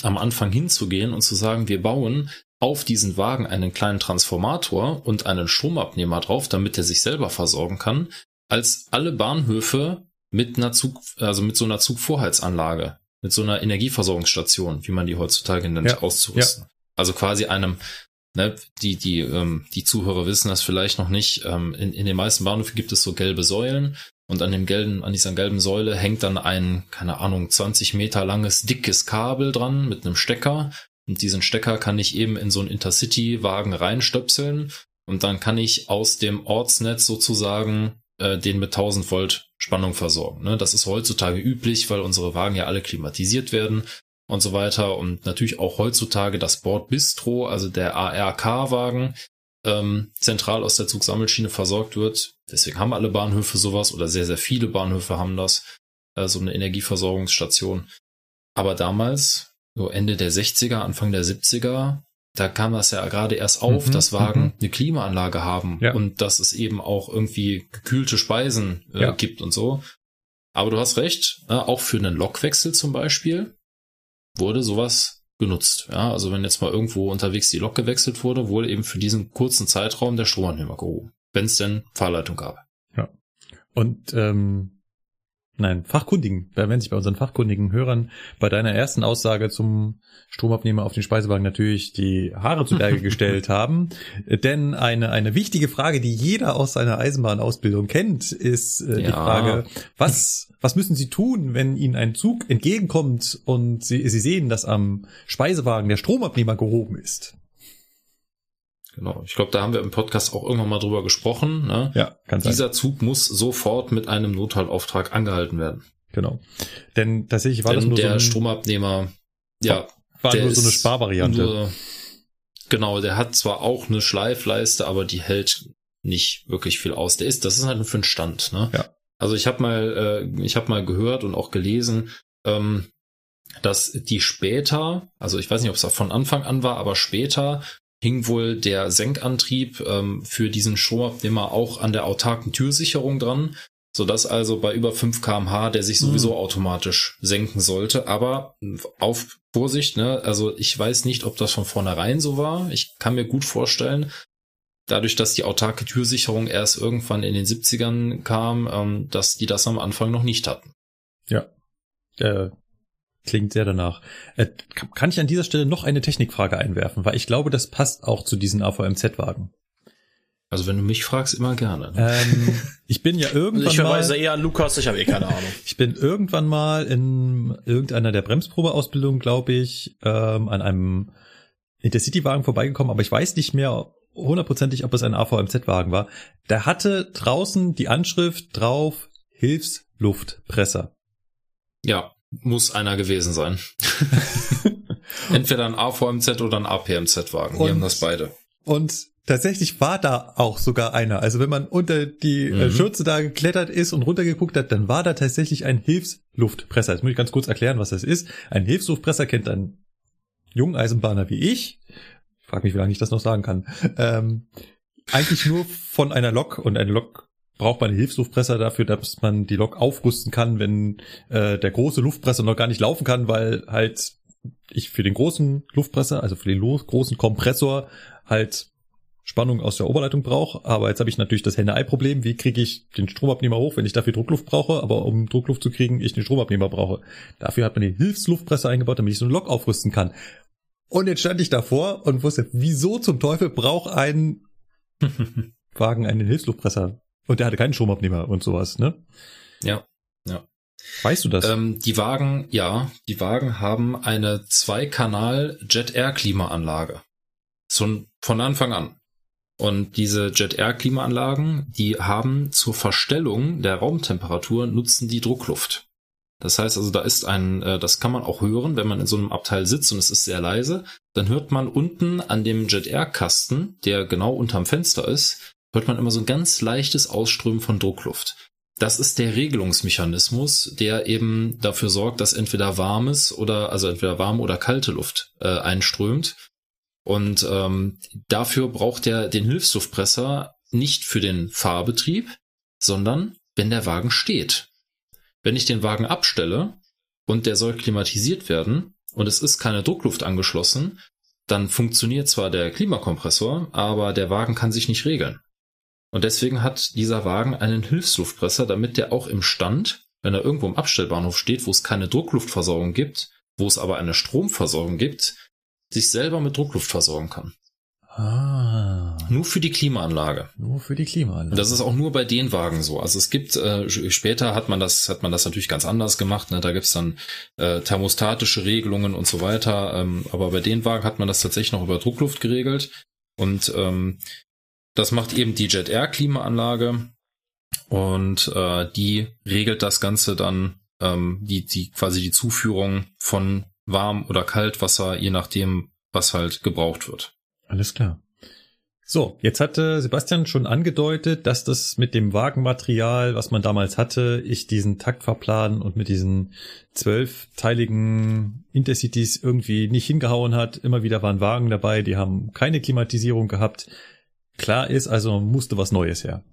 S2: am Anfang hinzugehen und zu sagen, wir bauen auf diesen Wagen einen kleinen Transformator und einen Stromabnehmer drauf, damit er sich selber versorgen kann, als alle Bahnhöfe mit einer Zug, also mit so einer Zugvorheizanlage, mit so einer Energieversorgungsstation, wie man die heutzutage nennt, ja. auszurüsten. Ja. Also quasi einem, ne, die, die, ähm, die Zuhörer wissen das vielleicht noch nicht, ähm, in, in den meisten Bahnhöfen gibt es so gelbe Säulen und an dem gelben, an dieser gelben Säule hängt dann ein, keine Ahnung, 20 Meter langes, dickes Kabel dran mit einem Stecker. Und diesen Stecker kann ich eben in so einen Intercity-Wagen reinstöpseln. Und dann kann ich aus dem Ortsnetz sozusagen äh, den mit 1000 Volt Spannung versorgen. Ne? Das ist heutzutage üblich, weil unsere Wagen ja alle klimatisiert werden und so weiter. Und natürlich auch heutzutage das Bordbistro, also der ARK-Wagen, ähm, zentral aus der Zugsammelschiene versorgt wird. Deswegen haben alle Bahnhöfe sowas oder sehr, sehr viele Bahnhöfe haben das, äh, so eine Energieversorgungsstation. Aber damals, so Ende der 60er, Anfang der 70er, da kam das ja gerade erst auf, mhm, dass Wagen mhm. eine Klimaanlage haben ja. und dass es eben auch irgendwie gekühlte Speisen äh, ja. gibt und so. Aber du hast recht, äh, auch für einen Lokwechsel zum Beispiel wurde sowas genutzt. Ja, also wenn jetzt mal irgendwo unterwegs die Lok gewechselt wurde, wurde eben für diesen kurzen Zeitraum der Stromanhänger gehoben, wenn es denn Fahrleitung gab.
S4: Ja. Und ähm, nein, Fachkundigen, da werden sich bei unseren fachkundigen Hörern bei deiner ersten Aussage zum Stromabnehmer auf den Speisewagen natürlich die Haare zu Berge [LAUGHS] gestellt haben. Denn eine, eine wichtige Frage, die jeder aus seiner Eisenbahnausbildung kennt, ist äh, ja. die Frage, was, was müssen Sie tun, wenn Ihnen ein Zug entgegenkommt und Sie, Sie sehen, dass am Speisewagen der Stromabnehmer gehoben ist?
S2: Genau. Ich glaube, da haben wir im Podcast auch irgendwann mal drüber gesprochen. Ne?
S4: Ja,
S2: kann sein. Dieser Zug muss sofort mit einem Notfallauftrag angehalten werden.
S4: Genau. Denn tatsächlich war
S2: Denn
S4: das nur
S2: der so ein, Stromabnehmer, ja,
S4: war nur so eine Sparvariante. Nur,
S2: genau, der hat zwar auch eine Schleifleiste, aber die hält nicht wirklich viel aus. Der ist, das ist halt für einen Stand. Ne?
S4: Ja.
S2: Also ich habe mal, äh, ich habe mal gehört und auch gelesen, ähm, dass die später, also ich weiß nicht, ob es von Anfang an war, aber später hing wohl der Senkantrieb ähm, für diesen Stromabnehmer auch an der autarken Türsicherung dran, sodass also bei über 5 kmh der sich sowieso mhm. automatisch senken sollte. Aber auf Vorsicht, ne? Also ich weiß nicht, ob das von vornherein so war. Ich kann mir gut vorstellen, dadurch, dass die autarke Türsicherung erst irgendwann in den 70ern kam, ähm, dass die das am Anfang noch nicht hatten.
S4: Ja. Äh, Klingt sehr danach. Äh, kann ich an dieser Stelle noch eine Technikfrage einwerfen, weil ich glaube, das passt auch zu diesen AVMZ-Wagen.
S2: Also wenn du mich fragst, immer gerne.
S4: Ähm, ich bin ja irgendwann
S1: ich
S4: verweise
S1: mal, eher an Lukas, ich habe eh keine Ahnung.
S4: ich bin irgendwann mal in irgendeiner der Bremsprobeausbildungen, glaube ich, ähm, an einem Intercity-Wagen vorbeigekommen, aber ich weiß nicht mehr hundertprozentig, ob es ein AVMZ-Wagen war. Der hatte draußen die Anschrift drauf Hilfsluftpresser.
S2: Ja, muss einer gewesen sein. [LAUGHS] Entweder ein AVMZ oder ein APMZ-Wagen. Die haben das beide.
S4: Und tatsächlich war da auch sogar einer. Also wenn man unter die äh, mhm. Schürze da geklettert ist und runtergeguckt hat, dann war da tatsächlich ein Hilfsluftpresser. Jetzt muss ich ganz kurz erklären, was das ist. Ein Hilfsluftpresser kennt ein Jungeisenbahner wie ich. Ich frage mich, wie lange ich das noch sagen kann. Ähm, eigentlich nur von einer Lok und eine Lok braucht man einen Hilfsluftpresser dafür, dass man die Lok aufrüsten kann, wenn äh, der große Luftpresser noch gar nicht laufen kann, weil halt ich für den großen Luftpresser, also für den großen Kompressor halt Spannung aus der Oberleitung brauche. Aber jetzt habe ich natürlich das Henne-Ei-Problem. Wie kriege ich den Stromabnehmer hoch, wenn ich dafür Druckluft brauche? Aber um Druckluft zu kriegen, ich den Stromabnehmer brauche. Dafür hat man den Hilfsluftpresser eingebaut, damit ich so eine Lok aufrüsten kann. Und jetzt stand ich davor und wusste, wieso zum Teufel braucht ein [LAUGHS] Wagen einen Hilfsluftpresser? Und der hatte keinen Stromabnehmer und sowas, ne?
S2: Ja, ja.
S4: Weißt du das?
S2: Ähm, die Wagen, ja, die Wagen haben eine Zwei-Kanal Jet Air Klimaanlage. Schon von Anfang an. Und diese Jet Air Klimaanlagen, die haben zur Verstellung der Raumtemperatur nutzen die Druckluft. Das heißt also, da ist ein, äh, das kann man auch hören, wenn man in so einem Abteil sitzt und es ist sehr leise, dann hört man unten an dem Jet Air Kasten, der genau unterm Fenster ist, hört man immer so ein ganz leichtes Ausströmen von Druckluft. Das ist der Regelungsmechanismus, der eben dafür sorgt, dass entweder warmes oder also entweder warme oder kalte Luft äh, einströmt. Und ähm, dafür braucht er den Hilfsluftpresser nicht für den Fahrbetrieb, sondern wenn der Wagen steht. Wenn ich den Wagen abstelle und der soll klimatisiert werden und es ist keine Druckluft angeschlossen, dann funktioniert zwar der Klimakompressor, aber der Wagen kann sich nicht regeln. Und deswegen hat dieser Wagen einen Hilfsluftpresser, damit der auch im Stand, wenn er irgendwo im Abstellbahnhof steht, wo es keine Druckluftversorgung gibt, wo es aber eine Stromversorgung gibt, sich selber mit Druckluft versorgen kann.
S4: Ah.
S2: Nur für die Klimaanlage.
S4: Nur für die Klimaanlage.
S2: Das ist auch nur bei den Wagen so. Also es gibt, äh, später hat man das, hat man das natürlich ganz anders gemacht. Ne? Da gibt's dann äh, thermostatische Regelungen und so weiter. Ähm, aber bei den Wagen hat man das tatsächlich noch über Druckluft geregelt. Und ähm, das macht eben die Jet Air Klimaanlage. Und äh, die regelt das Ganze dann, ähm, die, die quasi die Zuführung von Warm- oder Kaltwasser, je nachdem, was halt gebraucht wird.
S4: Alles klar. So, jetzt hatte Sebastian schon angedeutet, dass das mit dem Wagenmaterial, was man damals hatte, ich diesen Taktfahrplan und mit diesen zwölfteiligen Intercities irgendwie nicht hingehauen hat. Immer wieder waren Wagen dabei, die haben keine Klimatisierung gehabt. Klar ist, also musste was Neues her.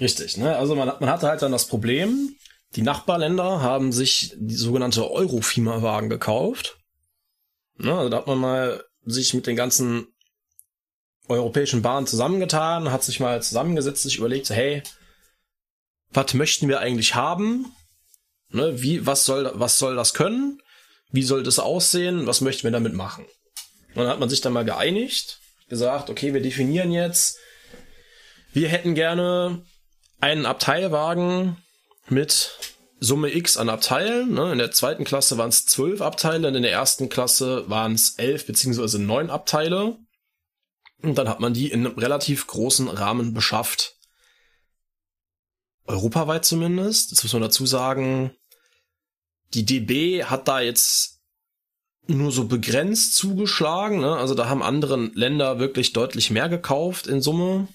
S1: Richtig, ne? Also man, man hatte halt dann das Problem, die Nachbarländer haben sich die sogenannte Eurofima-Wagen gekauft. Ne? Also da hat man mal sich mit den ganzen europäischen Bahnen zusammengetan, hat sich mal zusammengesetzt, sich überlegt, hey, was möchten wir eigentlich haben? Ne, wie, was soll, was soll das können? Wie soll das aussehen? Was möchten wir damit machen? Und dann hat man sich dann mal geeinigt, gesagt, okay, wir definieren jetzt, wir hätten gerne einen Abteilwagen mit Summe X an Abteilen. Ne? In der zweiten Klasse waren es zwölf Abteile und in der ersten Klasse waren es elf beziehungsweise neun Abteile. Und dann hat man die in einem relativ großen Rahmen beschafft. Europaweit zumindest. Das muss man dazu sagen. Die DB hat da jetzt nur so begrenzt zugeschlagen. Ne? Also da haben andere Länder wirklich deutlich mehr gekauft in Summe,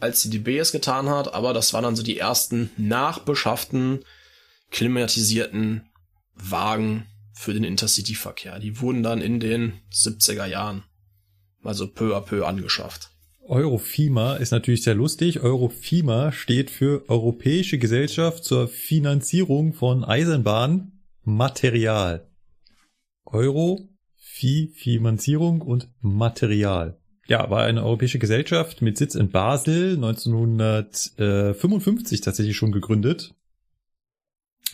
S1: als die DB es getan hat. Aber das waren dann so die ersten nachbeschafften, klimatisierten Wagen für den Intercity-Verkehr. Die wurden dann in den 70er Jahren also peu à peu angeschafft.
S4: Eurofima ist natürlich sehr lustig. Eurofima steht für Europäische Gesellschaft zur Finanzierung von Eisenbahnmaterial. Euro, Fi, Finanzierung und Material. Ja, war eine europäische Gesellschaft mit Sitz in Basel, 1955 tatsächlich schon gegründet.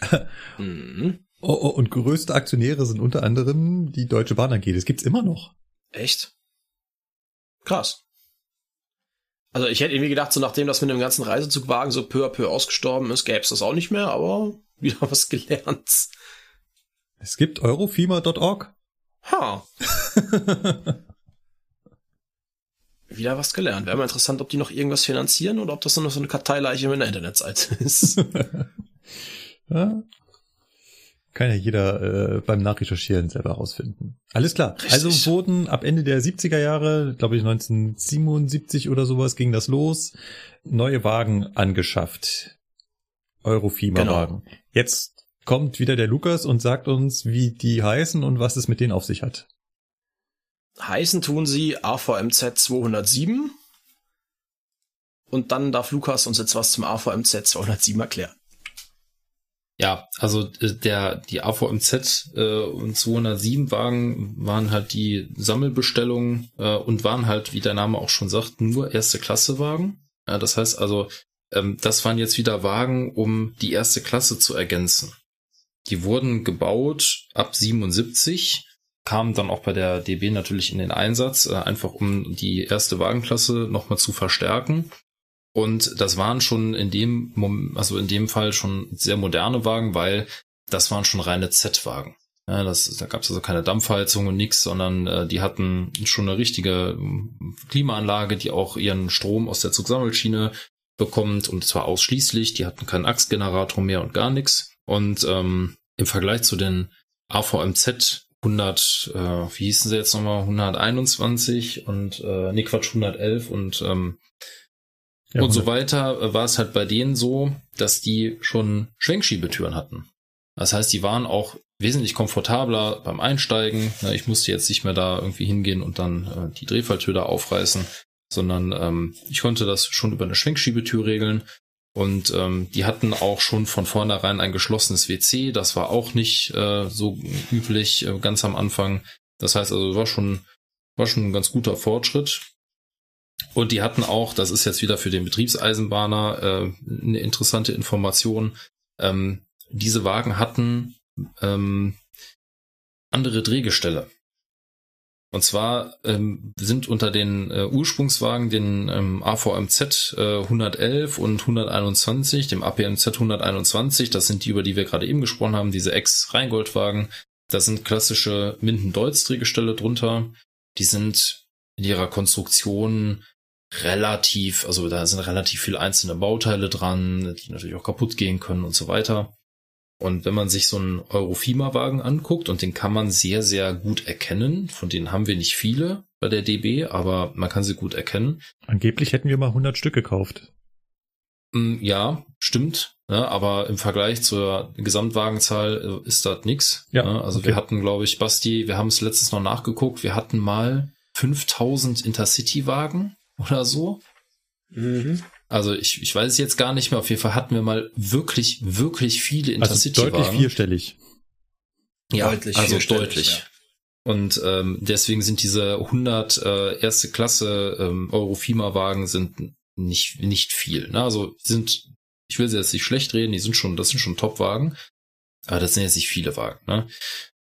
S4: [LAUGHS] mhm. oh, oh, und größte Aktionäre sind unter anderem die Deutsche Bahn AG. Das gibt's immer noch.
S1: Echt? Krass. Also ich hätte irgendwie gedacht, so nachdem das mit dem ganzen Reisezugwagen so peu à peu ausgestorben ist, gäbe es das auch nicht mehr, aber [LAUGHS] wieder was gelernt.
S4: Es gibt eurofima.org.
S1: Ha. [LAUGHS] wieder was gelernt. Wäre mal interessant, ob die noch irgendwas finanzieren oder ob das nur noch so eine Karteileiche mit einer Internetseite ist. [LAUGHS]
S4: ja, kann ja jeder äh, beim Nachrecherchieren selber rausfinden. Alles klar. Richtig. Also wurden ab Ende der 70er Jahre, glaube ich 1977 oder sowas ging das los, neue Wagen angeschafft. Eurofima-Wagen. Genau. Jetzt kommt wieder der Lukas und sagt uns, wie die heißen und was es mit denen auf sich hat.
S1: Heißen tun sie AVMZ 207. Und dann darf Lukas uns jetzt was zum AVMZ 207 erklären.
S2: Ja, also äh, der die AVMZ äh, und 207 Wagen waren halt die Sammelbestellungen äh, und waren halt, wie der Name auch schon sagt, nur erste Klasse Wagen. Ja, das heißt also, ähm, das waren jetzt wieder Wagen, um die erste Klasse zu ergänzen. Die wurden gebaut ab 77, kamen dann auch bei der DB natürlich in den Einsatz, äh, einfach um die erste Wagenklasse nochmal zu verstärken. Und das waren schon in dem, also in dem Fall schon sehr moderne Wagen, weil das waren schon reine Z-Wagen. Ja, das, da gab es also keine Dampfheizung und nix, sondern äh, die hatten schon eine richtige ähm, Klimaanlage, die auch ihren Strom aus der Zugsammelschiene bekommt und zwar ausschließlich. Die hatten keinen Achsgenerator mehr und gar nichts. Und ähm, im Vergleich zu den AVMZ 100, äh, wie hießen sie jetzt nochmal, 121 und äh, nee Quatsch 111 und ähm, ja, und so weiter äh, war es halt bei denen so, dass die schon Schwenkschiebetüren hatten. Das heißt, die waren auch wesentlich komfortabler beim Einsteigen. Ich musste jetzt nicht mehr da irgendwie hingehen und dann äh, die Drehfalltür da aufreißen, sondern ähm, ich konnte das schon über eine Schwenkschiebetür regeln. Und ähm, die hatten auch schon von vornherein ein geschlossenes WC. Das war auch nicht äh, so üblich äh, ganz am Anfang. Das heißt also, war schon war schon ein ganz guter Fortschritt. Und die hatten auch, das ist jetzt wieder für den Betriebseisenbahner äh, eine interessante Information, ähm, diese Wagen hatten ähm, andere Drehgestelle. Und zwar ähm, sind unter den äh, Ursprungswagen, den ähm, AVMZ äh, 111 und 121, dem APMZ 121, das sind die, über die wir gerade eben gesprochen haben, diese Ex-Rheingoldwagen, da sind klassische Minden-Deutz-Drehgestelle drunter. Die sind in ihrer Konstruktion relativ, also da sind relativ viele einzelne Bauteile dran, die natürlich auch kaputt gehen können und so weiter. Und wenn man sich so einen Eurofima-Wagen anguckt, und den kann man sehr, sehr gut erkennen, von denen haben wir nicht viele bei der DB, aber man kann sie gut erkennen.
S4: Angeblich hätten wir mal 100 Stück gekauft.
S2: Mm, ja, stimmt. Ja, aber im Vergleich zur Gesamtwagenzahl äh, ist das nix. Ja, ja, also okay. wir hatten, glaube ich, Basti, wir haben es letztes noch nachgeguckt, wir hatten mal 5000 Intercity-Wagen oder so. Mhm. Also ich, ich weiß es jetzt gar nicht mehr. Auf jeden Fall hatten wir mal wirklich, wirklich viele Intercity-Wagen.
S4: Also deutlich vierstellig.
S2: Ja, deutlich also deutlich. Ja. Und ähm, deswegen sind diese 100 äh, erste Klasse ähm, Eurofima-Wagen sind nicht nicht viel. Ne? Also sind, ich will sie jetzt nicht schlecht reden, die sind schon, das sind schon Top-Wagen, aber das sind jetzt nicht viele Wagen. Ne?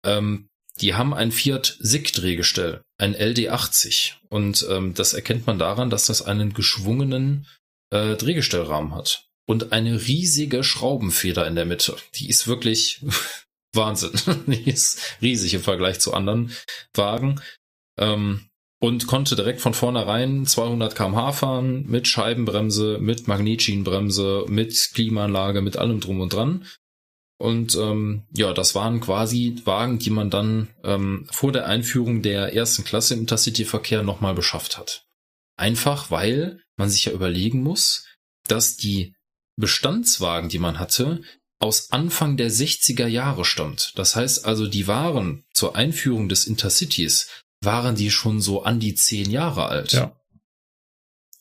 S2: Ähm, die haben ein Fiat SIG-Drehgestell, ein LD80. Und ähm, das erkennt man daran, dass das einen geschwungenen äh, Drehgestellrahmen hat. Und eine riesige Schraubenfeder in der Mitte. Die ist wirklich [LAUGHS] Wahnsinn. [LAUGHS] Die ist riesig im Vergleich zu anderen Wagen. Ähm, und konnte direkt von vornherein 200 kmh fahren mit Scheibenbremse, mit Magnetschienenbremse, mit Klimaanlage, mit allem drum und dran. Und ähm, ja, das waren quasi Wagen, die man dann ähm, vor der Einführung der ersten Klasse im Intercity-Verkehr nochmal beschafft hat. Einfach weil man sich ja überlegen muss, dass die Bestandswagen, die man hatte, aus Anfang der 60er Jahre stammt. Das heißt also, die waren zur Einführung des Intercities, waren die schon so an die zehn Jahre alt. Ja.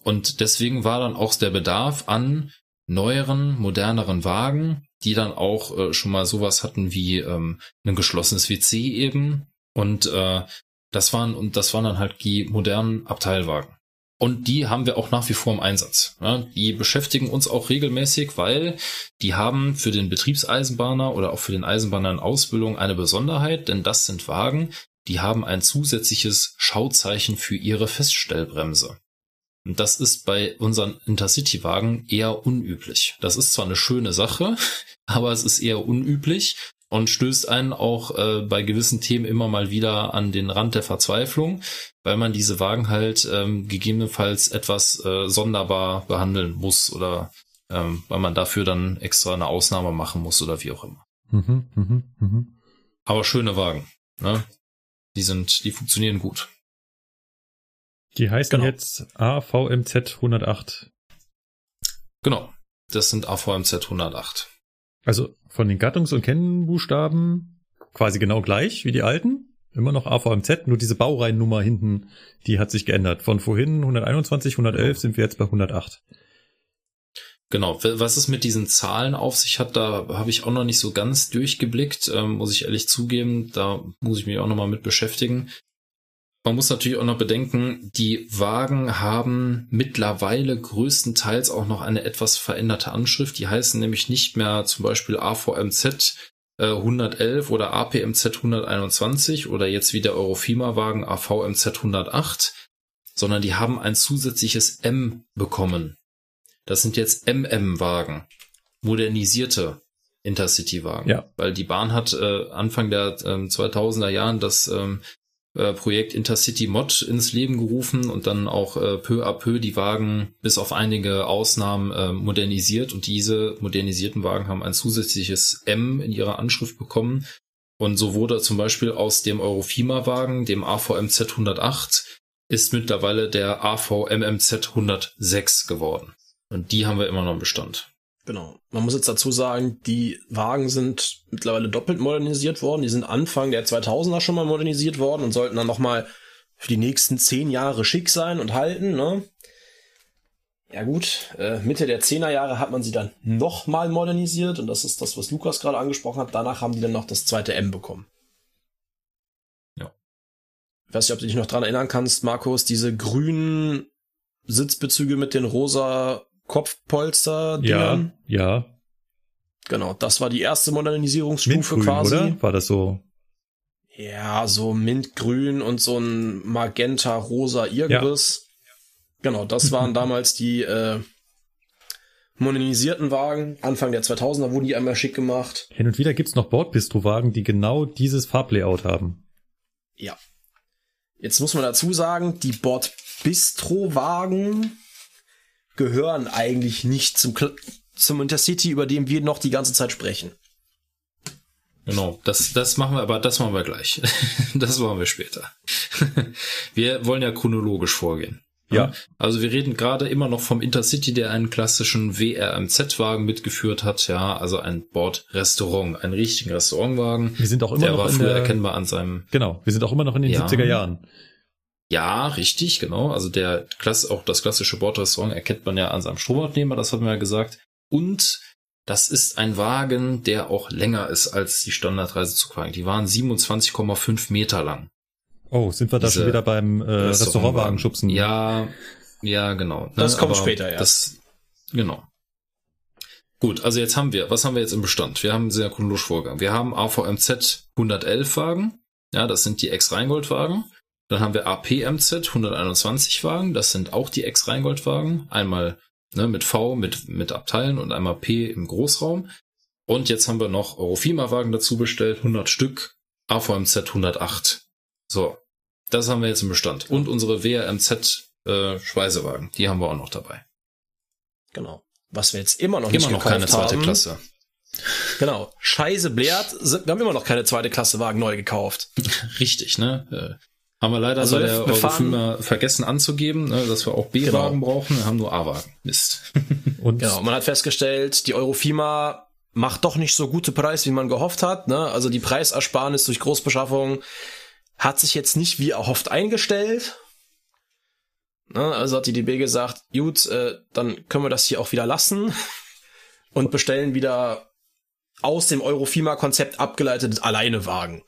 S2: Und deswegen war dann auch der Bedarf an neueren, moderneren Wagen, die dann auch äh, schon mal sowas hatten wie ähm, ein geschlossenes WC eben. Und äh, das waren, und das waren dann halt die modernen Abteilwagen. Und die haben wir auch nach wie vor im Einsatz. Ja, die beschäftigen uns auch regelmäßig, weil die haben für den Betriebseisenbahner oder auch für den Eisenbahner in Ausbildung eine Besonderheit, denn das sind Wagen, die haben ein zusätzliches Schauzeichen für ihre Feststellbremse. Und das ist bei unseren Intercity-Wagen eher unüblich. Das ist zwar eine schöne Sache, [LAUGHS] aber es ist eher unüblich und stößt einen auch äh, bei gewissen Themen immer mal wieder an den Rand der Verzweiflung, weil man diese Wagen halt ähm, gegebenenfalls etwas äh, sonderbar behandeln muss oder ähm, weil man dafür dann extra eine Ausnahme machen muss oder wie auch immer. Mhm, mh, mh. Aber schöne Wagen, ne? Die sind, die funktionieren gut.
S4: Die heißen genau. jetzt AVMZ 108.
S2: Genau, das sind AVMZ 108.
S4: Also von den Gattungs- und Kennbuchstaben quasi genau gleich wie die alten. Immer noch AVMZ, nur diese Baureinnummer hinten, die hat sich geändert. Von vorhin 121, 111 sind wir jetzt bei 108.
S2: Genau, was es mit diesen Zahlen auf sich hat, da habe ich auch noch nicht so ganz durchgeblickt, ähm, muss ich ehrlich zugeben. Da muss ich mich auch noch mal mit beschäftigen. Man muss natürlich auch noch bedenken, die Wagen haben mittlerweile größtenteils auch noch eine etwas veränderte Anschrift. Die heißen nämlich nicht mehr zum Beispiel AVMZ 111 äh, oder APMZ 121 oder jetzt wie der Eurofima-Wagen AVMZ 108, sondern die haben ein zusätzliches M bekommen. Das sind jetzt MM-Wagen, modernisierte Intercity-Wagen. Ja. Weil die Bahn hat äh, Anfang der äh, 2000er Jahren das ähm, äh, Projekt Intercity Mod ins Leben gerufen und dann auch äh, peu à peu die Wagen bis auf einige Ausnahmen äh, modernisiert und diese modernisierten Wagen haben ein zusätzliches M in ihrer Anschrift bekommen und so wurde zum Beispiel aus dem Eurofima-Wagen, dem AVMZ 108, ist mittlerweile der AVMMZ 106 geworden. Und die haben wir immer noch im Bestand.
S1: Genau. Man muss jetzt dazu sagen, die Wagen sind mittlerweile doppelt modernisiert worden. Die sind Anfang der 2000er schon mal modernisiert worden und sollten dann nochmal für die nächsten zehn Jahre schick sein und halten. Ne? Ja gut, äh, Mitte der 10er Jahre hat man sie dann nochmal modernisiert und das ist das, was Lukas gerade angesprochen hat. Danach haben die dann noch das zweite M bekommen. Ja. Ich weiß nicht, ob du dich noch dran erinnern kannst, Markus, diese grünen Sitzbezüge mit den rosa Kopfpolster.
S4: Ja, ja.
S1: Genau, das war die erste Modernisierungsstufe Mintgrün, quasi. Oder?
S4: War das so?
S1: Ja, so Mintgrün und so ein Magenta-rosa irgendwas. Ja. Genau, das waren [LAUGHS] damals die äh, modernisierten Wagen. Anfang der 2000er wurden die einmal schick gemacht.
S4: Hin und wieder gibt's noch Bordbistro-Wagen, die genau dieses Farblayout haben.
S1: Ja. Jetzt muss man dazu sagen, die Bordbistro-Wagen gehören eigentlich nicht zum, zum Intercity, über den wir noch die ganze Zeit sprechen.
S2: Genau, das, das machen wir, aber das machen wir gleich. [LAUGHS] das machen wir später. [LAUGHS] wir wollen ja chronologisch vorgehen. Ja. Also wir reden gerade immer noch vom Intercity, der einen klassischen WRMZ-Wagen mitgeführt hat, ja, also ein Bordrestaurant, einen richtigen Restaurantwagen.
S4: Wir sind auch immer
S2: der
S4: noch
S2: war früher der, erkennbar an seinem.
S4: Genau, wir sind auch immer noch in den ja, 70er Jahren.
S2: Ja, richtig, genau. Also der Klasse, auch das klassische Bordrestaurant erkennt man ja an seinem Stromabnehmer, das haben wir ja gesagt. Und das ist ein Wagen, der auch länger ist als die Standardreisezugwagen. Die waren 27,5 Meter lang.
S4: Oh, sind wir da schon wieder beim äh, Restaurantwagen schubsen?
S2: Ja, ja, genau. Ne?
S1: Das kommt Aber später, ja.
S2: Das, genau. Gut, also jetzt haben wir, was haben wir jetzt im Bestand? Wir haben einen sehr chronologisch Vorgang. Wir haben AVMZ 111 Wagen. Ja, das sind die Ex-Rheingold-Wagen. Dann haben wir APMZ 121 Wagen. Das sind auch die Ex-Rheingold-Wagen. Einmal ne, mit V, mit, mit Abteilen und einmal P im Großraum. Und jetzt haben wir noch Eurofima-Wagen dazu bestellt, 100 Stück, AVMZ 108. So, das haben wir jetzt im Bestand. Und unsere WRMZ äh, Speisewagen, die haben wir auch noch dabei.
S1: Genau. Was wir jetzt immer noch
S2: immer nicht noch keine zweite haben. Klasse.
S1: Genau. Scheiße blärt, wir haben immer noch keine zweite Klasse Wagen neu gekauft. [LAUGHS]
S2: Richtig, ne? Haben wir leider also bei der Eurofilmer vergessen anzugeben, ne, dass wir auch B-Wagen genau. brauchen. Wir haben nur A-Wagen. Mist. [LAUGHS]
S1: Und genau, man hat festgestellt, die Eurofima macht doch nicht so gute Preis, wie man gehofft hat. Ne? Also die Preisersparnis durch Großbeschaffung hat sich jetzt nicht wie erhofft eingestellt. Ne, also hat die DB gesagt, gut, äh, dann können wir das hier auch wieder lassen [LAUGHS] und bestellen wieder aus dem Eurofima-Konzept abgeleitet alleine Wagen.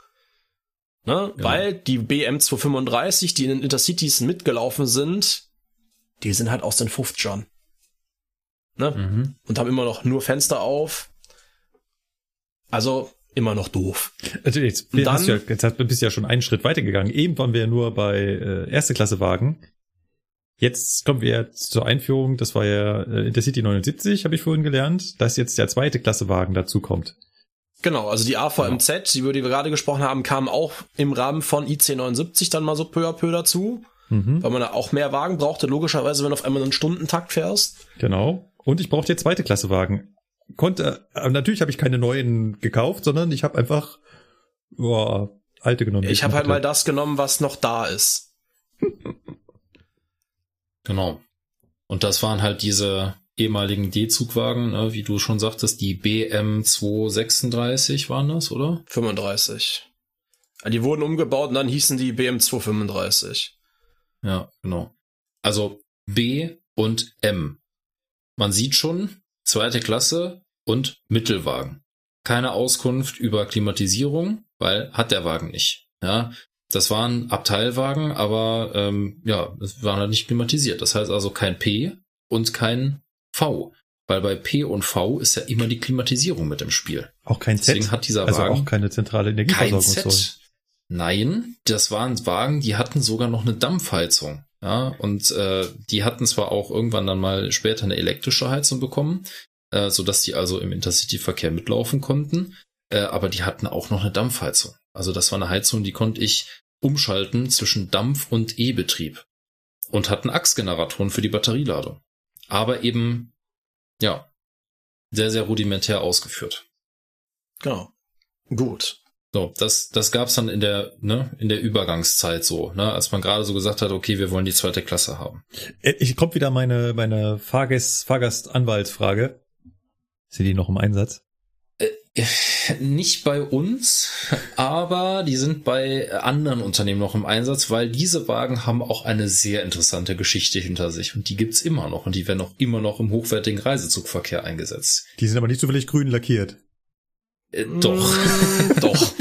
S1: Ne? Genau. Weil die BM235, die in den Intercities mitgelaufen sind, die sind halt aus den 50ern. Ne? Mhm. Und haben immer noch nur Fenster auf. Also immer noch doof.
S4: Also jetzt, dann, hast du ja, jetzt bist du ja schon einen Schritt weitergegangen. Eben waren wir ja nur bei äh, erste Klasse Wagen. Jetzt kommen wir zur Einführung, das war ja äh, Intercity 79, habe ich vorhin gelernt, dass jetzt der zweite Klasse Wagen dazu kommt.
S1: Genau, also die AVMZ, genau. die, über die wir gerade gesprochen haben, kam auch im Rahmen von IC 79 dann mal so peu à peu dazu, mhm. weil man da auch mehr Wagen brauchte, logischerweise, wenn du auf einmal einen Stundentakt fährst.
S4: Genau. Und ich brauchte jetzt zweite Klasse Wagen konnte, äh, natürlich habe ich keine neuen gekauft, sondern ich habe einfach boah, alte genommen.
S1: Ich habe halt mal das genommen, was noch da ist. [LAUGHS]
S2: genau. Und das waren halt diese ehemaligen D-Zugwagen, ne, wie du schon sagtest, die BM 236 waren das, oder?
S1: 35. Die wurden umgebaut und dann hießen die BM 235.
S2: Ja, genau. Also B und M. Man sieht schon, zweite Klasse und Mittelwagen. Keine Auskunft über Klimatisierung, weil hat der Wagen nicht. Ja, das waren Abteilwagen, aber ähm, ja, es waren halt nicht klimatisiert. Das heißt also kein P und kein V. Weil bei P und V ist ja immer die Klimatisierung mit im Spiel.
S4: Auch kein Z.
S2: Deswegen hat dieser also Wagen
S4: auch keine zentrale Energieversorgung. Kein Z.
S2: Nein, das waren Wagen, die hatten sogar noch eine Dampfheizung. Ja, und äh, die hatten zwar auch irgendwann dann mal später eine elektrische Heizung bekommen, äh, so dass die also im Intercity-Verkehr mitlaufen konnten, äh, aber die hatten auch noch eine Dampfheizung. Also das war eine Heizung, die konnte ich umschalten zwischen Dampf- und E-Betrieb und hatten Achsgeneratoren für die Batterieladung. Aber eben, ja, sehr, sehr rudimentär ausgeführt.
S1: Genau. Gut.
S2: So, das, das gab's dann in der, ne, in der Übergangszeit so, ne, als man gerade so gesagt hat, okay, wir wollen die zweite Klasse haben.
S4: Äh, ich kommt wieder meine, meine Fahrgast, Fahrgastanwaltsfrage. Sind die noch im Einsatz?
S2: Nicht bei uns, aber die sind bei anderen Unternehmen noch im Einsatz, weil diese Wagen haben auch eine sehr interessante Geschichte hinter sich und die gibt's immer noch und die werden auch immer noch im hochwertigen Reisezugverkehr eingesetzt.
S4: Die sind aber nicht zufällig grün lackiert.
S2: Äh, doch. [LAUGHS] Doch.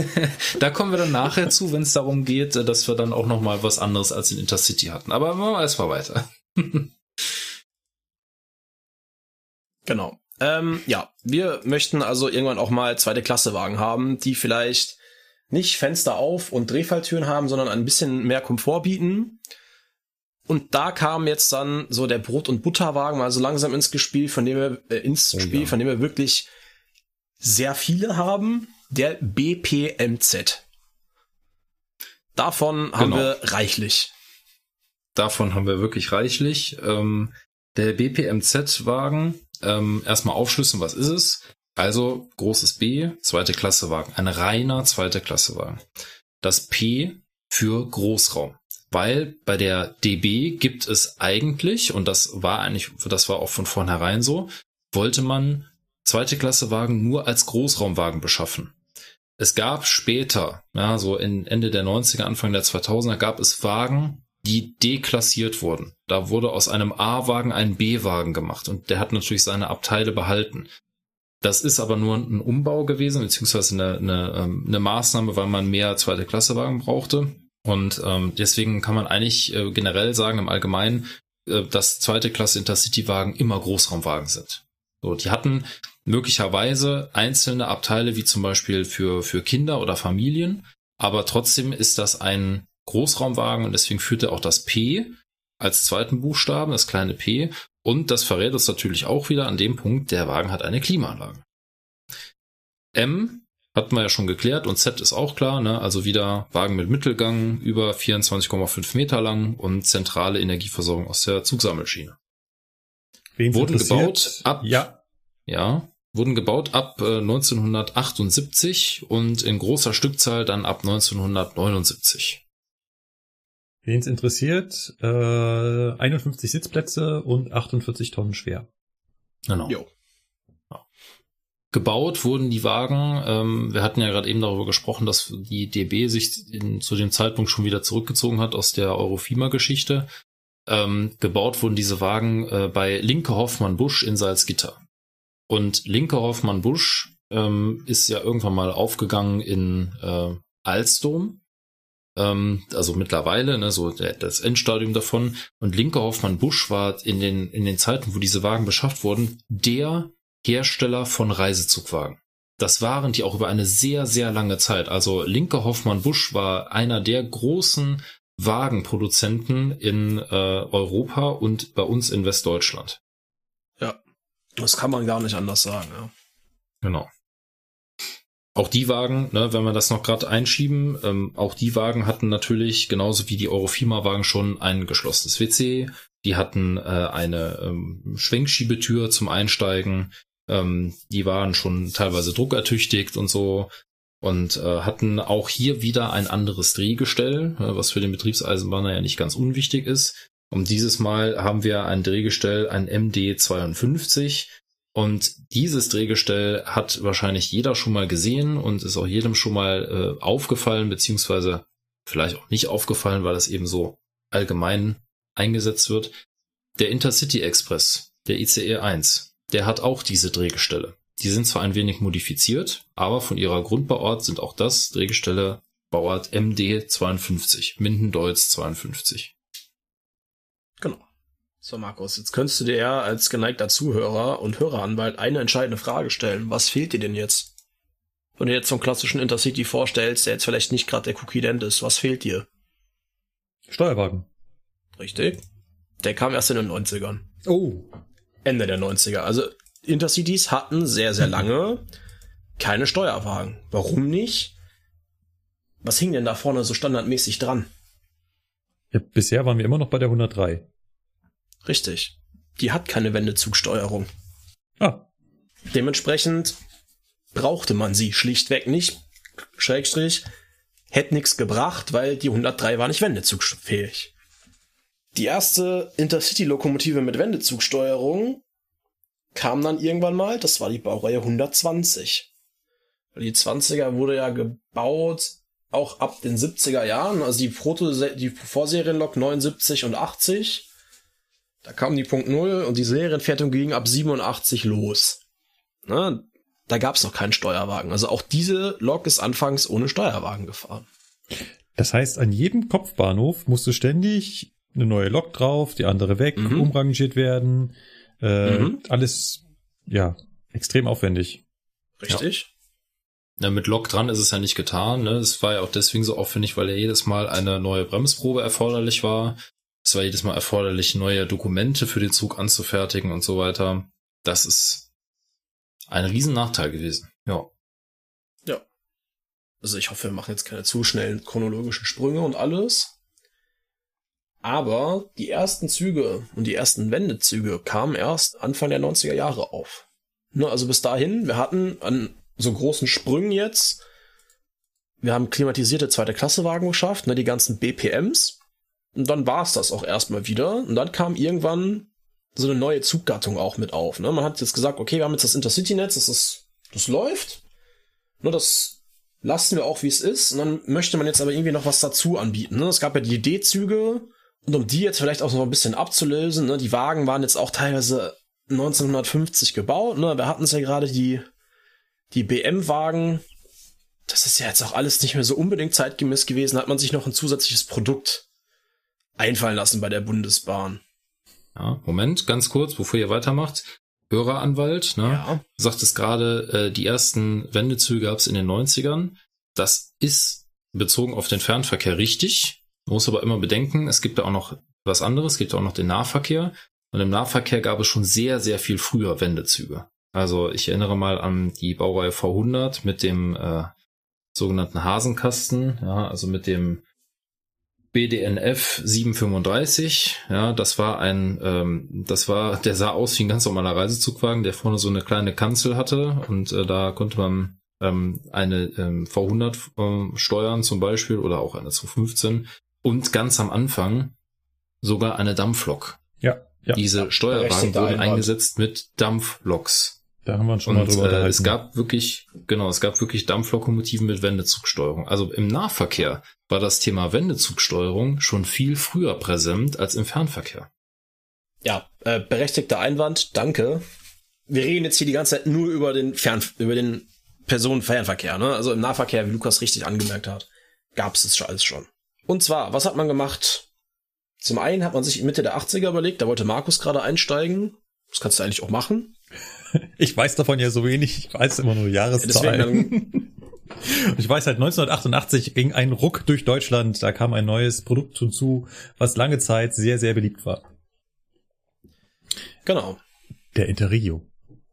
S2: [LAUGHS] da kommen wir dann nachher zu, wenn es darum geht, äh, dass wir dann auch noch mal was anderes als in Intercity hatten. Aber machen wir erstmal weiter. [LAUGHS]
S1: genau. Ähm, ja, wir möchten also irgendwann auch mal zweite Klasse Wagen haben, die vielleicht nicht Fenster auf und Drehfalltüren haben, sondern ein bisschen mehr Komfort bieten. Und da kam jetzt dann so der Brot- und Butterwagen mal so langsam ins Spiel, von dem wir äh, ins oh, Spiel, ja. von dem wir wirklich sehr viele haben, der BPMZ. Davon haben genau. wir reichlich.
S2: Davon haben wir wirklich reichlich. Ähm, der BPMZ-Wagen, ähm, erstmal aufschlüsseln, was ist es? Also großes B, zweite Klasse Wagen, ein reiner zweite Klasse Wagen. Das P für Großraum. Weil bei der DB gibt es eigentlich, und das war eigentlich, das war auch von vornherein so, wollte man zweite Klasse Wagen nur als Großraumwagen beschaffen. Es gab später, ja, so in Ende der 90er, Anfang der 2000er, gab es Wagen, die deklassiert wurden. Da wurde aus einem A-Wagen ein B-Wagen gemacht und der hat natürlich seine Abteile behalten. Das ist aber nur ein Umbau gewesen, beziehungsweise eine, eine, ähm, eine Maßnahme, weil man mehr zweite Klasse Wagen brauchte. Und ähm, deswegen kann man eigentlich äh, generell sagen, im Allgemeinen, äh, dass zweite Klasse Intercity-Wagen immer Großraumwagen sind. So, die hatten möglicherweise einzelne Abteile wie zum Beispiel für, für Kinder oder Familien, aber trotzdem ist das ein Großraumwagen und deswegen führt er auch das P als zweiten Buchstaben, das kleine P. Und das verrät uns natürlich auch wieder an dem Punkt, der Wagen hat eine Klimaanlage. M hatten wir ja schon geklärt und Z ist auch klar, ne? also wieder Wagen mit Mittelgang, über 24,5 Meter lang und zentrale Energieversorgung aus der Zugsammelschiene. Wen Wurden gebaut ab ja. Ja, wurden gebaut ab äh, 1978 und in großer Stückzahl dann ab 1979.
S4: Wen es interessiert, äh, 51 Sitzplätze und 48 Tonnen schwer.
S2: Genau. Jo. Gebaut wurden die Wagen, ähm, wir hatten ja gerade eben darüber gesprochen, dass die DB sich in, zu dem Zeitpunkt schon wieder zurückgezogen hat aus der Eurofima-Geschichte. Ähm, gebaut wurden diese Wagen äh, bei Linke Hoffmann Busch in Salzgitter. Und Linke Hoffmann Busch ähm, ist ja irgendwann mal aufgegangen in äh, Alstom. Ähm, also mittlerweile, ne, so der, das Endstadium davon. Und Linke Hoffmann Busch war in den, in den Zeiten, wo diese Wagen beschafft wurden, der Hersteller von Reisezugwagen. Das waren die auch über eine sehr, sehr lange Zeit. Also Linke Hoffmann Busch war einer der großen Wagenproduzenten in äh, Europa und bei uns in Westdeutschland.
S1: Das kann man gar nicht anders sagen, ja.
S2: Genau. Auch die Wagen, ne, wenn wir das noch gerade einschieben, ähm, auch die Wagen hatten natürlich, genauso wie die Eurofima-Wagen schon ein geschlossenes WC. Die hatten äh, eine ähm, Schwenkschiebetür zum Einsteigen. Ähm, die waren schon teilweise druckertüchtigt und so. Und äh, hatten auch hier wieder ein anderes Drehgestell, äh, was für den Betriebseisenbahner ja nicht ganz unwichtig ist. Und dieses Mal haben wir ein Drehgestell, ein MD52. Und dieses Drehgestell hat wahrscheinlich jeder schon mal gesehen und ist auch jedem schon mal äh, aufgefallen, beziehungsweise vielleicht auch nicht aufgefallen, weil das eben so allgemein eingesetzt wird. Der Intercity Express, der ICE 1, der hat auch diese Drehgestelle. Die sind zwar ein wenig modifiziert, aber von ihrer Grundbauart sind auch das Drehgestelle Bauart MD 52, Minden-Deutz 52.
S1: So, Markus, jetzt könntest du dir ja als geneigter Zuhörer und Höreranwalt eine entscheidende Frage stellen. Was fehlt dir denn jetzt? Wenn du jetzt so einen klassischen Intercity vorstellst, der jetzt vielleicht nicht gerade der Cookie-Dent ist, was fehlt dir?
S4: Steuerwagen.
S1: Richtig. Der kam erst in den 90ern.
S4: Oh.
S1: Ende der 90er. Also Intercities hatten sehr, sehr lange keine Steuerwagen. Warum nicht? Was hing denn da vorne so standardmäßig dran?
S4: Ja, bisher waren wir immer noch bei der 103.
S1: Richtig. Die hat keine Wendezugsteuerung.
S4: Ah.
S1: Dementsprechend brauchte man sie schlichtweg nicht. Schrägstrich, hätte nichts gebracht, weil die 103 war nicht wendezugfähig. Die erste Intercity-Lokomotive mit Wendezugsteuerung kam dann irgendwann mal, das war die Baureihe 120. Die 20er wurde ja gebaut auch ab den 70er Jahren, also die Proto die Vorserienlok 79 und 80 da kam die Punkt Null und die Serienfertigung ging ab 87 los. Ne? da gab es noch keinen Steuerwagen. Also auch diese Lok ist anfangs ohne Steuerwagen gefahren.
S4: Das heißt, an jedem Kopfbahnhof musste ständig eine neue Lok drauf, die andere weg, mhm. umrangiert werden. Äh, mhm. Alles, ja, extrem aufwendig.
S1: Richtig.
S2: Ja. ja. mit Lok dran ist es ja nicht getan. Ne? Es war ja auch deswegen so aufwendig, weil ja jedes Mal eine neue Bremsprobe erforderlich war. Es war jedes Mal erforderlich, neue Dokumente für den Zug anzufertigen und so weiter. Das ist ein riesen Nachteil gewesen. Ja.
S1: Ja. Also ich hoffe, wir machen jetzt keine zu schnellen chronologischen Sprünge und alles. Aber die ersten Züge und die ersten Wendezüge kamen erst Anfang der 90er Jahre auf. Ne, also bis dahin, wir hatten an so großen Sprüngen jetzt, wir haben klimatisierte zweite Klasse Wagen geschafft, ne, die ganzen BPMs. Und dann war es das auch erstmal wieder. Und dann kam irgendwann so eine neue Zuggattung auch mit auf. Ne? Man hat jetzt gesagt, okay, wir haben jetzt das Intercity-Netz, das ist, das läuft. Nur das lassen wir auch, wie es ist. Und dann möchte man jetzt aber irgendwie noch was dazu anbieten. Ne? Es gab ja die D-Züge. Und um die jetzt vielleicht auch noch ein bisschen abzulösen, ne? die Wagen waren jetzt auch teilweise 1950 gebaut. Ne? Wir hatten es ja gerade die, die BM-Wagen. Das ist ja jetzt auch alles nicht mehr so unbedingt zeitgemäß gewesen. Da hat man sich noch ein zusätzliches Produkt einfallen lassen bei der Bundesbahn.
S2: Ja, Moment, ganz kurz, bevor ihr weitermacht. Höreranwalt, ne? Ja. Sagt es gerade, äh, die ersten Wendezüge gab es in den 90ern. Das ist bezogen auf den Fernverkehr richtig. Man muss aber immer bedenken, es gibt da auch noch was anderes, es gibt auch noch den Nahverkehr. Und im Nahverkehr gab es schon sehr, sehr viel früher Wendezüge. Also ich erinnere mal an die Baureihe V100 mit dem äh, sogenannten Hasenkasten, ja, also mit dem BDNF 735, ja, das war ein, ähm, das war, der sah aus wie ein ganz normaler Reisezugwagen, der vorne so eine kleine Kanzel hatte und äh, da konnte man ähm, eine ähm, V100 ähm, steuern zum Beispiel oder auch eine 215 und ganz am Anfang sogar eine Dampflok.
S4: Ja, ja.
S2: Diese Steuerwagen wurden eingesetzt mit Dampfloks.
S4: Da haben wir uns schon und, mal drüber
S2: äh, Es gab wirklich, genau, es gab wirklich Dampflokomotiven mit Wendezugsteuerung. Also im Nahverkehr war das Thema Wendezugsteuerung schon viel früher präsent als im Fernverkehr.
S1: Ja, äh, berechtigter Einwand, danke. Wir reden jetzt hier die ganze Zeit nur über den Fern, über den Personenfernverkehr, ne? Also im Nahverkehr, wie Lukas richtig angemerkt hat, gab es das schon alles schon. Und zwar, was hat man gemacht? Zum einen hat man sich Mitte der 80er überlegt, da wollte Markus gerade einsteigen. Das kannst du eigentlich auch machen. [LAUGHS]
S4: Ich weiß davon ja so wenig, ich weiß immer nur Jahreszahlen. [LAUGHS] ich weiß halt, 1988 ging ein Ruck durch Deutschland, da kam ein neues Produkt hinzu, was lange Zeit sehr, sehr beliebt war.
S1: Genau.
S4: Der Interregio.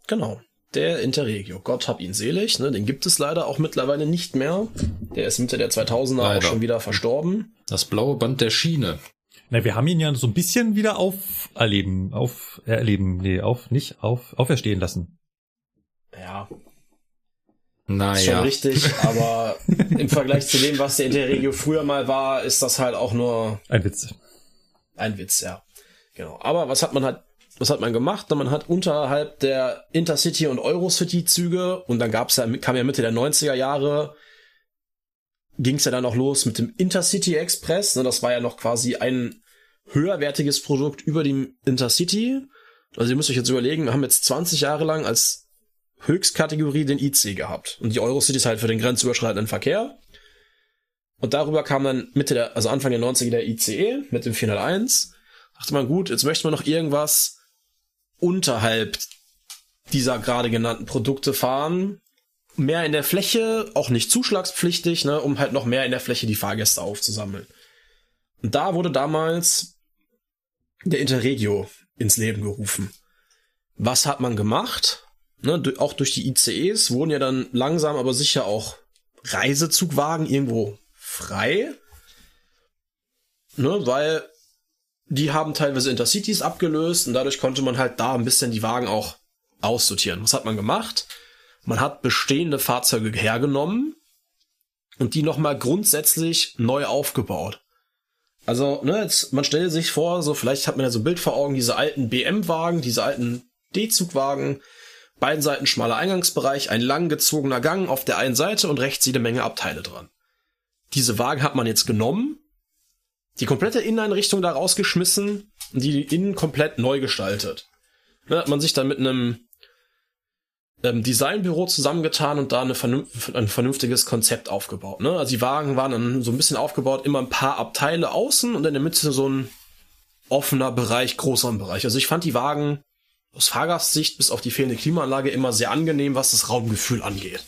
S1: Genau. Der Interregio. Gott hab ihn selig, ne? Den gibt es leider auch mittlerweile nicht mehr. Der ist Mitte der 2000er leider. auch schon wieder verstorben.
S2: Das blaue Band der Schiene.
S4: Na, wir haben ihn ja so ein bisschen wieder auferleben, auf, erleben, nee, auf, nicht, auf, auferstehen lassen.
S1: Ja.
S2: Naja.
S1: Ist schon richtig, [LAUGHS] aber im Vergleich zu dem, was der Interregio früher mal war, ist das halt auch nur
S4: ein Witz.
S1: Ein Witz, ja. Genau. Aber was hat man halt, was hat man gemacht? Man hat unterhalb der Intercity und Eurocity Züge und dann gab's ja, kam ja Mitte der 90er Jahre ging es ja dann auch los mit dem Intercity Express. Ne, das war ja noch quasi ein höherwertiges Produkt über dem Intercity. Also ihr müsst euch jetzt überlegen, wir haben jetzt 20 Jahre lang als Höchstkategorie den IC gehabt. Und die Eurocity ist halt für den grenzüberschreitenden Verkehr. Und darüber kam dann Mitte der, also Anfang der 90er der ICE mit dem 401. Dachte man, gut, jetzt möchte man noch irgendwas unterhalb dieser gerade genannten Produkte fahren mehr in der Fläche, auch nicht zuschlagspflichtig, ne, um halt noch mehr in der Fläche die Fahrgäste aufzusammeln. Und da wurde damals der Interregio ins Leben gerufen. Was hat man gemacht? Ne, auch durch die ICEs wurden ja dann langsam aber sicher auch Reisezugwagen irgendwo frei. Ne, weil die haben teilweise Intercities abgelöst und dadurch konnte man halt da ein bisschen die Wagen auch aussortieren. Was hat man gemacht? Man hat bestehende Fahrzeuge hergenommen und die nochmal grundsätzlich neu aufgebaut. Also, ne, jetzt, man stellt sich vor, so vielleicht hat man ja so ein Bild vor Augen, diese alten BM-Wagen, diese alten D-Zugwagen, beiden Seiten schmaler Eingangsbereich, ein lang gezogener Gang auf der einen Seite und rechts jede Menge Abteile dran. Diese Wagen hat man jetzt genommen, die komplette Inneneinrichtung da rausgeschmissen und die innen komplett neu gestaltet. Ne, hat man sich dann mit einem ähm, Designbüro zusammengetan und da eine ein vernünftiges Konzept aufgebaut. Ne? Also die Wagen waren dann so ein bisschen aufgebaut, immer ein paar Abteile außen und in der Mitte so ein offener Bereich, großer Bereich. Also ich fand die Wagen aus Fahrgastsicht bis auf die fehlende Klimaanlage immer sehr angenehm, was das Raumgefühl angeht.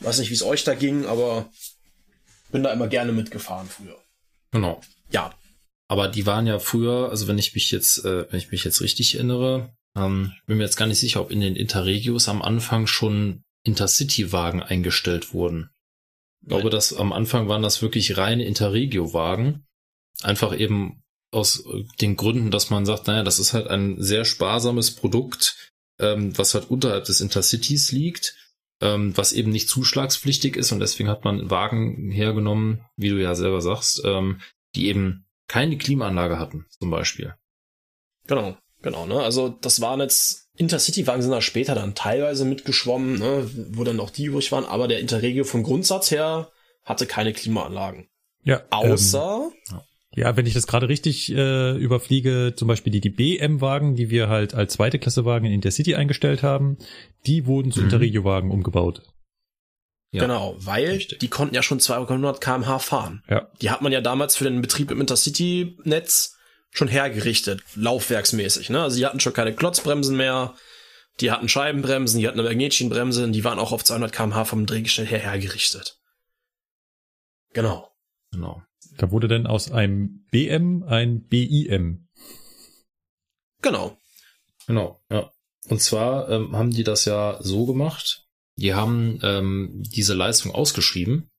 S1: Weiß nicht, wie es euch da ging, aber bin da immer gerne mitgefahren früher.
S2: Genau.
S1: Ja.
S2: Aber die waren ja früher, also wenn ich mich jetzt, äh, wenn ich mich jetzt richtig erinnere, ähm, bin mir jetzt gar nicht sicher, ob in den Interregios am Anfang schon Intercity-Wagen eingestellt wurden. Ich glaube, dass am Anfang waren das wirklich reine Interregio-Wagen. Einfach eben aus den Gründen, dass man sagt, naja, das ist halt ein sehr sparsames Produkt, ähm, was halt unterhalb des Intercities liegt, ähm, was eben nicht zuschlagspflichtig ist und deswegen hat man Wagen hergenommen, wie du ja selber sagst, ähm, die eben keine Klimaanlage hatten, zum Beispiel.
S1: Genau. Genau, ne? Also das waren jetzt Intercity-Wagen sind da später dann teilweise mitgeschwommen, ne? wo dann auch die übrig waren, aber der Interregio vom Grundsatz her hatte keine Klimaanlagen.
S4: Ja.
S1: Außer.
S4: Ähm, ja, wenn ich das gerade richtig äh, überfliege, zum Beispiel die, die BM-Wagen, die wir halt als zweite Klasse Wagen in Intercity eingestellt haben, die wurden zu mhm. Interregio-Wagen umgebaut.
S1: Ja, genau, weil richtig. die konnten ja schon 200 kmh fahren.
S4: Ja.
S1: Die hat man ja damals für den Betrieb im Intercity-Netz schon hergerichtet, laufwerksmäßig. Ne? Also die hatten schon keine Klotzbremsen mehr, die hatten Scheibenbremsen, die hatten eine Magnetchenbremse, die waren auch auf 200 km/h vom Drehgestell her hergerichtet. Genau.
S2: Genau.
S4: Da wurde dann aus einem BM ein BIM.
S1: Genau.
S2: Genau, ja. Und zwar ähm, haben die das ja so gemacht, die haben ähm, diese Leistung ausgeschrieben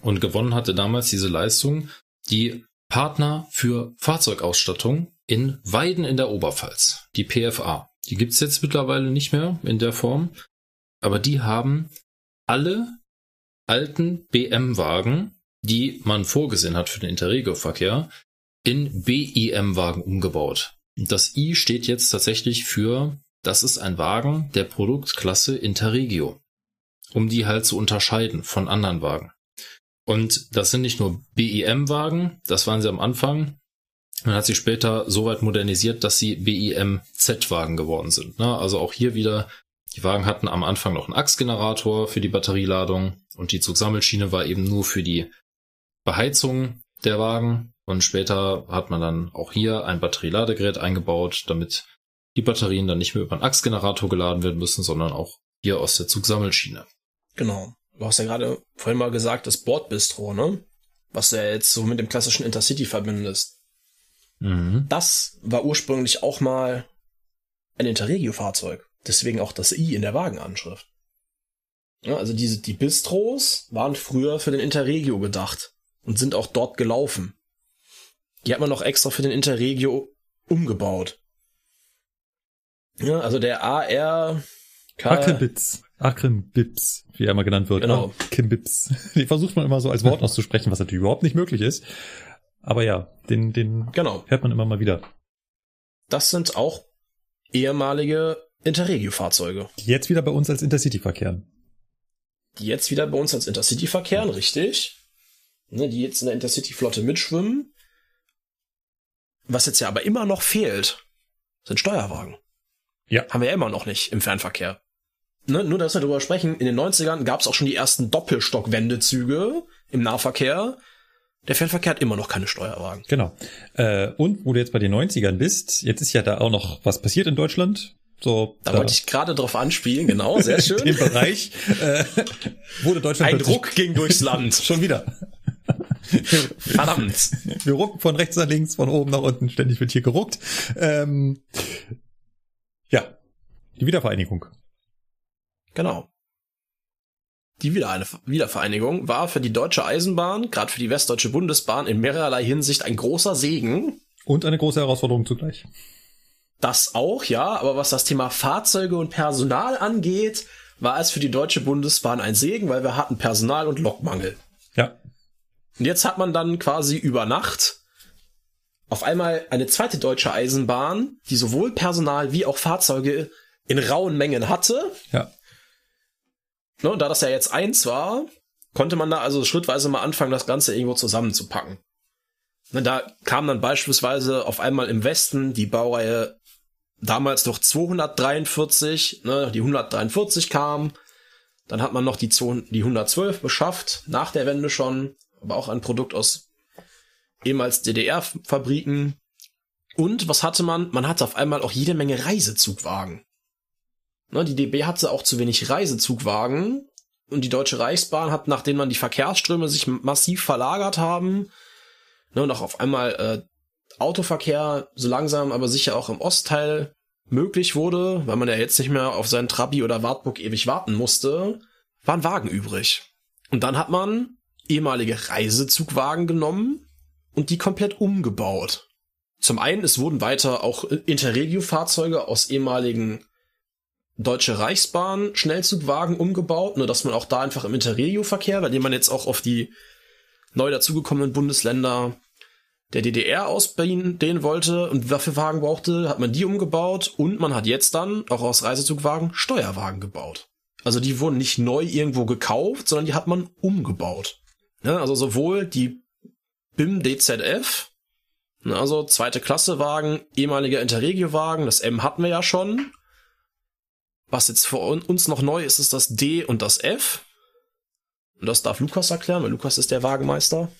S2: und gewonnen hatte damals diese Leistung, die Partner für Fahrzeugausstattung in Weiden in der Oberpfalz, die PFA. Die gibt's jetzt mittlerweile nicht mehr in der Form, aber die haben alle alten BM-Wagen, die man vorgesehen hat für den Interregio-Verkehr, in BIM-Wagen umgebaut. Das I steht jetzt tatsächlich für, das ist ein Wagen der Produktklasse Interregio, um die halt zu unterscheiden von anderen Wagen. Und das sind nicht nur BIM-Wagen, das waren sie am Anfang. Man hat sie später so weit modernisiert, dass sie BIM-Z-Wagen geworden sind. Ne? Also auch hier wieder, die Wagen hatten am Anfang noch einen Achsgenerator für die Batterieladung und die Zugsammelschiene war eben nur für die Beheizung der Wagen. Und später hat man dann auch hier ein Batterieladegerät eingebaut, damit die Batterien dann nicht mehr über einen Achsgenerator geladen werden müssen, sondern auch hier aus der Zugsammelschiene.
S1: Genau du hast ja gerade vorhin mal gesagt, das Bordbistro, ne? Was du ja jetzt so mit dem klassischen Intercity verbindest. Mhm. Das war ursprünglich auch mal ein Interregio-Fahrzeug. Deswegen auch das I in der Wagenanschrift. Ja, also diese, die Bistros waren früher für den Interregio gedacht und sind auch dort gelaufen. Die hat man noch extra für den Interregio umgebaut. Ja, also der AR
S4: Hackebitz. Akrimbitz, wie er immer genannt wird.
S1: Genau. Ne?
S4: Kimbitz. [LAUGHS] Die versucht man immer so als Wort [LAUGHS] auszusprechen, was natürlich überhaupt nicht möglich ist. Aber ja, den, den
S1: genau.
S4: hört man immer mal wieder.
S1: Das sind auch ehemalige Interregio-Fahrzeuge.
S4: Die jetzt wieder bei uns als Intercity verkehren.
S1: Die jetzt wieder bei uns als Intercity verkehren, richtig. Ne, die jetzt in der Intercity-Flotte mitschwimmen. Was jetzt ja aber immer noch fehlt, sind Steuerwagen.
S4: Ja.
S1: Haben wir ja immer noch nicht im Fernverkehr ne, nur dass wir darüber sprechen, in den 90ern gab es auch schon die ersten Doppelstockwendezüge im Nahverkehr. Der Fernverkehr hat immer noch keine Steuerwagen.
S4: Genau. Äh, und wo du jetzt bei den 90ern bist, jetzt ist ja da auch noch was passiert in Deutschland. So,
S1: da, da wollte ich gerade drauf anspielen, genau, sehr [LAUGHS] schön.
S4: In dem Bereich äh, wurde Deutschland
S1: Ein Druck ging durchs Land. [LAUGHS]
S4: Schon wieder. [LAUGHS]
S1: Verdammt.
S4: Wir rucken von rechts nach links, von oben nach unten, ständig wird hier geruckt. Ähm, ja, die Wiedervereinigung.
S1: Genau. Die Wiedervereinigung war für die Deutsche Eisenbahn, gerade für die Westdeutsche Bundesbahn, in mehrerlei Hinsicht ein großer Segen.
S4: Und eine große Herausforderung zugleich.
S1: Das auch, ja, aber was das Thema Fahrzeuge und Personal angeht, war es für die Deutsche Bundesbahn ein Segen, weil wir hatten Personal- und Lokmangel. Und jetzt hat man dann quasi über Nacht auf einmal eine zweite deutsche Eisenbahn, die sowohl Personal wie auch Fahrzeuge in rauen Mengen hatte.
S4: Ja.
S1: Ne, da das ja jetzt eins war, konnte man da also schrittweise mal anfangen, das Ganze irgendwo zusammenzupacken. Ne, da kam dann beispielsweise auf einmal im Westen die Baureihe damals noch 243, ne, die 143 kam, dann hat man noch die, 2, die 112 beschafft, nach der Wende schon, aber auch ein Produkt aus ehemals DDR-Fabriken. Und was hatte man? Man hatte auf einmal auch jede Menge Reisezugwagen. Ne, die DB hatte auch zu wenig Reisezugwagen und die Deutsche Reichsbahn hat, nachdem man die Verkehrsströme sich massiv verlagert haben, ne, und auch auf einmal äh, Autoverkehr so langsam, aber sicher auch im Ostteil möglich wurde, weil man ja jetzt nicht mehr auf seinen Trabi oder Wartburg ewig warten musste, waren Wagen übrig. Und dann hat man ehemalige Reisezugwagen genommen und die komplett umgebaut. Zum einen, es wurden weiter auch Interregio-Fahrzeuge aus ehemaligen Deutsche Reichsbahn Schnellzugwagen umgebaut, nur dass man auch da einfach im Interregio-Verkehr, bei dem man jetzt auch auf die neu dazugekommenen Bundesländer der DDR ausdehnen wollte und dafür Wagen brauchte, hat man die umgebaut und man hat jetzt dann auch aus Reisezugwagen Steuerwagen gebaut. Also die wurden nicht neu irgendwo gekauft, sondern die hat man umgebaut. Ja, also sowohl die BIM DZF, also zweite Klasse Wagen, ehemaliger Interregio-Wagen, das M hatten wir ja schon. Was jetzt für uns noch neu ist, ist das D und das F. Und das darf Lukas erklären, weil Lukas ist der Wagenmeister.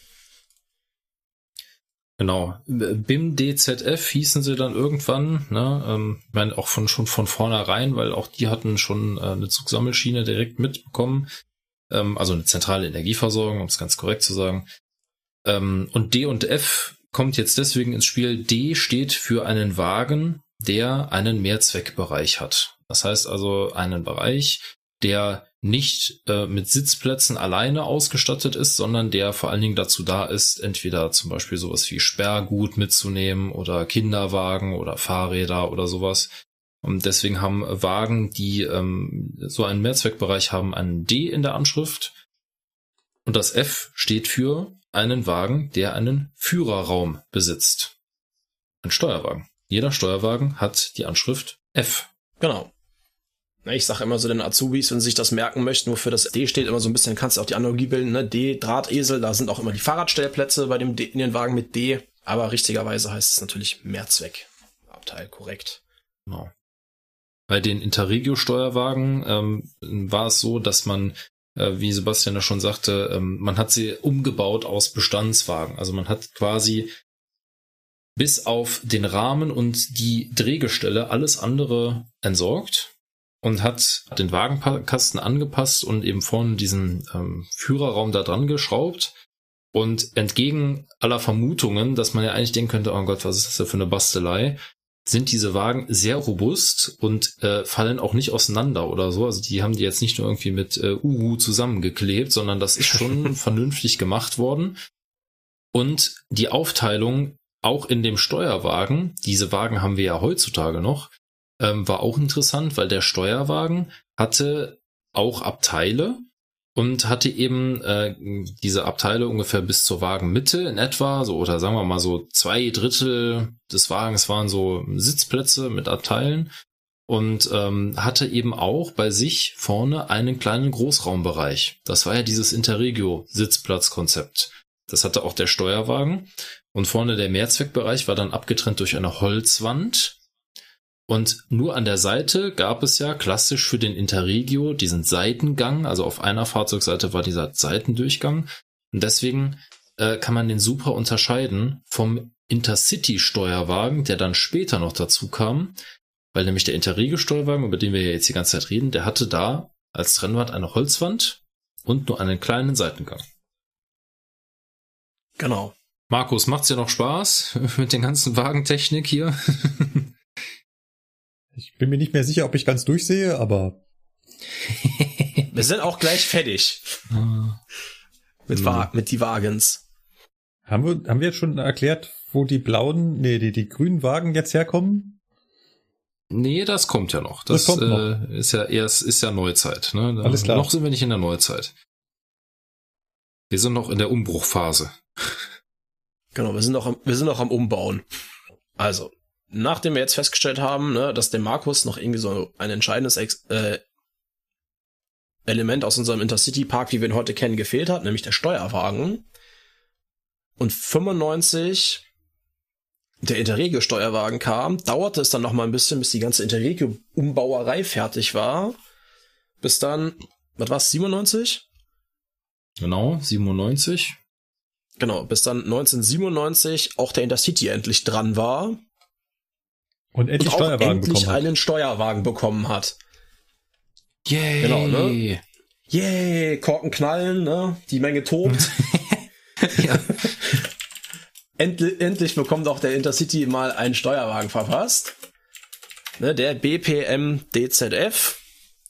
S2: Genau. BIM DZF hießen sie dann irgendwann, ne? Ähm, ich meine, auch von, schon von vornherein, weil auch die hatten schon äh, eine Zugsammelschiene direkt mitbekommen. Ähm, also eine zentrale Energieversorgung, um es ganz korrekt zu sagen. Ähm, und D und F kommt jetzt deswegen ins Spiel. D steht für einen Wagen, der einen Mehrzweckbereich hat. Das heißt also einen Bereich, der nicht äh, mit Sitzplätzen alleine ausgestattet ist, sondern der vor allen Dingen dazu da ist, entweder zum Beispiel sowas wie Sperrgut mitzunehmen oder Kinderwagen oder Fahrräder oder sowas. Und deswegen haben Wagen, die ähm, so einen Mehrzweckbereich haben, einen D in der Anschrift. Und das F steht für einen Wagen, der einen Führerraum besitzt. Ein Steuerwagen. Jeder Steuerwagen hat die Anschrift F.
S1: Genau. Ich sage immer so den Azubis, wenn sie sich das merken möchten, wofür das D steht, immer so ein bisschen, kannst du auch die Analogie bilden, ne? D, Drahtesel, da sind auch immer die Fahrradstellplätze bei dem D, in den Wagen mit D, aber richtigerweise heißt es natürlich Mehrzweckabteil, korrekt.
S2: Genau. Bei den Interregio-Steuerwagen ähm, war es so, dass man, äh, wie Sebastian ja schon sagte, ähm, man hat sie umgebaut aus Bestandswagen. Also man hat quasi bis auf den Rahmen und die Drehgestelle alles andere entsorgt und hat den Wagenkasten angepasst und eben vorne diesen ähm, Führerraum da dran geschraubt. Und entgegen aller Vermutungen, dass man ja eigentlich denken könnte, oh Gott, was ist das da für eine Bastelei, sind diese Wagen sehr robust und äh, fallen auch nicht auseinander oder so. Also die haben die jetzt nicht nur irgendwie mit äh, Uhu zusammengeklebt, sondern das ist schon [LAUGHS] vernünftig gemacht worden. Und die Aufteilung auch in dem Steuerwagen, diese Wagen haben wir ja heutzutage noch, ähm, war auch interessant, weil der Steuerwagen hatte auch Abteile und hatte eben äh, diese Abteile ungefähr bis zur Wagenmitte in etwa, so oder sagen wir mal so zwei Drittel des Wagens waren so Sitzplätze mit Abteilen und ähm, hatte eben auch bei sich vorne einen kleinen Großraumbereich. Das war ja dieses Interregio-Sitzplatzkonzept. Das hatte auch der Steuerwagen. Und vorne der Mehrzweckbereich war dann abgetrennt durch eine Holzwand und nur an der Seite gab es ja klassisch für den Interregio diesen Seitengang. Also auf einer Fahrzeugseite war dieser Seitendurchgang. Und deswegen äh, kann man den super unterscheiden vom Intercity-Steuerwagen, der dann später noch dazu kam. Weil nämlich der Interregio-Steuerwagen, über den wir jetzt die ganze Zeit reden, der hatte da als Trennwand eine Holzwand und nur einen kleinen Seitengang.
S1: Genau.
S2: Markus, macht's dir noch Spaß [LAUGHS] mit den ganzen Wagentechnik hier? [LAUGHS]
S4: Ich bin mir nicht mehr sicher, ob ich ganz durchsehe, aber. [LAUGHS]
S1: Wir sind auch gleich fertig. Ah. mit, Wa mit die Wagens.
S4: Haben wir, haben wir jetzt schon erklärt, wo die blauen, nee, die, die grünen Wagen jetzt herkommen?
S2: Nee, das kommt ja noch. Das, das kommt noch. Äh, ist ja erst, ist ja Neuzeit, ne? Da,
S4: Alles klar.
S2: Noch sind wir nicht in der Neuzeit. Wir sind noch in der Umbruchphase.
S1: Genau, wir sind noch am, wir sind noch am Umbauen. Also, nachdem wir jetzt festgestellt haben, ne, dass dem Markus noch irgendwie so ein entscheidendes Ex äh, Element aus unserem Intercity Park, wie wir ihn heute kennen, gefehlt hat, nämlich der Steuerwagen. Und 95 der Interregio-Steuerwagen kam, dauerte es dann noch mal ein bisschen, bis die ganze Interregio-Umbauerei fertig war. Bis dann, was war's, 97?
S2: Genau, 97.
S1: Genau, bis dann 1997 auch der Intercity endlich dran war.
S4: Und endlich, und auch Steuerwagen
S1: endlich einen Steuerwagen bekommen hat.
S2: Yay! Genau,
S1: ne? Yay! Korken knallen, ne? Die Menge tobt. [LAUGHS] ja. [LAUGHS] endlich, endlich bekommt auch der Intercity mal einen Steuerwagen verfasst. Ne, der BPM DZF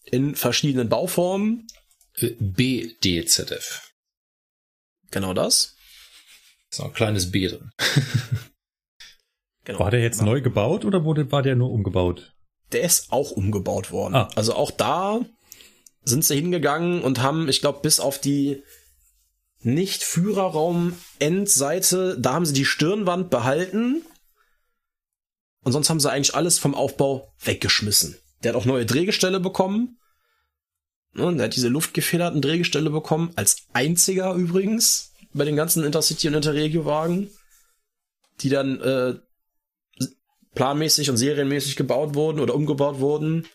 S1: in verschiedenen Bauformen.
S2: Äh, BDZF.
S1: Genau das.
S2: Ist noch ein kleines B drin. [LAUGHS]
S4: genau. War der jetzt neu gebaut oder wurde, war der nur umgebaut?
S1: Der ist auch umgebaut worden. Ah. Also auch da sind sie hingegangen und haben, ich glaube, bis auf die nicht Führerraum-Endseite, da haben sie die Stirnwand behalten. Und sonst haben sie eigentlich alles vom Aufbau weggeschmissen. Der hat auch neue Drehgestelle bekommen. Und der hat diese luftgefederten Drehgestelle bekommen, als einziger übrigens bei den ganzen Intercity und Interregio-Wagen, die dann äh, planmäßig und serienmäßig gebaut wurden oder umgebaut wurden.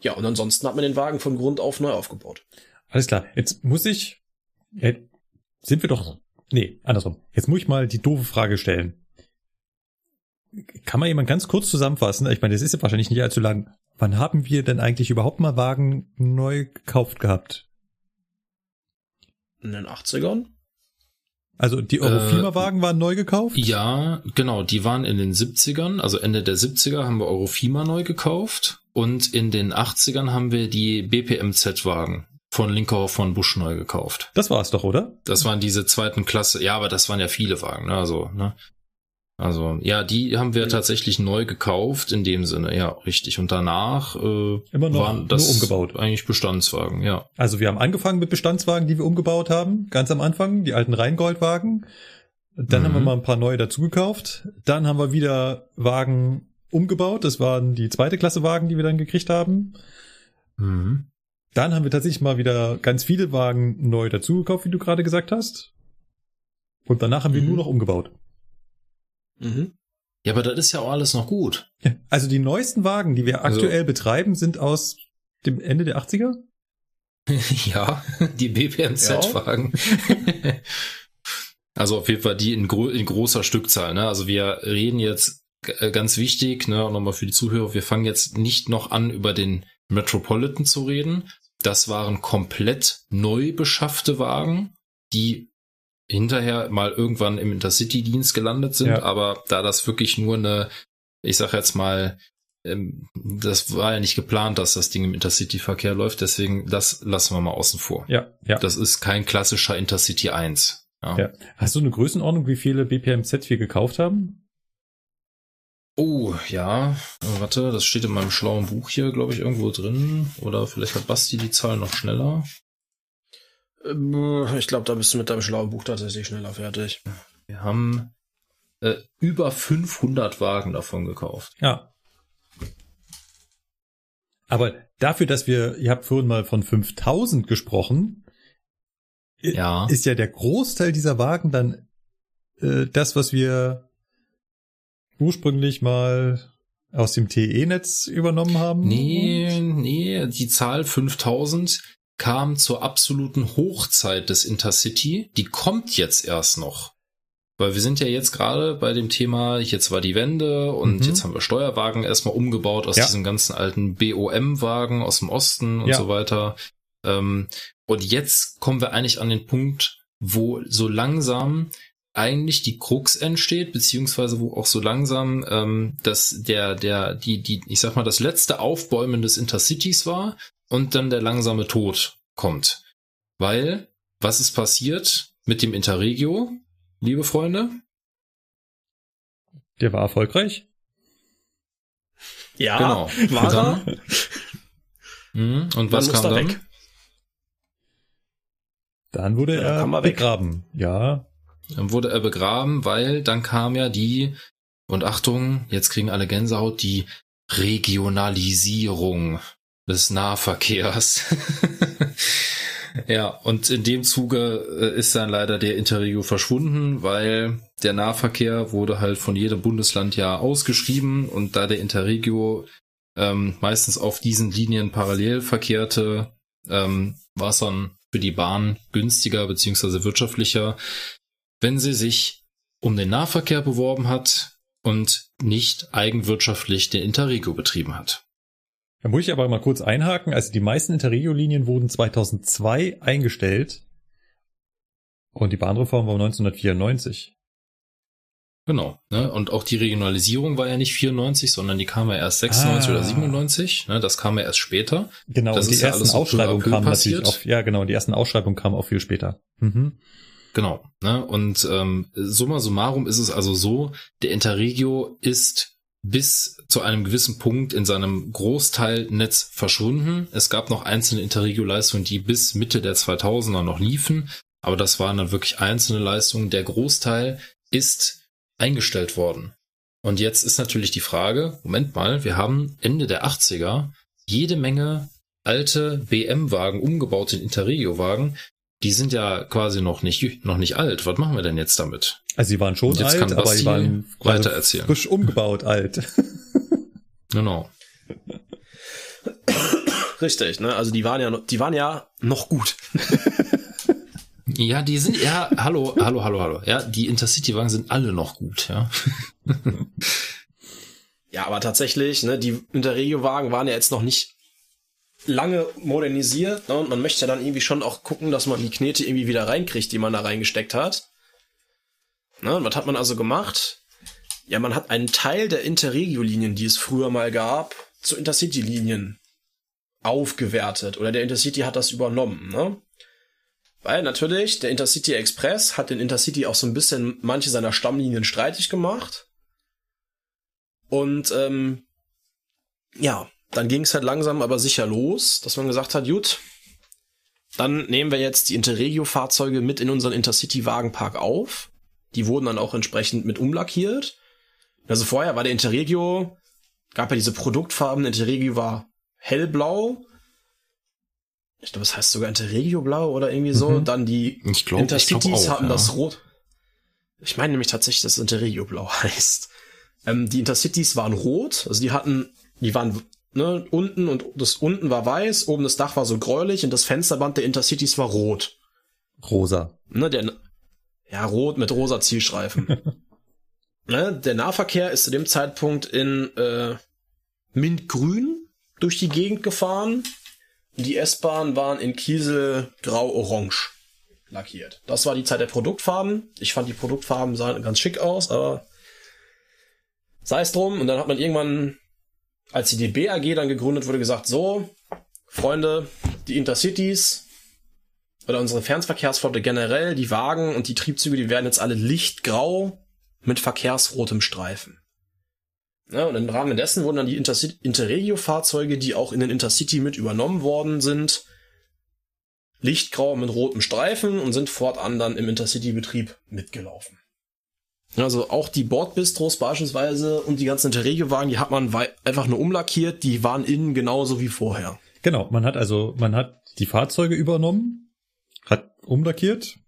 S1: Ja, und ansonsten hat man den Wagen von Grund auf neu aufgebaut.
S4: Alles klar. Jetzt muss ich, jetzt sind wir doch, nee, andersrum. Jetzt muss ich mal die doofe Frage stellen. Kann man jemand ganz kurz zusammenfassen? Ich meine, das ist ja wahrscheinlich nicht allzu lang. Wann haben wir denn eigentlich überhaupt mal Wagen neu gekauft gehabt?
S1: In den 80ern?
S4: Also die Eurofima-Wagen äh, waren neu gekauft?
S2: Ja, genau, die waren in den 70ern, also Ende der 70er haben wir Eurofima neu gekauft und in den 80ern haben wir die BPMZ-Wagen von Linkerhoff von Busch neu gekauft.
S4: Das war's doch, oder?
S2: Das waren diese zweiten Klasse, ja, aber das waren ja viele Wagen, ne? also, ne? Also, ja, die haben wir tatsächlich neu gekauft, in dem Sinne, ja, richtig. Und danach äh,
S4: Immer noch waren das umgebaut.
S2: eigentlich Bestandswagen, ja.
S4: Also wir haben angefangen mit Bestandswagen, die wir umgebaut haben, ganz am Anfang, die alten Rheingoldwagen. Dann mhm. haben wir mhm. mal ein paar neue dazugekauft. Dann haben wir wieder Wagen umgebaut. Das waren die zweite Klasse Wagen, die wir dann gekriegt haben. Mhm. Dann haben wir tatsächlich mal wieder ganz viele Wagen neu dazugekauft, wie du gerade gesagt hast. Und danach haben wir mhm. nur noch umgebaut.
S2: Mhm. Ja, aber das ist ja auch alles noch gut.
S4: Also die neuesten Wagen, die wir also, aktuell betreiben, sind aus dem Ende der 80er? [LAUGHS]
S2: ja, die BPMZ-Wagen. Ja. [LAUGHS] also auf jeden Fall die in, gro in, großer Stückzahl. Ne? Also wir reden jetzt äh, ganz wichtig, ne, nochmal für die Zuhörer, wir fangen jetzt nicht noch an, über den Metropolitan zu reden. Das waren komplett neu beschaffte Wagen, die hinterher mal irgendwann im Intercity-Dienst gelandet sind, ja. aber da das wirklich nur eine, ich sag jetzt mal, ähm, das war ja nicht geplant, dass das Ding im Intercity-Verkehr läuft, deswegen das lassen wir mal außen vor.
S4: Ja, ja.
S2: Das ist kein klassischer Intercity 1.
S4: Ja. ja. Hast du eine Größenordnung, wie viele BPMZ wir gekauft haben?
S2: Oh, ja. Warte, das steht in meinem schlauen Buch hier, glaube ich, irgendwo drin. Oder vielleicht hat Basti die Zahl noch schneller.
S1: Ich glaube, da bist du mit deinem schlauen Buch tatsächlich schneller fertig.
S2: Wir haben äh, über 500 Wagen davon gekauft.
S4: Ja. Aber dafür, dass wir, ihr habt vorhin mal von 5000 gesprochen, ja. ist ja der Großteil dieser Wagen dann äh, das, was wir ursprünglich mal aus dem TE-Netz übernommen haben?
S2: Nee, nee, die Zahl 5000 kam zur absoluten Hochzeit des Intercity. Die kommt jetzt erst noch. Weil wir sind ja jetzt gerade bei dem Thema, jetzt war die Wende und mhm. jetzt haben wir Steuerwagen erstmal umgebaut aus ja. diesem ganzen alten BOM-Wagen aus dem Osten und ja. so weiter. Ähm, und jetzt kommen wir eigentlich an den Punkt, wo so langsam eigentlich die Krux entsteht, beziehungsweise wo auch so langsam ähm, dass der, der, die, die, ich sag mal, das letzte Aufbäumen des Intercities war, und dann der langsame Tod kommt. Weil, was ist passiert mit dem Interregio, liebe Freunde?
S4: Der war erfolgreich.
S1: Ja,
S2: genau.
S1: War dann, er?
S2: Und was kam dann? Weg.
S4: Dann wurde ja, er begraben. Ja.
S2: Dann wurde er begraben, weil dann kam ja die, und Achtung, jetzt kriegen alle Gänsehaut, die Regionalisierung des Nahverkehrs. [LAUGHS] Ja, und in dem Zuge äh, ist dann leider der Interregio verschwunden, weil der Nahverkehr wurde halt von jedem Bundesland ja ausgeschrieben und da der Interregio ähm, meistens auf diesen Linien parallel verkehrte, ähm, war es dann für die Bahn günstiger beziehungsweise wirtschaftlicher, wenn sie sich um den Nahverkehr beworben hat und nicht eigenwirtschaftlich den Interregio betrieben hat.
S4: Da muss ich aber mal kurz einhaken. Also die meisten Interregio-Linien wurden 2002 eingestellt und die Bahnreform war 1994.
S2: Genau. Ne? Und auch die Regionalisierung war ja nicht 94, sondern die kam ja erst 96 ah. oder 97. Ne? Das kam ja erst später.
S4: Genau,
S2: das
S4: und die ersten ja Ausschreibungen kamen passiert. natürlich auch, ja genau, die ersten Ausschreibungen kamen auch viel später. Mhm.
S2: Genau. Ne? Und ähm, summa summarum ist es also so, der Interregio ist bis zu einem gewissen Punkt in seinem Großteilnetz verschwunden. Es gab noch einzelne Interregio-Leistungen, die bis Mitte der 2000er noch liefen, aber das waren dann wirklich einzelne Leistungen. Der Großteil ist eingestellt worden. Und jetzt ist natürlich die Frage, Moment mal, wir haben Ende der 80er jede Menge alte BM-Wagen umgebaut in Interregio-Wagen. Die sind ja quasi noch nicht, noch nicht alt. Was machen wir denn jetzt damit?
S4: Also sie waren schon alt, aber sie waren
S2: weiter erzählen.
S4: frisch umgebaut alt. [LAUGHS]
S2: genau.
S1: Richtig, ne? Also die waren ja, die waren ja noch gut. [LAUGHS]
S2: Ja, die sind, ja, hallo, hallo, hallo, hallo. Ja, die Intercity-Wagen sind alle noch gut, ja. [LAUGHS]
S1: ja, aber tatsächlich, ne, die Interregio-Wagen waren ja jetzt noch nicht lange modernisiert, ne, und man möchte ja dann irgendwie schon auch gucken, dass man die Knete irgendwie wieder reinkriegt, die man da reingesteckt hat. Ne, was hat man also gemacht? Ja, man hat einen Teil der Interregio-Linien, die es früher mal gab, zu Intercity-Linien aufgewertet. Oder der Intercity hat das übernommen, ne? Weil natürlich, der Intercity Express hat den Intercity auch so ein bisschen manche seiner Stammlinien streitig gemacht. Und ähm, ja, dann ging es halt langsam aber sicher los, dass man gesagt hat, gut, dann nehmen wir jetzt die Interregio-Fahrzeuge mit in unseren Intercity-Wagenpark auf. Die wurden dann auch entsprechend mit umlackiert. Also vorher war der Interregio, gab ja diese Produktfarben, Interregio war hellblau ich glaube, es heißt sogar Interregio Blau oder irgendwie so. Mhm. Dann die
S2: glaub,
S1: Intercities auch, hatten ja. das Rot. Ich meine nämlich tatsächlich, dass Interregio Blau [LAUGHS] heißt. Ähm, die Intercities waren rot, also die hatten, die waren ne, unten und das unten war weiß, oben das Dach war so gräulich und das Fensterband der Intercities war rot.
S4: Rosa.
S1: Ne, der, ja, rot mit rosa Zielstreifen. [LAUGHS] ne, der Nahverkehr ist zu dem Zeitpunkt in äh, Mintgrün durch die Gegend gefahren die S-Bahn waren in Kiesel grau-orange lackiert. Das war die Zeit der Produktfarben. Ich fand die Produktfarben sahen ganz schick aus, aber sei es drum. Und dann hat man irgendwann, als die DB AG dann gegründet wurde, gesagt, so, Freunde, die Intercities oder unsere Fernverkehrsflotte generell, die Wagen und die Triebzüge, die werden jetzt alle lichtgrau mit verkehrsrotem Streifen. Ja, und im Rahmen dessen wurden dann die Interregio-Fahrzeuge, die auch in den Intercity mit übernommen worden sind, lichtgrau mit rotem Streifen und sind fortan dann im Intercity-Betrieb mitgelaufen. Also auch die Bordbistros beispielsweise und die ganzen Interregio-Wagen, die hat man einfach nur umlackiert, die waren innen genauso wie vorher.
S4: Genau, man hat also, man hat die Fahrzeuge übernommen, hat umlackiert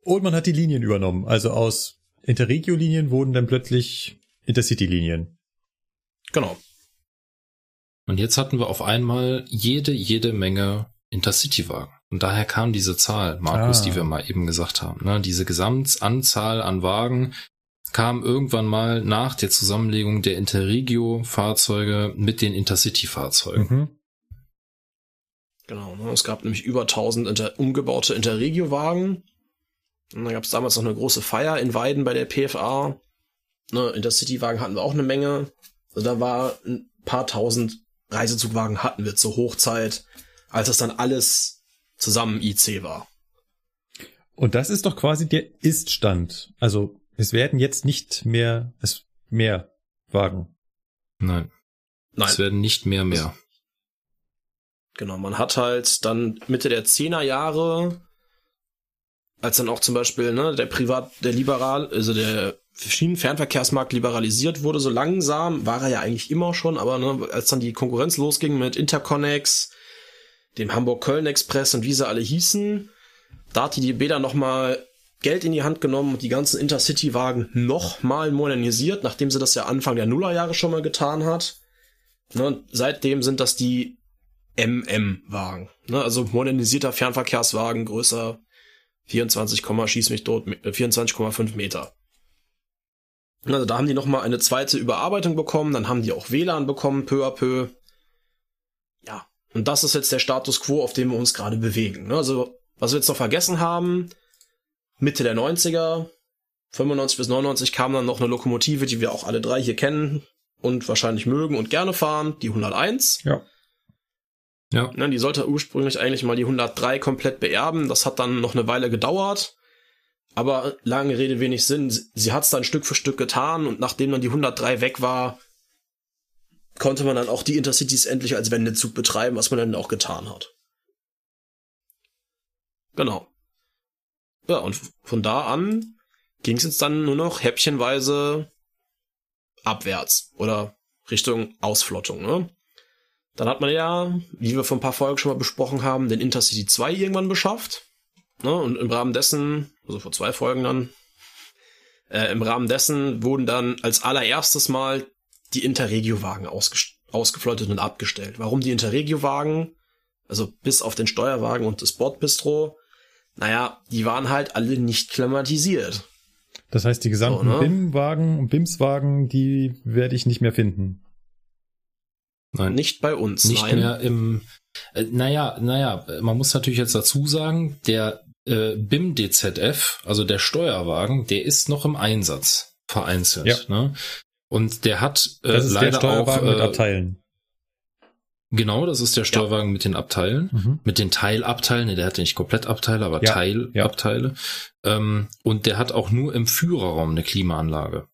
S4: und man hat die Linien übernommen. Also aus Interregio-Linien wurden dann plötzlich Intercity-Linien.
S1: Genau.
S2: Und jetzt hatten wir auf einmal jede, jede Menge Intercity-Wagen. Und daher kam diese Zahl, Markus, ah. die wir mal eben gesagt haben. Ne? Diese Gesamtanzahl an Wagen kam irgendwann mal nach der Zusammenlegung der Interregio-Fahrzeuge mit den Intercity-Fahrzeugen. Mhm.
S1: Genau, ne? es gab nämlich über 1000 inter umgebaute Interregio-Wagen. Und dann gab es damals noch eine große Feier in Weiden bei der PFA. Ne, Intercity-Wagen hatten wir auch eine Menge. Also da war ein paar tausend Reisezugwagen hatten wir zur Hochzeit, als das dann alles zusammen IC war.
S4: Und das ist doch quasi der Ist-Stand. Also es werden jetzt nicht mehr, es mehr Wagen.
S2: Nein. Nein. Es werden nicht mehr mehr.
S1: Genau, man hat halt dann Mitte der Zehnerjahre, als dann auch zum Beispiel ne, der Privat, der Liberal, also der Schienenfernverkehrsmarkt liberalisiert wurde, so langsam, war er ja eigentlich immer schon, aber ne, als dann die Konkurrenz losging mit Interconnex, dem Hamburg-Köln-Express und wie sie alle hießen. Da hat die DB dann nochmal Geld in die Hand genommen und die ganzen Intercity-Wagen nochmal modernisiert, nachdem sie das ja Anfang der Nullerjahre schon mal getan hat. Ne, und seitdem sind das die MM-Wagen. Ne, also modernisierter Fernverkehrswagen, größer 24, schieß mich tot, 24,5 Meter. Also da haben die nochmal eine zweite Überarbeitung bekommen, dann haben die auch WLAN bekommen, peu à peu. Und das ist jetzt der Status quo, auf dem wir uns gerade bewegen. Ne? Also, was wir jetzt noch vergessen haben, Mitte der 90er, 95 bis 99 kam dann noch eine Lokomotive, die wir auch alle drei hier kennen und wahrscheinlich mögen und gerne fahren, die 101.
S4: Ja.
S1: Ja. Ne, die sollte ursprünglich eigentlich mal die 103 komplett beerben. Das hat dann noch eine Weile gedauert. Aber lange Rede, wenig Sinn. Sie hat es dann Stück für Stück getan und nachdem dann die 103 weg war, konnte man dann auch die Intercities endlich als Wendezug betreiben, was man dann auch getan hat. Genau. Ja, und von da an ging es jetzt dann nur noch häppchenweise abwärts oder Richtung Ausflottung. Ne? Dann hat man ja, wie wir vor ein paar Folgen schon mal besprochen haben, den Intercity 2 irgendwann beschafft. Ne? Und im Rahmen dessen, also vor zwei Folgen dann, äh, im Rahmen dessen wurden dann als allererstes Mal die Interregio-Wagen ausgeflottet und abgestellt. Warum die Interregio-Wagen? Also bis auf den Steuerwagen und das Bordbistro. Naja, die waren halt alle nicht klimatisiert.
S4: Das heißt, die gesamten so, ne? BIM-Wagen und BIMS-Wagen, die werde ich nicht mehr finden.
S1: Nein. Nicht bei uns.
S2: Nicht nein. mehr im. Äh, naja, naja, man muss natürlich jetzt dazu sagen, der äh, BIM DZF, also der Steuerwagen, der ist noch im Einsatz vereinzelt. Ja. Ne? Und der hat
S4: äh, das ist leider der Steuerwagen
S2: auch,
S4: äh, mit Abteilen.
S2: Genau, das ist der Steuerwagen ja. mit den Abteilen, mhm. mit den Teilabteilen. Der hat nicht komplett Abteile, aber ja. Teilabteile. Ja. Ähm, und der hat auch nur im Führerraum eine Klimaanlage.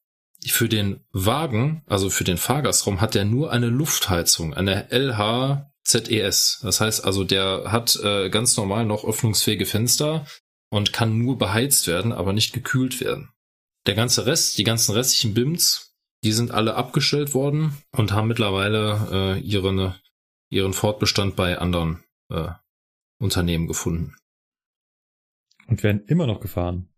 S2: Für den Wagen, also für den Fahrgastraum, hat er nur eine Luftheizung, eine LHZES. Das heißt also, der hat äh, ganz normal noch öffnungsfähige Fenster und kann nur beheizt werden, aber nicht gekühlt werden. Der ganze Rest, die ganzen restlichen BIMs, die sind alle abgestellt worden und haben mittlerweile äh, ihre, ihren Fortbestand bei anderen äh, Unternehmen gefunden.
S4: Und werden immer noch gefahren.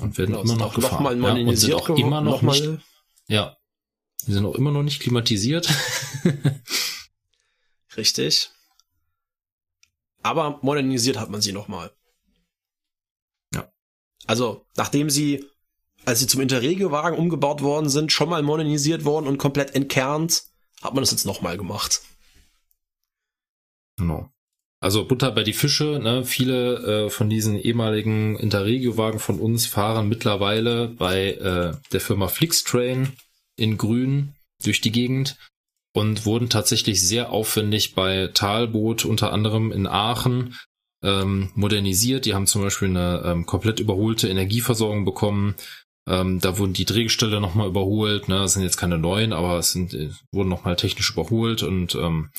S2: Und werden genau, immer noch gefahren.
S1: Noch mal ja, und sind
S2: auch immer noch, noch nicht, ja, die sind auch immer noch nicht klimatisiert. [LAUGHS]
S1: Richtig. Aber modernisiert hat man sie nochmal.
S2: Ja.
S1: Also, nachdem sie, als sie zum Interregio-Wagen umgebaut worden sind, schon mal modernisiert worden und komplett entkernt, hat man das jetzt nochmal gemacht.
S2: Genau. Also Butter bei die Fische, ne? viele äh, von diesen ehemaligen Interregio-Wagen von uns fahren mittlerweile bei äh, der Firma Flixtrain in Grün durch die Gegend und wurden tatsächlich sehr aufwendig bei Talboot unter anderem in Aachen ähm, modernisiert. Die haben zum Beispiel eine ähm, komplett überholte Energieversorgung bekommen. Ähm, da wurden die Drehgestelle nochmal überholt. Ne? Das sind jetzt keine neuen, aber es sind, äh, wurden nochmal technisch überholt und ähm,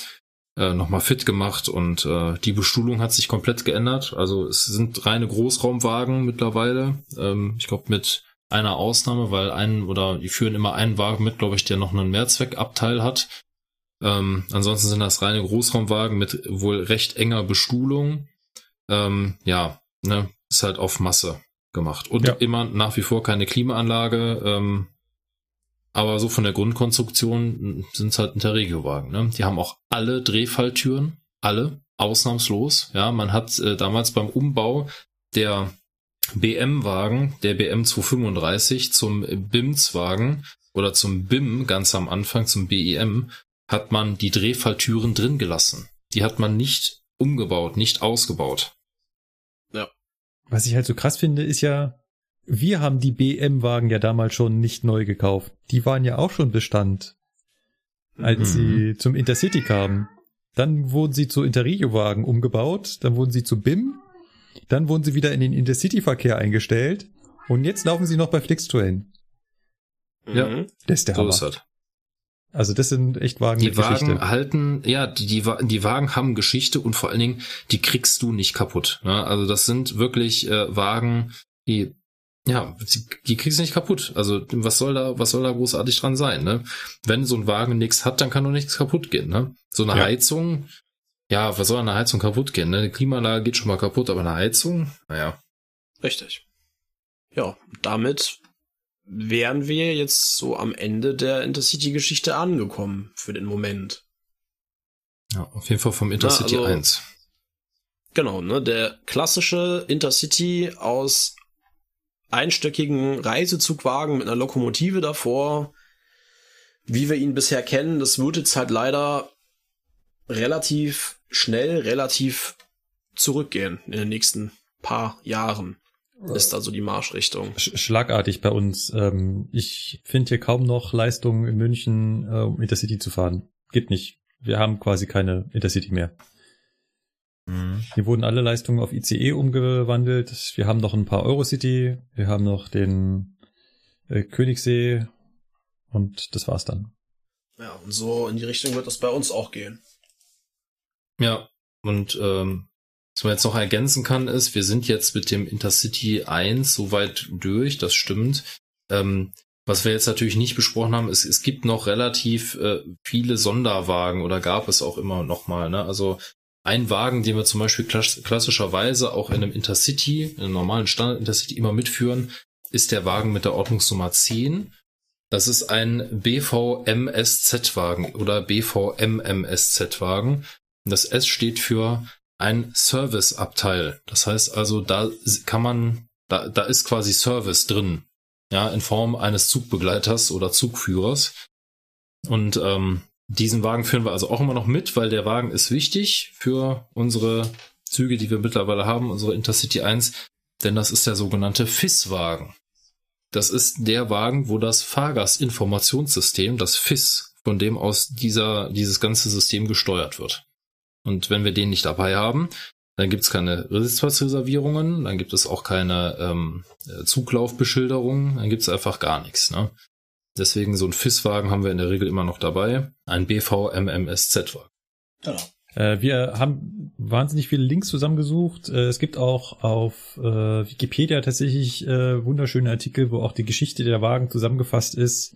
S2: äh, nochmal fit gemacht und äh, die Bestuhlung hat sich komplett geändert. Also es sind reine Großraumwagen mittlerweile. Ähm, ich glaube mit einer Ausnahme, weil einen oder die führen immer einen Wagen mit, glaube ich, der noch einen Mehrzweckabteil hat. Ähm, ansonsten sind das reine Großraumwagen mit wohl recht enger Bestuhlung. Ähm, ja, ne, ist halt auf Masse gemacht. Und ja. immer nach wie vor keine Klimaanlage. Ähm, aber so von der Grundkonstruktion sind es halt Interregio-Wagen. Ne? Die haben auch alle Drehfalltüren, alle, ausnahmslos. Ja, man hat äh, damals beim Umbau der BM-Wagen, der BM 235 zum BIMS-Wagen oder zum BIM ganz am Anfang, zum BEM, hat man die Drehfalltüren drin gelassen. Die hat man nicht umgebaut, nicht ausgebaut.
S4: Was ich halt so krass finde, ist ja, wir haben die BM-Wagen ja damals schon nicht neu gekauft. Die waren ja auch schon Bestand, als mhm. sie zum Intercity kamen. Dann wurden sie zu Interregio-Wagen umgebaut, dann wurden sie zu BIM, dann wurden sie wieder in den Intercity-Verkehr eingestellt und jetzt laufen sie noch bei Flixtrain.
S2: Ja,
S4: das ist der so Hammer. Ist das. Also das sind echt Wagen
S2: die mit Wagen Geschichte. halten, ja, die, die, die Wagen haben Geschichte und vor allen Dingen, die kriegst du nicht kaputt. Ne? Also das sind wirklich äh, Wagen, die ja, die kriegst du nicht kaputt. Also was soll da, was soll da großartig dran sein? Ne? Wenn so ein Wagen nichts hat, dann kann doch nichts kaputt gehen. Ne? So eine ja. Heizung, ja, was soll an der Heizung kaputt gehen? Ne? Eine Klimaanlage geht schon mal kaputt, aber eine Heizung, naja.
S1: Richtig. Ja, damit wären wir jetzt so am Ende der Intercity-Geschichte angekommen für den Moment.
S2: Ja, auf jeden Fall vom Intercity Na, also, 1.
S1: Genau, ne, der klassische Intercity aus einstöckigen Reisezugwagen mit einer Lokomotive davor, wie wir ihn bisher kennen, das wird jetzt halt leider relativ schnell, relativ zurückgehen in den nächsten paar Jahren. Ist also die Marschrichtung.
S4: Schlagartig bei uns. Ähm, ich finde hier kaum noch Leistungen in München, äh, um Intercity zu fahren. Geht nicht. Wir haben quasi keine Intercity mehr. Mhm. Hier wurden alle Leistungen auf ICE umgewandelt. Wir haben noch ein paar Eurocity. Wir haben noch den äh, Königssee. Und das war's dann.
S1: Ja, und so in die Richtung wird das bei uns auch gehen.
S2: Ja, und ähm, was man jetzt noch ergänzen kann, ist, wir sind jetzt mit dem Intercity 1 soweit durch, das stimmt. Ähm, was wir jetzt natürlich nicht besprochen haben, ist, es gibt noch relativ äh, viele Sonderwagen oder gab es auch immer noch mal. Ne? Also ein Wagen, den wir zum Beispiel klassischerweise auch in einem Intercity, in einem normalen Standard Intercity immer mitführen, ist der Wagen mit der Ordnungsnummer 10. Das ist ein BVMSZ-Wagen oder BVMMSZ-Wagen. Das S steht für ein Serviceabteil. Das heißt also, da kann man, da, da ist quasi Service drin. Ja, in Form eines Zugbegleiters oder Zugführers. Und ähm, diesen Wagen führen wir also auch immer noch mit, weil der Wagen ist wichtig für unsere Züge, die wir mittlerweile haben, unsere Intercity 1, denn das ist der sogenannte FIS-Wagen. Das ist der Wagen, wo das Fahrgastinformationssystem, das FIS, von dem aus dieser, dieses ganze System gesteuert wird. Und wenn wir den nicht dabei haben, dann gibt es keine Sitzplatzreservierungen, dann gibt es auch keine ähm, Zuglaufbeschilderung, dann gibt es einfach gar nichts. Ne? Deswegen so ein FIS-Wagen haben wir in der Regel immer noch dabei, ein BVMMSZ-Wagen.
S4: Genau. Äh, wir haben wahnsinnig viele Links zusammengesucht. Äh, es gibt auch auf äh, Wikipedia tatsächlich äh, wunderschöne Artikel, wo auch die Geschichte der Wagen zusammengefasst ist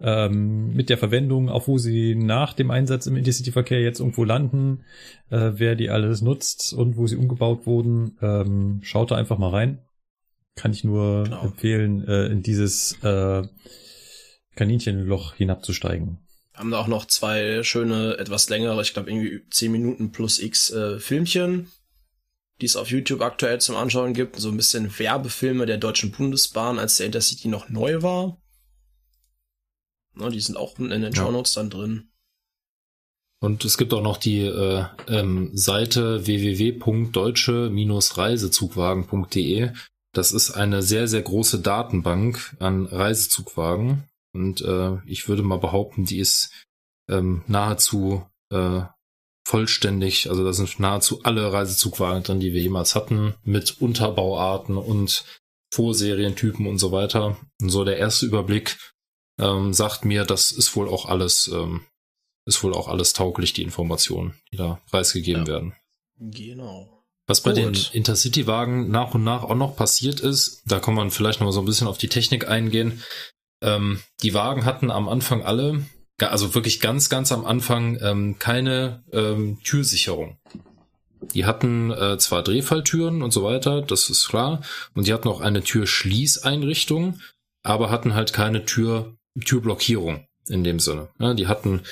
S4: ähm, mit der Verwendung, auch wo sie nach dem Einsatz im Intercity-Verkehr jetzt irgendwo landen, äh, wer die alles nutzt und wo sie umgebaut wurden. Ähm, schaut da einfach mal rein. Kann ich nur genau. empfehlen, äh, in dieses äh, Kaninchenloch hinabzusteigen.
S1: Wir haben da auch noch zwei schöne, etwas längere, ich glaube irgendwie 10 Minuten plus X äh, Filmchen, die es auf YouTube aktuell zum Anschauen gibt. So ein bisschen Werbefilme der Deutschen Bundesbahn, als der Intercity noch neu war. Na, die sind auch in den ja. Shownotes dann drin.
S2: Und es gibt auch noch die äh, ähm, Seite www.deutsche-reisezugwagen.de. Das ist eine sehr, sehr große Datenbank an Reisezugwagen. Und äh, ich würde mal behaupten, die ist ähm, nahezu äh, vollständig. Also da sind nahezu alle Reisezugwagen drin, die wir jemals hatten, mit Unterbauarten und Vorserientypen und so weiter. Und so der erste Überblick ähm, sagt mir, das ist wohl auch alles, ähm, ist wohl auch alles tauglich, die Informationen, die da preisgegeben ja. werden.
S1: Genau.
S2: Was bei Gut. den Intercity-Wagen nach und nach auch noch passiert ist, da kann man vielleicht noch mal so ein bisschen auf die Technik eingehen. Ähm, die Wagen hatten am Anfang alle, also wirklich ganz, ganz am Anfang, ähm, keine ähm, Türsicherung. Die hatten äh, zwar Drehfalltüren und so weiter, das ist klar, und die hatten auch eine Türschließeinrichtung, aber hatten halt keine Tür Türblockierung in dem Sinne. Ja, die hatten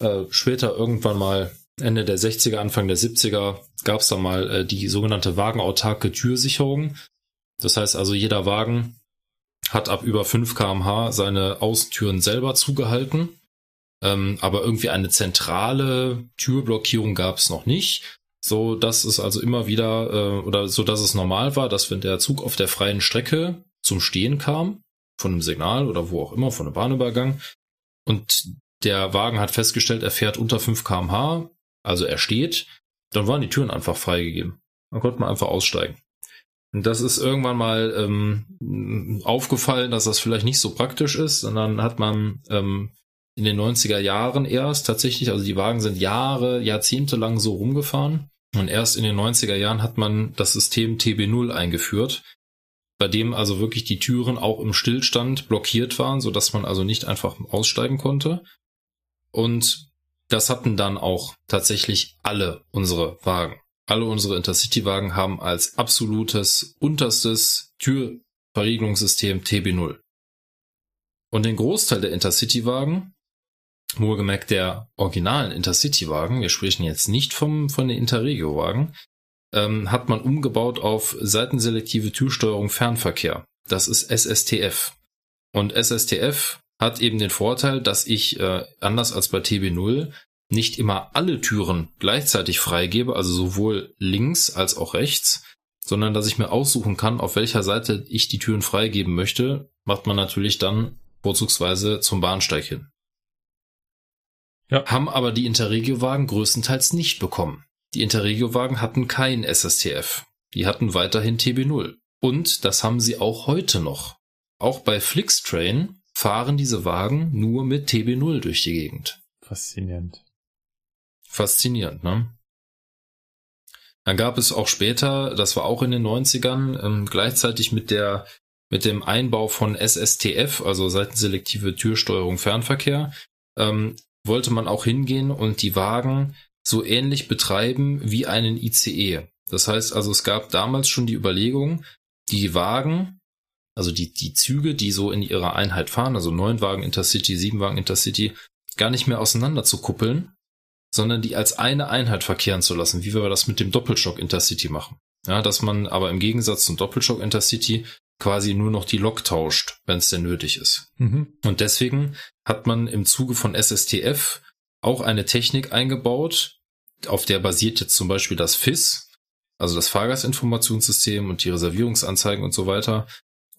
S2: äh, später irgendwann mal Ende der 60er, Anfang der 70er gab es da mal äh, die sogenannte wagenautarke Türsicherung. Das heißt also, jeder Wagen hat ab über 5 kmh seine Außentüren selber zugehalten. Ähm, aber irgendwie eine zentrale Türblockierung gab es noch nicht. So dass es also immer wieder äh, oder so dass es normal war, dass wenn der Zug auf der freien Strecke zum Stehen kam, von einem Signal oder wo auch immer, von einem Bahnübergang. Und der Wagen hat festgestellt, er fährt unter 5 kmh, also er steht. Dann waren die Türen einfach freigegeben. Dann konnte man einfach aussteigen. Und das ist irgendwann mal ähm, aufgefallen, dass das vielleicht nicht so praktisch ist. Und dann hat man ähm, in den 90er Jahren erst tatsächlich, also die Wagen sind Jahre, Jahrzehnte lang so rumgefahren. Und erst in den 90er Jahren hat man das System TB0 eingeführt, bei dem also wirklich die Türen auch im Stillstand blockiert waren, so dass man also nicht einfach aussteigen konnte. Und Das hatten dann auch tatsächlich alle unsere Wagen. Alle unsere Intercity-Wagen haben als absolutes unterstes Türverriegelungssystem TB0. Und den Großteil der Intercity-Wagen, wohlgemerkt der originalen Intercity-Wagen, wir sprechen jetzt nicht vom, von den Interregio-Wagen, ähm, hat man umgebaut auf seitenselektive Türsteuerung Fernverkehr. Das ist SSTF. Und SSTF hat eben den Vorteil, dass ich, äh, anders als bei TB0, nicht immer alle Türen gleichzeitig freigebe, also sowohl links als auch rechts, sondern dass ich mir aussuchen kann, auf welcher Seite ich die Türen freigeben möchte, macht man natürlich dann vorzugsweise zum Bahnsteig hin. Ja. Haben aber die Interregio-Wagen größtenteils nicht bekommen. Die Interregio-Wagen hatten kein SSTF. Die hatten weiterhin TB0. Und das haben sie auch heute noch. Auch bei Flixtrain fahren diese Wagen nur mit TB0 durch die Gegend.
S4: Faszinierend.
S2: Faszinierend, ne? Dann gab es auch später, das war auch in den 90ern, ähm, gleichzeitig mit der mit dem Einbau von SSTF, also seitenselektive Türsteuerung Fernverkehr, ähm, wollte man auch hingehen und die Wagen so ähnlich betreiben wie einen ICE. Das heißt also, es gab damals schon die Überlegung, die Wagen, also die, die Züge, die so in ihrer Einheit fahren, also neun Wagen Intercity, sieben Wagen Intercity, gar nicht mehr auseinander zu kuppeln, sondern die als eine Einheit verkehren zu lassen, wie wir das mit dem Doppelschock Intercity machen. Ja, dass man aber im Gegensatz zum Doppelschock Intercity quasi nur noch die Lok tauscht, wenn es denn nötig ist. Mhm. Und deswegen hat man im Zuge von SSTF auch eine Technik eingebaut, auf der basiert jetzt zum Beispiel das FIS, also das Fahrgastinformationssystem und die Reservierungsanzeigen und so weiter.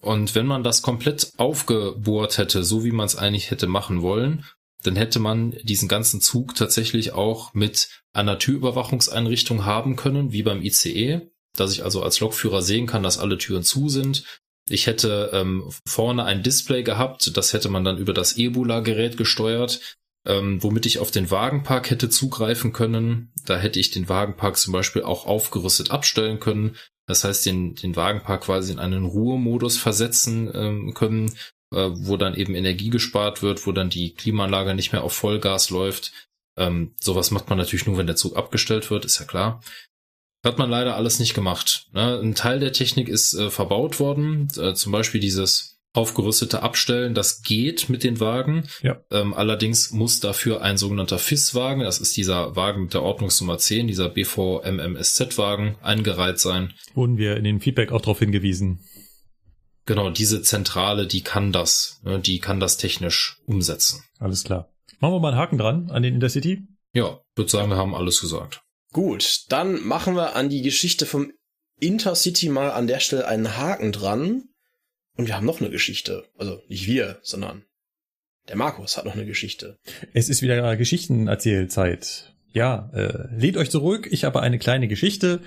S2: Und wenn man das komplett aufgebohrt hätte, so wie man es eigentlich hätte machen wollen, dann hätte man diesen ganzen Zug tatsächlich auch mit einer Türüberwachungseinrichtung haben können, wie beim ICE, dass ich also als Lokführer sehen kann, dass alle Türen zu sind. Ich hätte ähm, vorne ein Display gehabt, das hätte man dann über das Ebola-Gerät gesteuert, ähm, womit ich auf den Wagenpark hätte zugreifen können. Da hätte ich den Wagenpark zum Beispiel auch aufgerüstet abstellen können. Das heißt, den, den Wagenpark quasi in einen Ruhemodus versetzen ähm, können, äh, wo dann eben Energie gespart wird, wo dann die Klimaanlage nicht mehr auf Vollgas läuft. Ähm, sowas macht man natürlich nur, wenn der Zug abgestellt wird, ist ja klar. Hat man leider alles nicht gemacht. Ne? Ein Teil der Technik ist äh, verbaut worden, äh, zum Beispiel dieses aufgerüstete Abstellen, das geht mit den Wagen. Ja. Ähm, allerdings muss dafür ein sogenannter FIS-Wagen, das ist dieser Wagen mit der Ordnungsnummer 10, dieser BVMMSZ-Wagen, eingereiht sein.
S4: Wurden wir in den Feedback auch darauf hingewiesen.
S2: Genau, diese Zentrale, die kann das, ne, die kann das technisch umsetzen.
S4: Alles klar. Machen wir mal einen Haken dran an den Intercity?
S2: Ja, würde sagen, wir haben alles gesagt.
S1: Gut, dann machen wir an die Geschichte vom Intercity mal an der Stelle einen Haken dran. Und wir haben noch eine Geschichte. Also nicht wir, sondern der Markus hat noch eine Geschichte.
S4: Es ist wieder Geschichtenerzählzeit. Ja, äh, lehnt euch zurück. Ich habe eine kleine Geschichte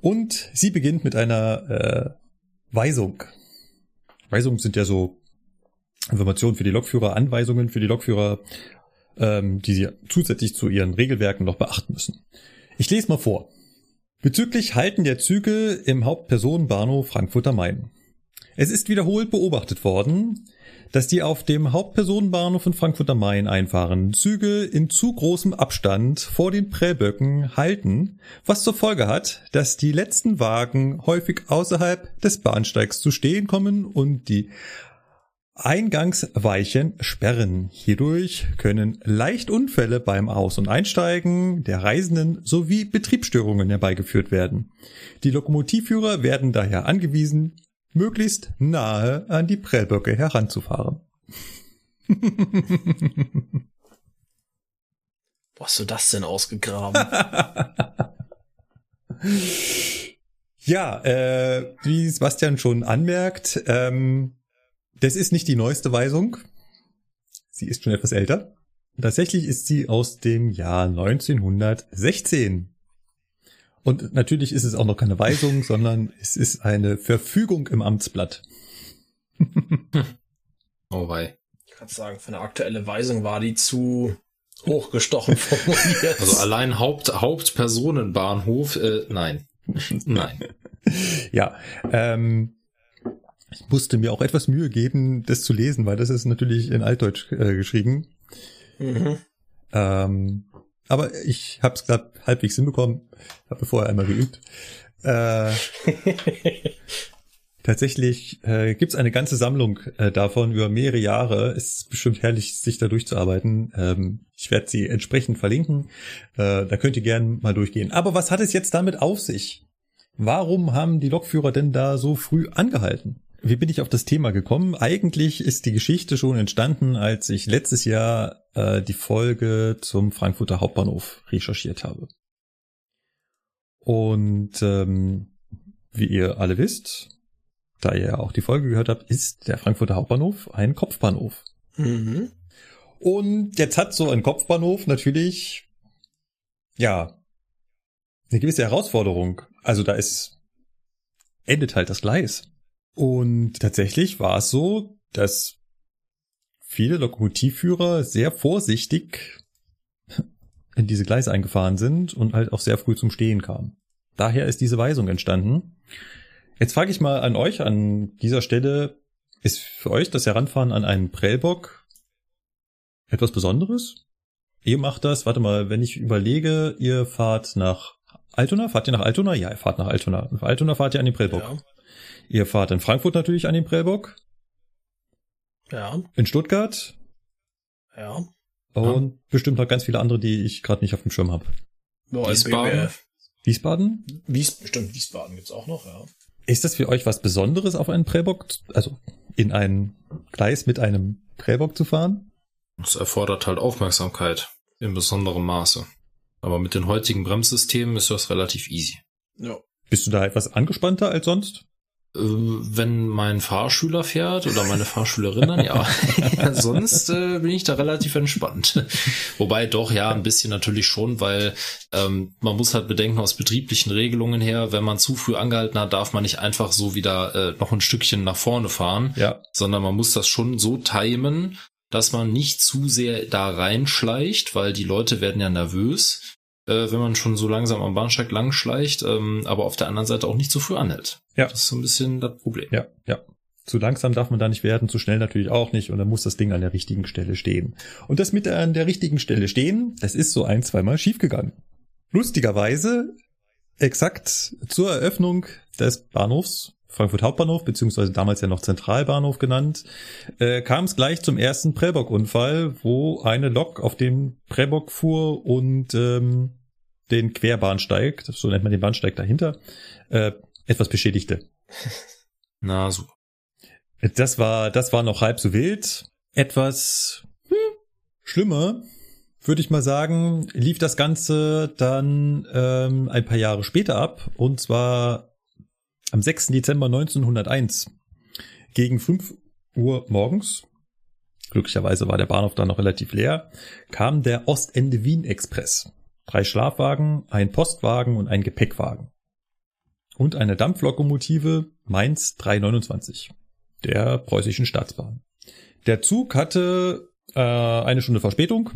S4: und sie beginnt mit einer äh, Weisung. Weisungen sind ja so Informationen für die Lokführer, Anweisungen für die Lokführer, ähm, die sie zusätzlich zu ihren Regelwerken noch beachten müssen. Ich lese mal vor. Bezüglich Halten der Züge im Hauptpersonenbahnhof Frankfurt am Main. Es ist wiederholt beobachtet worden, dass die auf dem Hauptpersonenbahnhof in Frankfurt am Main einfahrenden Züge in zu großem Abstand vor den Prellböcken halten, was zur Folge hat, dass die letzten Wagen häufig außerhalb des Bahnsteigs zu stehen kommen und die Eingangsweichen sperren. Hierdurch können leicht Unfälle beim Aus- und Einsteigen der Reisenden sowie Betriebsstörungen herbeigeführt werden. Die Lokomotivführer werden daher angewiesen, möglichst nahe an die Prellböcke heranzufahren.
S1: Wo hast du das denn ausgegraben? [LAUGHS]
S4: ja, äh, wie Sebastian schon anmerkt, ähm, das ist nicht die neueste Weisung. Sie ist schon etwas älter. Tatsächlich ist sie aus dem Jahr 1916. Und natürlich ist es auch noch keine Weisung, [LAUGHS] sondern es ist eine Verfügung im Amtsblatt. [LAUGHS]
S2: oh wei.
S1: Ich kann sagen, für eine aktuelle Weisung war die zu hochgestochen [LAUGHS] formuliert.
S2: Also allein Haupt, Hauptpersonenbahnhof, äh, nein. nein.
S4: Ja, ähm, ich musste mir auch etwas Mühe geben, das zu lesen, weil das ist natürlich in Altdeutsch äh, geschrieben. Mhm. Ähm, aber ich habe es gerade halbwegs hinbekommen. Habe vorher einmal geübt. Äh, [LAUGHS] tatsächlich äh, gibt es eine ganze Sammlung äh, davon über mehrere Jahre. Es ist bestimmt herrlich, sich da durchzuarbeiten. Ähm, ich werde sie entsprechend verlinken. Äh, da könnt ihr gerne mal durchgehen. Aber was hat es jetzt damit auf sich? Warum haben die Lokführer denn da so früh angehalten? Wie bin ich auf das Thema gekommen? Eigentlich ist die Geschichte schon entstanden, als ich letztes Jahr äh, die Folge zum Frankfurter Hauptbahnhof recherchiert habe. Und ähm, wie ihr alle wisst, da ihr ja auch die Folge gehört habt, ist der Frankfurter Hauptbahnhof ein Kopfbahnhof. Mhm. Und jetzt hat so ein Kopfbahnhof natürlich, ja, eine gewisse Herausforderung. Also da ist, endet halt das Gleis. Und tatsächlich war es so, dass viele Lokomotivführer sehr vorsichtig in diese Gleise eingefahren sind und halt auch sehr früh zum Stehen kamen. Daher ist diese Weisung entstanden. Jetzt frage ich mal an euch an dieser Stelle, ist für euch das Heranfahren an einen Prellbock etwas Besonderes? Ihr macht das, warte mal, wenn ich überlege, ihr fahrt nach Altona? Fahrt ihr nach Altona? Ja, ihr fahrt nach Altona. Nach Altona fahrt ihr an den Prellbock. Ja. Ihr fahrt in Frankfurt natürlich an den Prellbock.
S1: Ja.
S4: In Stuttgart.
S1: Ja.
S4: Und ja. bestimmt noch ganz viele andere, die ich gerade nicht auf dem Schirm habe.
S1: Wiesbaden.
S4: Wiesbaden?
S1: Wies, bestimmt Wiesbaden gibt's auch noch, ja.
S4: Ist das für euch was Besonderes, auf einen Prellbock, also in ein Gleis mit einem Prellbock zu fahren?
S2: Es erfordert halt Aufmerksamkeit in besonderem Maße. Aber mit den heutigen Bremssystemen ist das relativ easy.
S1: Ja.
S4: Bist du da etwas angespannter als sonst?
S2: Äh, wenn mein Fahrschüler fährt oder meine Fahrschülerin dann, ja. [LAUGHS] Sonst äh, bin ich da relativ entspannt. Wobei doch, ja, ein bisschen natürlich schon, weil ähm, man muss halt bedenken, aus betrieblichen Regelungen her, wenn man zu früh angehalten hat, darf man nicht einfach so wieder äh, noch ein Stückchen nach vorne fahren,
S4: ja.
S2: sondern man muss das schon so timen, dass man nicht zu sehr da reinschleicht, weil die Leute werden ja nervös, äh, wenn man schon so langsam am Bahnsteig langschleicht, ähm, aber auf der anderen Seite auch nicht zu früh anhält.
S4: Ja.
S2: Das ist so ein bisschen das Problem.
S4: Ja, ja. Zu langsam darf man da nicht werden, zu schnell natürlich auch nicht und dann muss das Ding an der richtigen Stelle stehen. Und das mit an der richtigen Stelle stehen, das ist so ein, zweimal schiefgegangen. Lustigerweise, exakt zur Eröffnung des Bahnhofs Frankfurt Hauptbahnhof, beziehungsweise damals ja noch Zentralbahnhof genannt, äh, kam es gleich zum ersten Prellbock-Unfall, wo eine Lok auf den Prellbock fuhr und ähm, den Querbahnsteig, so nennt man den Bahnsteig dahinter, äh, etwas beschädigte. [LAUGHS]
S2: Na, super.
S4: Das war, das war noch halb so wild. Etwas hm, schlimmer, würde ich mal sagen, lief das Ganze dann ähm, ein paar Jahre später ab. Und zwar am 6. Dezember 1901 gegen 5 Uhr morgens, glücklicherweise war der Bahnhof da noch relativ leer, kam der Ostende Wien Express. Drei Schlafwagen, ein Postwagen und ein Gepäckwagen. Und eine Dampflokomotive Mainz 329 der preußischen Staatsbahn. Der Zug hatte äh, eine Stunde Verspätung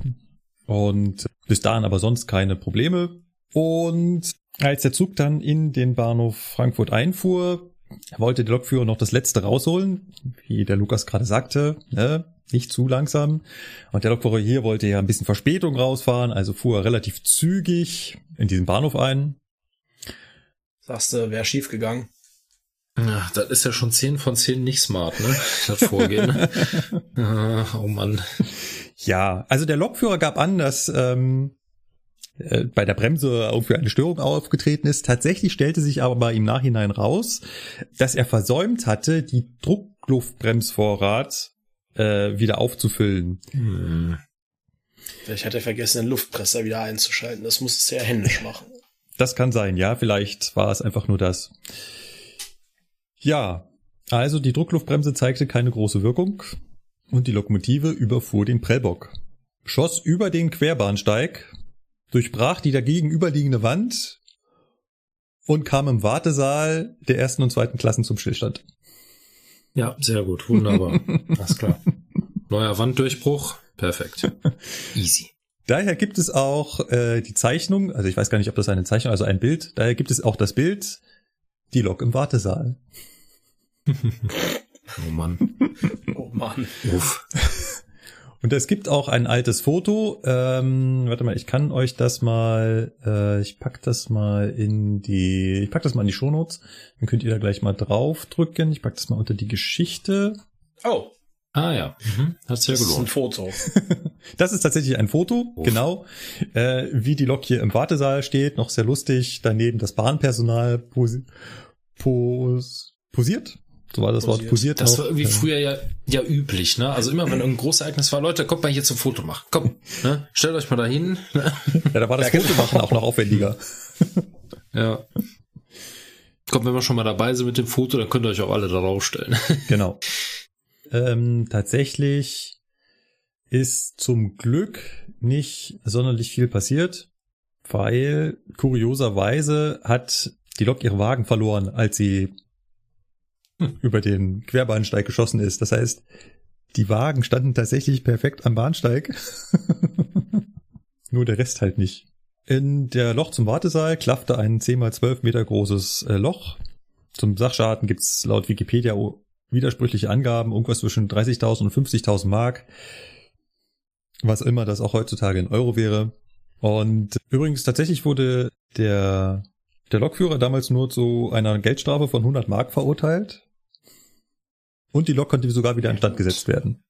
S4: und bis dahin aber sonst keine Probleme. Und als der Zug dann in den Bahnhof Frankfurt einfuhr, wollte der Lokführer noch das letzte rausholen, wie der Lukas gerade sagte, ne? nicht zu langsam. Und der Lokführer hier wollte ja ein bisschen Verspätung rausfahren, also fuhr er relativ zügig in diesen Bahnhof ein.
S1: Sagst du, wäre schief gegangen?
S2: Ja, das ist ja schon 10 von 10 nicht smart, ne? Das Vorgehen. [LAUGHS] oh Mann.
S4: Ja, also der Lokführer gab an, dass ähm, äh, bei der Bremse irgendwie eine Störung aufgetreten ist. Tatsächlich stellte sich aber im Nachhinein raus, dass er versäumt hatte, die Druckluftbremsvorrat äh, wieder aufzufüllen. Hm.
S1: Vielleicht hat er vergessen, den Luftpresser wieder einzuschalten. Das muss es sehr händisch machen.
S4: Das kann sein, ja. Vielleicht war es einfach nur das. Ja, also die Druckluftbremse zeigte keine große Wirkung und die Lokomotive überfuhr den Prellbock. Schoss über den Querbahnsteig durchbrach die dagegenüberliegende Wand und kam im Wartesaal der ersten und zweiten Klassen zum Stillstand.
S2: Ja, sehr gut, wunderbar. [LAUGHS] Alles klar. Neuer Wanddurchbruch, perfekt. [LAUGHS] Easy.
S4: Daher gibt es auch äh, die Zeichnung, also ich weiß gar nicht, ob das eine Zeichnung, also ein Bild, daher gibt es auch das Bild, die Lok im Wartesaal. [LAUGHS]
S2: oh Mann.
S1: Oh Mann.
S2: Uff.
S4: Und es gibt auch ein altes Foto. Ähm, warte mal, ich kann euch das mal, äh, ich pack das mal in die, ich pack das mal in die Shownotes. Dann könnt ihr da gleich mal draufdrücken. Ich pack das mal unter die Geschichte.
S1: Oh.
S2: Ah ja, mhm.
S1: hat sehr gelohnt. Das ist ein Foto. [LAUGHS]
S4: das ist tatsächlich ein Foto, Uff. genau. Äh, wie die Lok hier im Wartesaal steht, noch sehr lustig. Daneben das Bahnpersonal pos pos posiert. So war das Wort posiert.
S2: Das war irgendwie früher ja, ja üblich, ne? Also immer wenn irgendein Großereignis war, Leute, kommt mal hier zum Foto machen. Komm, ne? Stellt euch mal dahin.
S4: Ne? Ja, da war das Fotomachen auch noch aufwendiger. [LAUGHS]
S2: ja. Kommt, wenn wir schon mal dabei sind mit dem Foto, dann könnt ihr euch auch alle da rausstellen.
S4: Genau. Ähm, tatsächlich ist zum Glück nicht sonderlich viel passiert, weil kurioserweise hat die Lok ihre Wagen verloren, als sie [LAUGHS] über den Querbahnsteig geschossen ist. Das heißt, die Wagen standen tatsächlich perfekt am Bahnsteig. [LAUGHS] Nur der Rest halt nicht. In der Loch zum Wartesaal klaffte ein 10 mal 12 Meter großes äh, Loch. Zum Sachschaden gibt's laut Wikipedia widersprüchliche Angaben, irgendwas zwischen 30.000 und 50.000 Mark. Was immer das auch heutzutage in Euro wäre. Und übrigens tatsächlich wurde der, der Lokführer damals nur zu einer Geldstrafe von 100 Mark verurteilt. Und die Lok konnte sogar wieder instand gesetzt werden.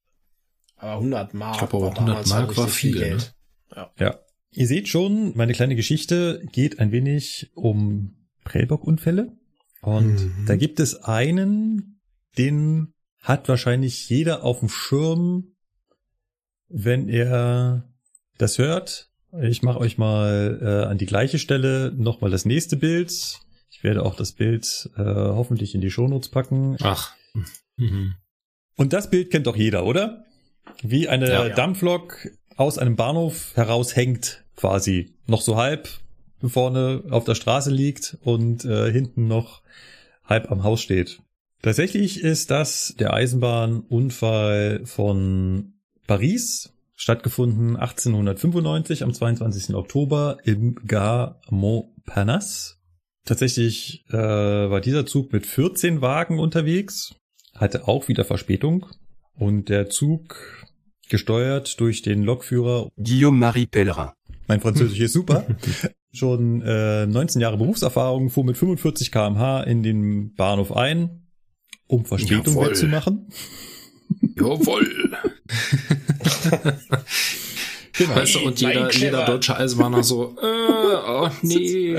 S1: Aber 100 Mark.
S2: Ich glaube, aber 100 Mark war viel Geld.
S4: Ne? Ja. ja. Ihr seht schon, meine kleine Geschichte geht ein wenig um Prellbock-Unfälle. Und mhm. da gibt es einen, den hat wahrscheinlich jeder auf dem Schirm, wenn er das hört. Ich mache euch mal äh, an die gleiche Stelle nochmal das nächste Bild. Ich werde auch das Bild äh, hoffentlich in die Shownotes packen.
S2: Ach.
S4: Mhm. Und das Bild kennt doch jeder, oder? Wie eine ja, ja. Dampflok aus einem Bahnhof heraushängt, quasi. Noch so halb vorne auf der Straße liegt und äh, hinten noch halb am Haus steht. Tatsächlich ist das der Eisenbahnunfall von Paris, stattgefunden 1895 am 22. Oktober im Gare Montparnasse. Tatsächlich äh, war dieser Zug mit 14 Wagen unterwegs hatte auch wieder Verspätung und der Zug gesteuert durch den Lokführer
S2: Guillaume-Marie Pellerin.
S4: Mein Französisch [LAUGHS] ist super. Schon äh, 19 Jahre Berufserfahrung, fuhr mit 45 kmh in den Bahnhof ein, um Verspätung Jawohl. wettzumachen.
S2: Jawoll. [LAUGHS] genau. Weißt du, und jeder, jeder deutsche Eisenbahner so, äh, oh [LAUGHS] nee.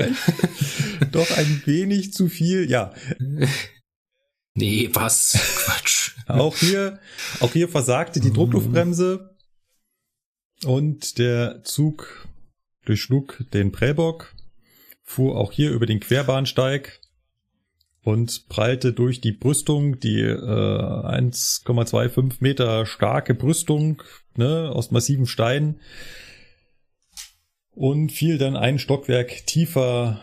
S4: Doch ein wenig zu viel, ja. [LAUGHS]
S2: Nee, was? Quatsch.
S4: auch hier, auch hier versagte die Druckluftbremse und der Zug durchschlug den Prellbock, fuhr auch hier über den Querbahnsteig und prallte durch die Brüstung, die äh, 1,25 Meter starke Brüstung ne, aus massivem Stein und fiel dann ein Stockwerk tiefer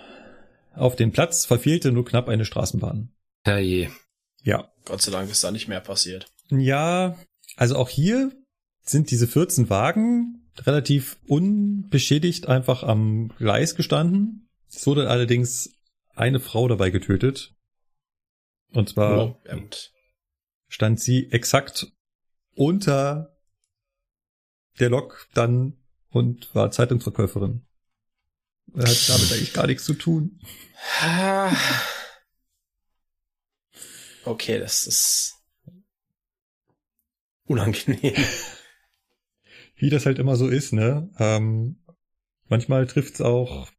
S4: auf den Platz, verfehlte nur knapp eine Straßenbahn.
S2: Herrje.
S4: Ja.
S1: Gott sei Dank ist da nicht mehr passiert.
S4: Ja, also auch hier sind diese 14 Wagen relativ unbeschädigt einfach am Gleis gestanden. Es wurde allerdings eine Frau dabei getötet. Und zwar oh, stand sie exakt unter der Lok dann und war Zeitungsverkäuferin. Er hat damit [LAUGHS] eigentlich gar nichts zu tun.
S1: Okay, das ist unangenehm.
S4: Wie das halt immer so ist, ne? Ähm, manchmal trifft's auch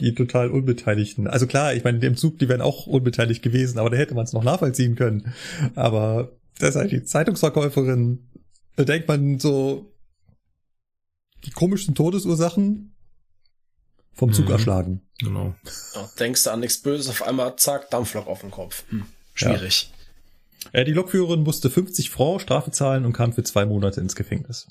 S4: die total Unbeteiligten. Also klar, ich meine, in dem Zug, die wären auch unbeteiligt gewesen, aber da hätte man es noch nachvollziehen können. Aber das ist halt die Zeitungsverkäuferin. Da denkt man so, die komischsten Todesursachen vom Zug mhm. erschlagen.
S2: Genau.
S1: Ja, denkst du an nichts Böses, auf einmal zack, Dampflok auf den Kopf. Hm. Schwierig.
S4: Ja. Äh, die Lokführerin musste 50 Franc Strafe zahlen und kam für zwei Monate ins Gefängnis.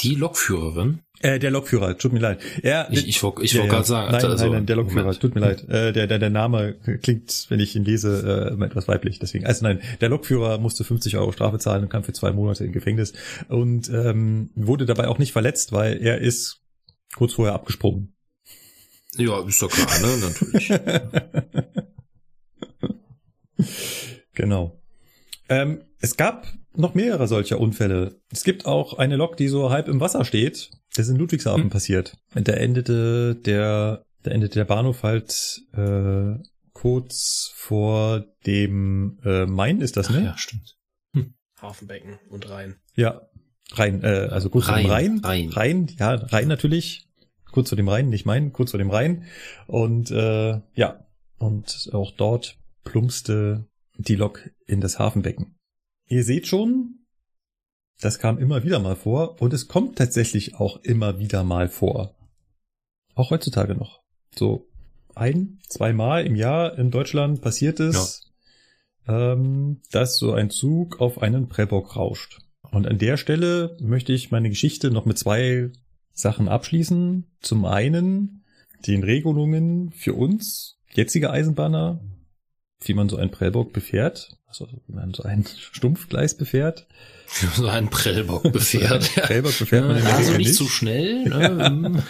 S2: Die Lokführerin?
S4: Äh, der Lokführer, tut mir leid.
S2: Er, ich ich, ich ja, wollte gerade sagen.
S4: Nein, also, nein, nein, der Lokführer, Moment. tut mir leid. Äh, der, der, der Name klingt, wenn ich ihn lese, äh, etwas weiblich. Deswegen, also nein, der Lokführer musste 50 Euro Strafe zahlen und kam für zwei Monate in Gefängnis und ähm, wurde dabei auch nicht verletzt, weil er ist kurz vorher abgesprungen.
S2: Ja, ist doch klar, ne? Natürlich. [LAUGHS] [LAUGHS]
S4: Genau. Ähm, es gab noch mehrere solcher Unfälle. Es gibt auch eine Lok, die so halb im Wasser steht. Das ist in Ludwigshafen hm. passiert. Da endete der, da endete der Bahnhof halt äh, kurz vor dem äh, Main, ist das, ne? Ach,
S2: ja, stimmt.
S1: Hm. Hafenbecken und Rhein.
S4: Ja, Rhein, äh, also kurz Rhein, vor dem Rhein. Rhein. Rhein, ja, Rhein natürlich. Kurz vor dem Rhein, nicht Main, kurz vor dem Rhein. Und äh, ja, und auch dort plumpste die Lok in das Hafenbecken. Ihr seht schon, das kam immer wieder mal vor und es kommt tatsächlich auch immer wieder mal vor. Auch heutzutage noch. So ein, zweimal im Jahr in Deutschland passiert es, ja. ähm, dass so ein Zug auf einen Prellbock rauscht. Und an der Stelle möchte ich meine Geschichte noch mit zwei Sachen abschließen. Zum einen den Regelungen für uns, jetzige Eisenbahner, wie man so ein Prellbock befährt, also wie man so ein [LAUGHS] Stumpfgleis befährt.
S2: So ein Prellbock befährt. [LAUGHS]
S4: Prellbock befährt man
S2: der also nicht, nicht zu schnell. [LAUGHS]
S4: Ne?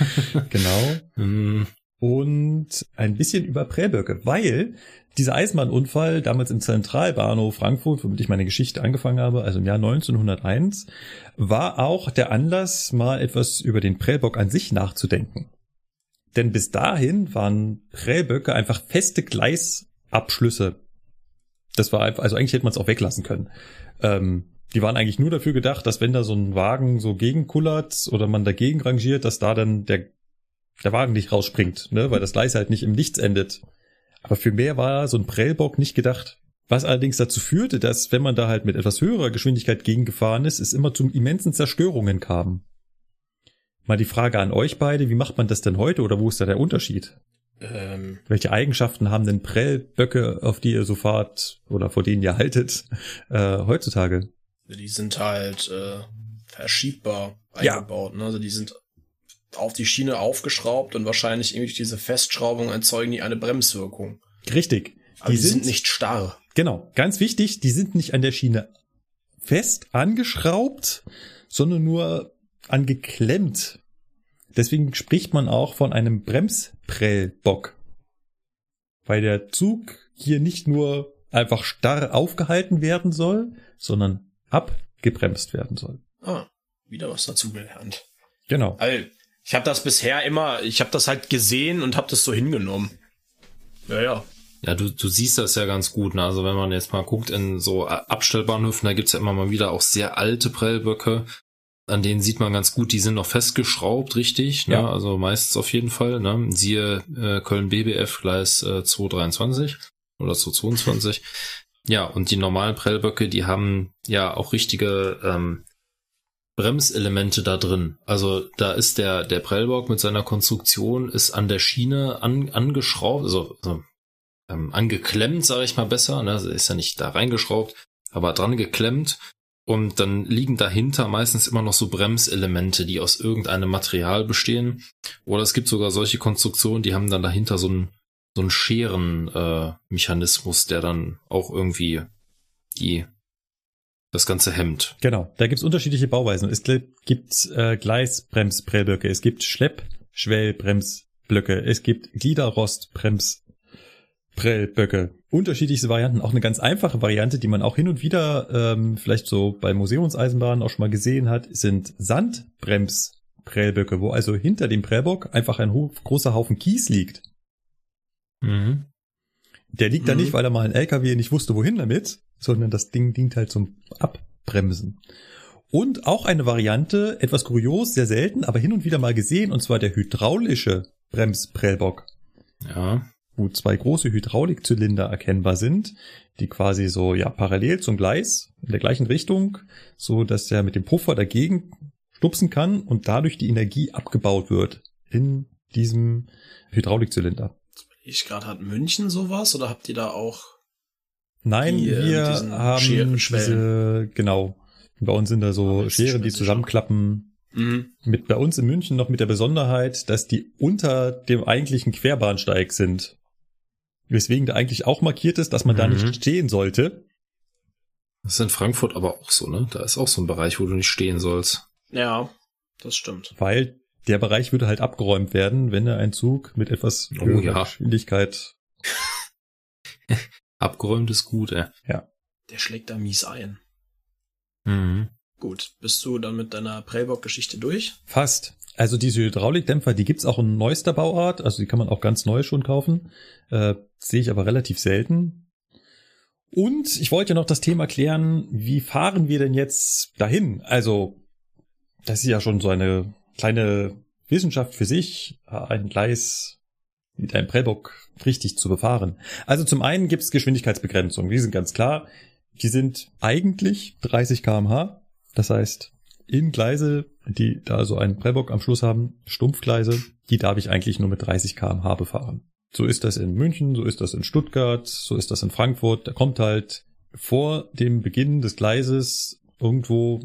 S4: genau. Hm. Und ein bisschen über Prellböcke, weil dieser Eisenbahnunfall damals im Zentralbahnhof Frankfurt, womit ich meine Geschichte angefangen habe, also im Jahr 1901, war auch der Anlass, mal etwas über den Prellbock an sich nachzudenken. Denn bis dahin waren Prellböcke einfach feste Gleisabschlüsse. Das war einfach, also eigentlich hätte man es auch weglassen können. Ähm, die waren eigentlich nur dafür gedacht, dass wenn da so ein Wagen so gegenkullert oder man dagegen rangiert, dass da dann der, der Wagen nicht rausspringt, ne, weil das Gleis halt nicht im Nichts endet. Aber für mehr war so ein Prellbock nicht gedacht. Was allerdings dazu führte, dass, wenn man da halt mit etwas höherer Geschwindigkeit gegengefahren ist, es immer zu immensen Zerstörungen kam. Mal die Frage an euch beide, wie macht man das denn heute oder wo ist da der Unterschied? Ähm, Welche Eigenschaften haben denn Prellböcke, auf die ihr so fahrt oder vor denen ihr haltet, [LAUGHS] äh, heutzutage?
S1: Die sind halt äh, verschiebbar eingebaut. Ja. Ne? Also die sind auf die Schiene aufgeschraubt und wahrscheinlich irgendwie durch diese Festschraubung erzeugen die eine Bremswirkung.
S4: Richtig.
S1: Die, die sind, sind nicht starr.
S4: Genau, ganz wichtig, die sind nicht an der Schiene fest angeschraubt, sondern nur angeklemmt. Deswegen spricht man auch von einem Bremsprellbock. Weil der Zug hier nicht nur einfach starr aufgehalten werden soll, sondern abgebremst werden soll.
S1: Ah, wieder was dazugelernt.
S4: Genau.
S1: Also, ich habe das bisher immer, ich habe das halt gesehen und habe das so hingenommen. Ja, ja.
S2: Ja, du, du siehst das ja ganz gut. Ne? Also wenn man jetzt mal guckt in so Abstellbahnhöfen, da gibt's ja immer mal wieder auch sehr alte Prellböcke. An denen sieht man ganz gut, die sind noch festgeschraubt, richtig. Ne? Ja. Also meistens auf jeden Fall. Ne? Siehe äh, Köln BBF Gleis äh, 223 oder 222. Ja, und die normalen Prellböcke, die haben ja auch richtige ähm, Bremselemente da drin. Also da ist der, der Prellbock mit seiner Konstruktion ist an der Schiene an, angeschraubt, also, also ähm, angeklemmt, sage ich mal besser. Ne? Also ist ja nicht da reingeschraubt, aber dran geklemmt. Und dann liegen dahinter meistens immer noch so Bremselemente, die aus irgendeinem Material bestehen. Oder es gibt sogar solche Konstruktionen, die haben dann dahinter so einen so einen Scherenmechanismus, äh, der dann auch irgendwie die das ganze Hemd.
S4: Genau, da gibt's unterschiedliche Bauweisen. Es gibt äh, Gleisbremsprellblöcke, es gibt Schleppschwellbremsblöcke, es gibt Gliederrostbremsprellböcke. Unterschiedlichste Varianten, auch eine ganz einfache Variante, die man auch hin und wieder ähm, vielleicht so bei Museumseisenbahnen auch schon mal gesehen hat, sind Sandbremsprellböcke, wo also hinter dem Prellbock einfach ein großer Haufen Kies liegt. Mhm. Der liegt mhm. da nicht, weil er mal ein LKW nicht wusste, wohin damit, sondern das Ding dient halt zum Abbremsen. Und auch eine Variante, etwas kurios, sehr selten, aber hin und wieder mal gesehen, und zwar der hydraulische Bremsprellbock.
S2: Ja.
S4: Wo zwei große Hydraulikzylinder erkennbar sind, die quasi so, ja, parallel zum Gleis, in der gleichen Richtung, so dass der mit dem Puffer dagegen stupsen kann und dadurch die Energie abgebaut wird in diesem Hydraulikzylinder.
S1: Ich gerade hat München sowas oder habt ihr da auch
S4: Nein, die, äh, wir haben diese, genau. Bei uns sind da so ah, Scheren, die zusammenklappen. Mhm. Mit bei uns in München noch mit der Besonderheit, dass die unter dem eigentlichen Querbahnsteig sind. Weswegen da eigentlich auch markiert ist, dass man mhm. da nicht mhm. stehen sollte.
S2: Das ist in Frankfurt aber auch so, ne? Da ist auch so ein Bereich, wo du nicht stehen sollst.
S1: Ja, das stimmt.
S4: Weil der Bereich würde halt abgeräumt werden, wenn da ein Zug mit etwas
S2: oh, ja.
S4: Geschwindigkeit [LAUGHS]
S2: Abgeräumt ist gut, ey.
S4: Ja.
S1: Der schlägt da mies ein. Mhm. Gut, bist du dann mit deiner Prellbock-Geschichte durch?
S4: Fast. Also diese Hydraulikdämpfer, die gibt's auch in neuester Bauart, also die kann man auch ganz neu schon kaufen. Äh, Sehe ich aber relativ selten. Und ich wollte noch das Thema klären, wie fahren wir denn jetzt dahin? Also, das ist ja schon so eine kleine Wissenschaft für sich, ein Gleis mit einem Prellbock richtig zu befahren. Also zum einen gibt's Geschwindigkeitsbegrenzungen, die sind ganz klar. Die sind eigentlich 30 kmh. Das heißt, in Gleise, die da so einen Prellbock am Schluss haben, Stumpfgleise, die darf ich eigentlich nur mit 30 kmh befahren. So ist das in München, so ist das in Stuttgart, so ist das in Frankfurt. Da kommt halt vor dem Beginn des Gleises irgendwo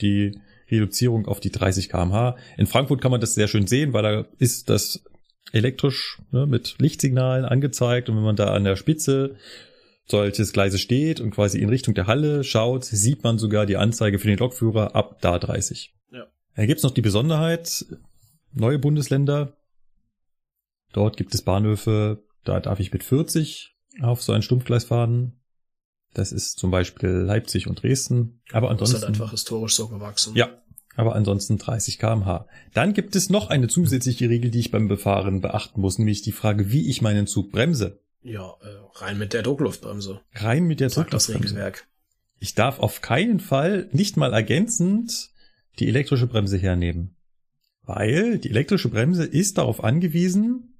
S4: die Reduzierung auf die 30 kmh. In Frankfurt kann man das sehr schön sehen, weil da ist das elektrisch ne, mit Lichtsignalen angezeigt und wenn man da an der Spitze solches Gleise steht und quasi in Richtung der Halle schaut, sieht man sogar die Anzeige für den Lokführer ab da 30. Dann gibt's noch die Besonderheit, neue Bundesländer. Dort gibt es Bahnhöfe, da darf ich mit 40 auf so ein Stumpfgleis fahren. Das ist zum Beispiel Leipzig und Dresden. Aber ansonsten. Das ist
S1: halt einfach historisch so gewachsen.
S4: Ja. Aber ansonsten 30 kmh. Dann gibt es noch eine zusätzliche Regel, die ich beim Befahren beachten muss, nämlich die Frage, wie ich meinen Zug bremse.
S1: Ja, äh, rein mit der Druckluftbremse.
S4: Rein mit der Druckluftbremse. Das Regelwerk. Ich darf auf keinen Fall nicht mal ergänzend die elektrische Bremse hernehmen. Weil die elektrische Bremse ist darauf angewiesen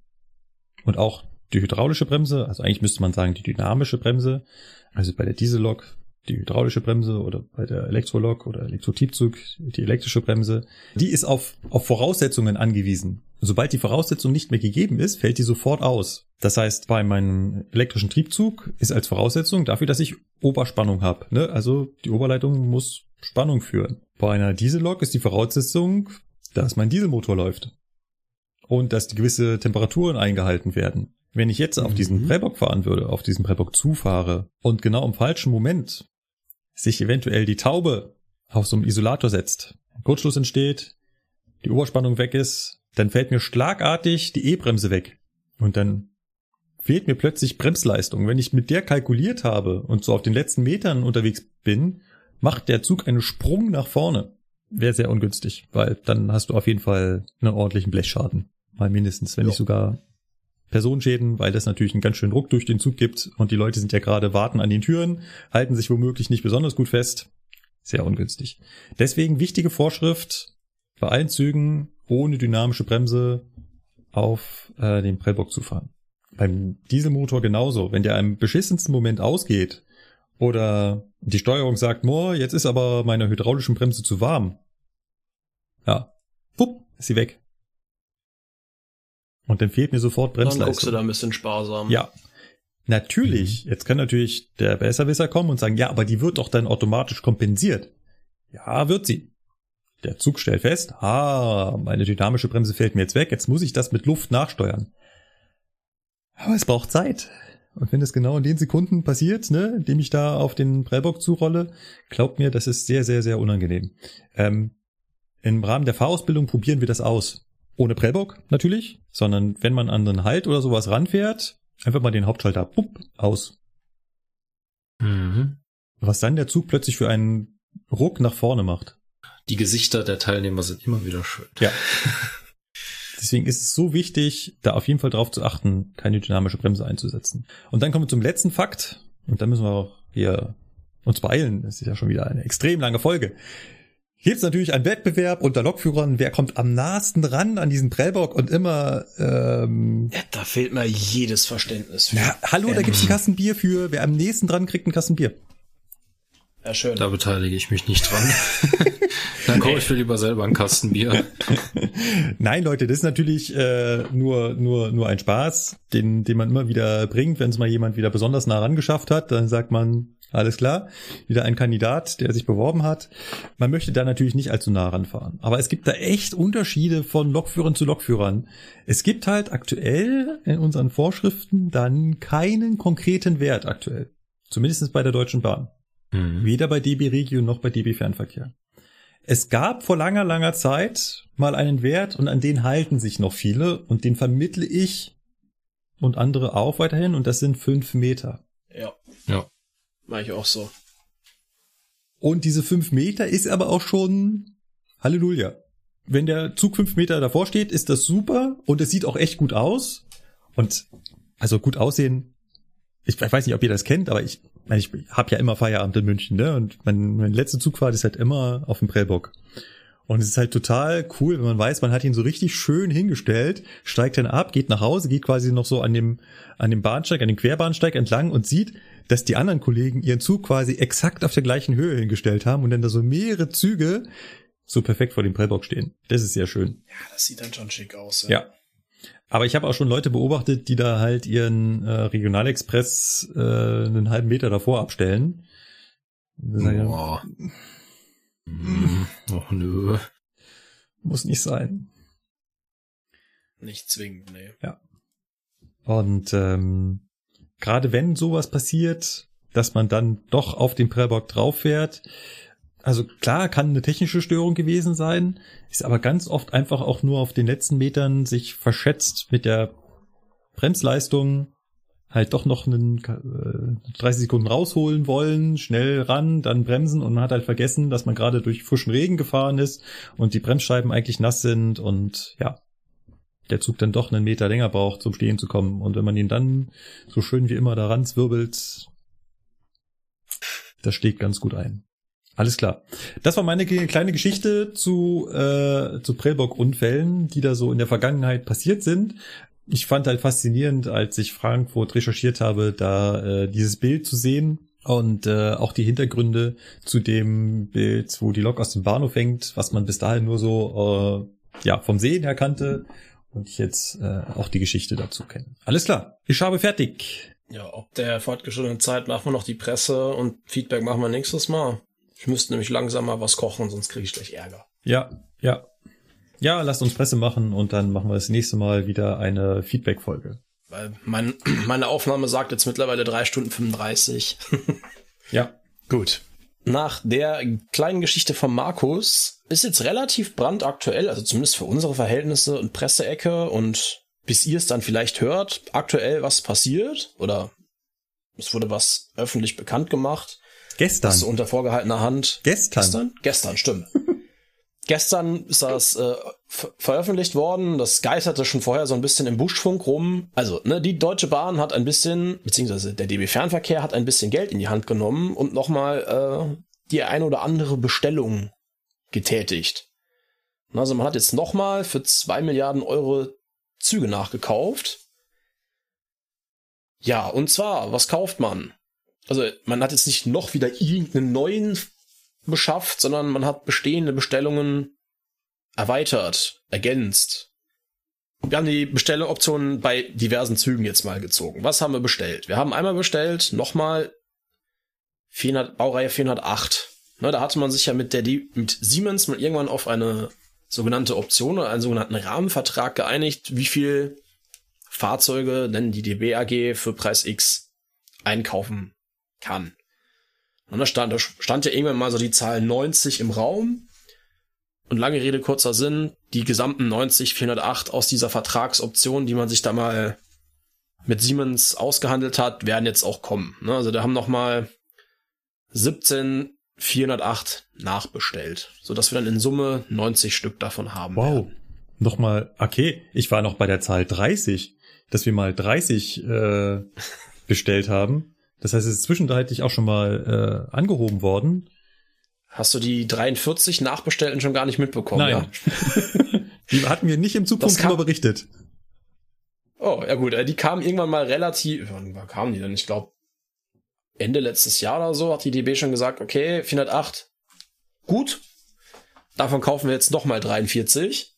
S4: und auch die hydraulische Bremse, also eigentlich müsste man sagen die dynamische Bremse, also bei der Diesellok die hydraulische Bremse oder bei der Elektrolok oder Elektrotriebzug die elektrische Bremse, die ist auf, auf Voraussetzungen angewiesen. Sobald die Voraussetzung nicht mehr gegeben ist, fällt die sofort aus. Das heißt, bei meinem elektrischen Triebzug ist als Voraussetzung dafür, dass ich Oberspannung habe. Ne? Also die Oberleitung muss Spannung führen. Bei einer Diesellok ist die Voraussetzung, dass mein Dieselmotor läuft. Und dass die gewisse Temperaturen eingehalten werden. Wenn ich jetzt auf diesen mhm. Prellbock fahren würde, auf diesen Prellbock zufahre und genau im falschen Moment sich eventuell die Taube auf so einem Isolator setzt, Kurzschluss entsteht, die Oberspannung weg ist, dann fällt mir schlagartig die E-Bremse weg. Und dann fehlt mir plötzlich Bremsleistung. Wenn ich mit der kalkuliert habe und so auf den letzten Metern unterwegs bin, macht der Zug einen Sprung nach vorne. Wäre sehr ungünstig, weil dann hast du auf jeden Fall einen ordentlichen Blechschaden. Mal mindestens, wenn ja. nicht sogar Personenschäden, weil das natürlich einen ganz schönen Ruck durch den Zug gibt und die Leute sind ja gerade warten an den Türen, halten sich womöglich nicht besonders gut fest. Sehr ungünstig. Deswegen wichtige Vorschrift bei allen Zügen ohne dynamische Bremse auf äh, den Prellbock zu fahren. Beim Dieselmotor genauso. Wenn der im beschissensten Moment ausgeht oder die Steuerung sagt, Moor, jetzt ist aber meine hydraulischen Bremse zu warm. Ja, pupp, ist sie weg. Und dann fehlt mir sofort Bremsleistung. Dann
S1: guckst du da ein bisschen sparsam.
S4: Ja. Natürlich. Mhm. Jetzt kann natürlich der Besserwisser kommen und sagen, ja, aber die wird doch dann automatisch kompensiert. Ja, wird sie. Der Zug stellt fest, ah, meine dynamische Bremse fällt mir jetzt weg, jetzt muss ich das mit Luft nachsteuern. Aber es braucht Zeit. Und wenn das genau in den Sekunden passiert, ne, indem ich da auf den Prellbock zurolle, glaubt mir, das ist sehr, sehr, sehr unangenehm. Ähm, Im Rahmen der Fahrausbildung probieren wir das aus ohne Prellbock natürlich, sondern wenn man an den Halt oder sowas ranfährt, einfach mal den Hauptschalter pup, aus. Mhm. Was dann der Zug plötzlich für einen Ruck nach vorne macht.
S2: Die Gesichter der Teilnehmer sind immer wieder schön.
S4: Ja. [LAUGHS] Deswegen ist es so wichtig, da auf jeden Fall drauf zu achten, keine dynamische Bremse einzusetzen. Und dann kommen wir zum letzten Fakt. Und da müssen wir auch hier uns beeilen. Das ist ja schon wieder eine extrem lange Folge gibt es natürlich einen Wettbewerb unter Lokführern, wer kommt am nahesten ran an diesen Prellbock und immer ähm,
S1: ja, da fehlt mir jedes Verständnis für.
S4: Ja, hallo, da gibt's einen Kasten Bier für, wer am nächsten dran kriegt, einen Kasten Bier.
S2: Ja, schön. Da beteilige ich mich nicht dran. [LAUGHS] Dann kaufe ich mir lieber selber einen Kasten Bier. [LAUGHS]
S4: Nein, Leute, das ist natürlich äh, nur nur nur ein Spaß, den den man immer wieder bringt, wenn es mal jemand wieder besonders nah rangeschafft hat, dann sagt man, alles klar. Wieder ein Kandidat, der sich beworben hat. Man möchte da natürlich nicht allzu nah ranfahren. Aber es gibt da echt Unterschiede von Lokführern zu Lokführern. Es gibt halt aktuell in unseren Vorschriften dann keinen konkreten Wert aktuell. Zumindest bei der Deutschen Bahn. Mhm. Weder bei DB Regio noch bei DB Fernverkehr. Es gab vor langer, langer Zeit mal einen Wert und an den halten sich noch viele und den vermittle ich und andere auch weiterhin und das sind fünf Meter.
S1: Ja. Ja. Mach ich auch so.
S4: Und diese fünf Meter ist aber auch schon Halleluja. Wenn der Zug fünf Meter davor steht, ist das super und es sieht auch echt gut aus. Und also gut aussehen, ich weiß nicht, ob ihr das kennt, aber ich, ich habe ja immer Feierabend in München, ne? Und mein, mein letzte Zugfahrt ist halt immer auf dem Prellbock. Und es ist halt total cool, wenn man weiß, man hat ihn so richtig schön hingestellt, steigt dann ab, geht nach Hause, geht quasi noch so an dem, an dem Bahnsteig, an dem Querbahnsteig entlang und sieht, dass die anderen Kollegen ihren Zug quasi exakt auf der gleichen Höhe hingestellt haben und dann da so mehrere Züge so perfekt vor dem Prellbock stehen. Das ist sehr schön.
S1: Ja, das sieht dann schon schick aus.
S4: Ja. ja. Aber ich habe auch schon Leute beobachtet, die da halt ihren äh, Regionalexpress äh, einen halben Meter davor abstellen.
S2: Boah. Hm. Och nö.
S4: Muss nicht sein.
S1: Nicht zwingend, nee.
S4: Ja. Und ähm, gerade wenn sowas passiert, dass man dann doch auf den Prellbock drauf fährt, also klar, kann eine technische Störung gewesen sein, ist aber ganz oft einfach auch nur auf den letzten Metern sich verschätzt mit der Bremsleistung, halt doch noch einen äh, 30 Sekunden rausholen wollen, schnell ran, dann bremsen und man hat halt vergessen, dass man gerade durch frischen Regen gefahren ist und die Bremsscheiben eigentlich nass sind und ja, der Zug dann doch einen Meter länger braucht, zum Stehen zu kommen. Und wenn man ihn dann so schön wie immer daran zwirbelt, das schlägt ganz gut ein. Alles klar. Das war meine kleine Geschichte zu, äh, zu Prellbock-Unfällen, die da so in der Vergangenheit passiert sind. Ich fand halt faszinierend, als ich Frankfurt recherchiert habe, da äh, dieses Bild zu sehen und äh, auch die Hintergründe zu dem Bild, wo die Lok aus dem Bahnhof hängt, was man bis dahin nur so äh, ja vom Sehen her kannte und ich jetzt äh, auch die Geschichte dazu kenne. Alles klar, ich habe fertig.
S1: Ja, ob der fortgeschrittenen Zeit machen wir noch die Presse und Feedback machen wir nächstes Mal. Ich müsste nämlich langsam mal was kochen, sonst kriege ich gleich Ärger.
S4: Ja, ja. Ja, lasst uns Presse machen und dann machen wir das nächste Mal wieder eine Feedback-Folge.
S1: Weil mein, [CLEARS THROAT] meine Aufnahme sagt jetzt mittlerweile drei Stunden 35. [LAUGHS]
S4: ja.
S1: Gut. Nach der kleinen Geschichte von Markus ist jetzt relativ brandaktuell, also zumindest für unsere Verhältnisse und Presseecke und bis ihr es dann vielleicht hört, aktuell was passiert oder es wurde was öffentlich bekannt gemacht.
S4: Gestern.
S1: Was unter vorgehaltener Hand.
S4: Gestern.
S1: Gestern? Gestern, stimmt. [LAUGHS] Gestern ist das äh, veröffentlicht worden. Das geisterte schon vorher so ein bisschen im Buschfunk rum. Also, ne, die Deutsche Bahn hat ein bisschen, beziehungsweise der DB Fernverkehr hat ein bisschen Geld in die Hand genommen und nochmal äh, die ein oder andere Bestellung getätigt. Also man hat jetzt nochmal für zwei Milliarden Euro Züge nachgekauft. Ja, und zwar, was kauft man? Also man hat jetzt nicht noch wieder irgendeinen neuen beschafft, sondern man hat bestehende Bestellungen erweitert, ergänzt. Wir haben die Bestelloptionen bei diversen Zügen jetzt mal gezogen. Was haben wir bestellt? Wir haben einmal bestellt, nochmal 400, Baureihe 408. Ne, da hatte man sich ja mit der mit Siemens mal irgendwann auf eine sogenannte Option oder einen sogenannten Rahmenvertrag geeinigt, wie viel Fahrzeuge denn die DB AG für Preis X einkaufen kann. Und da stand, da stand ja irgendwann mal so die Zahl 90 im Raum. Und lange Rede, kurzer Sinn, die gesamten 90, 408 aus dieser Vertragsoption, die man sich da mal mit Siemens ausgehandelt hat, werden jetzt auch kommen. Ne? Also da haben noch mal 17 408 nachbestellt, so dass wir dann in Summe 90 Stück davon haben.
S4: Wow. Werden. Nochmal, okay, ich war noch bei der Zahl 30, dass wir mal 30 äh, bestellt haben. Das heißt, es ist zwischenzeitlich auch schon mal äh, angehoben worden.
S1: Hast du die 43 Nachbestellten schon gar nicht mitbekommen?
S4: Nein. Ja? [LAUGHS] die hatten wir nicht im Zukunft darüber berichtet.
S1: Oh, ja gut, äh, die kamen irgendwann mal relativ, wann kamen die denn? Ich glaube, Ende letztes Jahr oder so hat die DB schon gesagt, okay, 408, gut. Davon kaufen wir jetzt nochmal 43.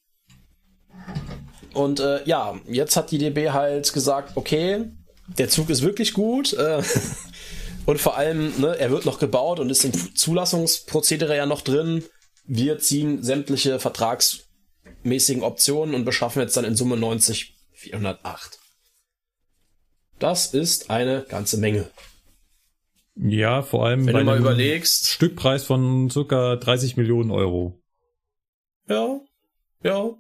S1: Und äh, ja, jetzt hat die DB halt gesagt, okay, der Zug ist wirklich gut. Äh, [LAUGHS] und vor allem, ne, er wird noch gebaut und ist im Zulassungsprozedere ja noch drin. Wir ziehen sämtliche vertragsmäßigen Optionen und beschaffen jetzt dann in Summe 90 408. Das ist eine ganze Menge.
S4: Ja, vor allem
S1: wenn bei du mal überlegst.
S4: Stückpreis von circa 30 Millionen Euro.
S1: Ja, ja.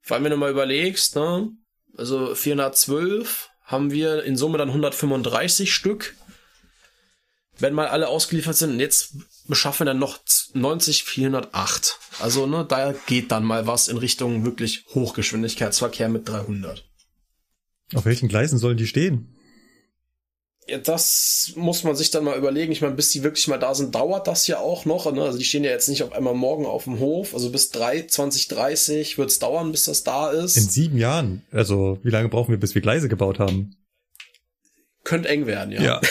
S1: Vor allem wenn du mal überlegst, ne, also 412 haben wir in Summe dann 135 Stück. wenn mal alle ausgeliefert sind, und jetzt beschaffen dann noch 90 408. Also, ne, da geht dann mal was in Richtung wirklich Hochgeschwindigkeitsverkehr mit 300.
S4: Auf welchen Gleisen sollen die stehen?
S1: Ja, das muss man sich dann mal überlegen. Ich meine, bis die wirklich mal da sind, dauert das ja auch noch. Ne? Also die stehen ja jetzt nicht auf einmal morgen auf dem Hof. Also bis 3, 2030 wird es dauern, bis das da ist.
S4: In sieben Jahren. Also wie lange brauchen wir, bis wir Gleise gebaut haben?
S1: Könnte eng werden, ja.
S4: Ja. [LAUGHS]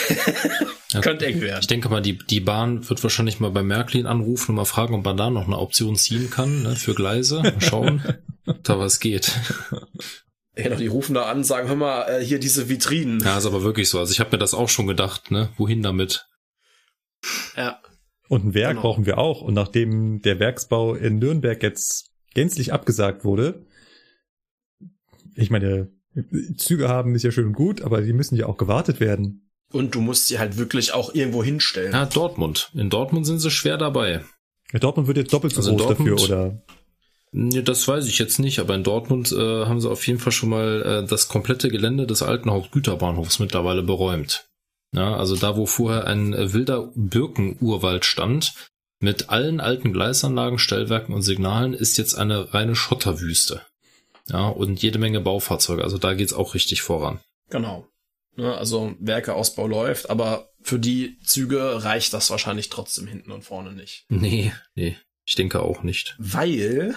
S2: Ja, Könnte eng werden. Ich denke mal, die, die Bahn wird wahrscheinlich mal bei Märklin anrufen und mal fragen, ob man da noch eine Option ziehen kann ne, für Gleise. Mal schauen, [LAUGHS] da was geht.
S1: Ja, doch, die rufen da an, sagen, hör mal, äh, hier diese Vitrinen.
S2: Ja, ist aber wirklich so. Also ich habe mir das auch schon gedacht, ne? Wohin damit?
S1: Ja.
S4: Und ein Werk genau. brauchen wir auch. Und nachdem der Werksbau in Nürnberg jetzt gänzlich abgesagt wurde, ich meine, Züge haben ist ja schön und gut, aber die müssen ja auch gewartet werden.
S1: Und du musst sie halt wirklich auch irgendwo hinstellen.
S2: Ja, Dortmund. In Dortmund sind sie schwer dabei.
S4: Ja, Dortmund wird jetzt doppelt so also groß Dortmund, dafür, oder?
S2: Das weiß ich jetzt nicht, aber in Dortmund äh, haben sie auf jeden Fall schon mal äh, das komplette Gelände des alten Hauptgüterbahnhofs mittlerweile beräumt. Ja, also da, wo vorher ein äh, wilder Birkenurwald stand, mit allen alten Gleisanlagen, Stellwerken und Signalen, ist jetzt eine reine Schotterwüste. Ja, und jede Menge Baufahrzeuge. Also da geht's auch richtig voran.
S1: Genau. Ja, also Werkeausbau läuft, aber für die Züge reicht das wahrscheinlich trotzdem hinten und vorne nicht.
S2: Nee, nee. Ich denke auch nicht.
S1: Weil,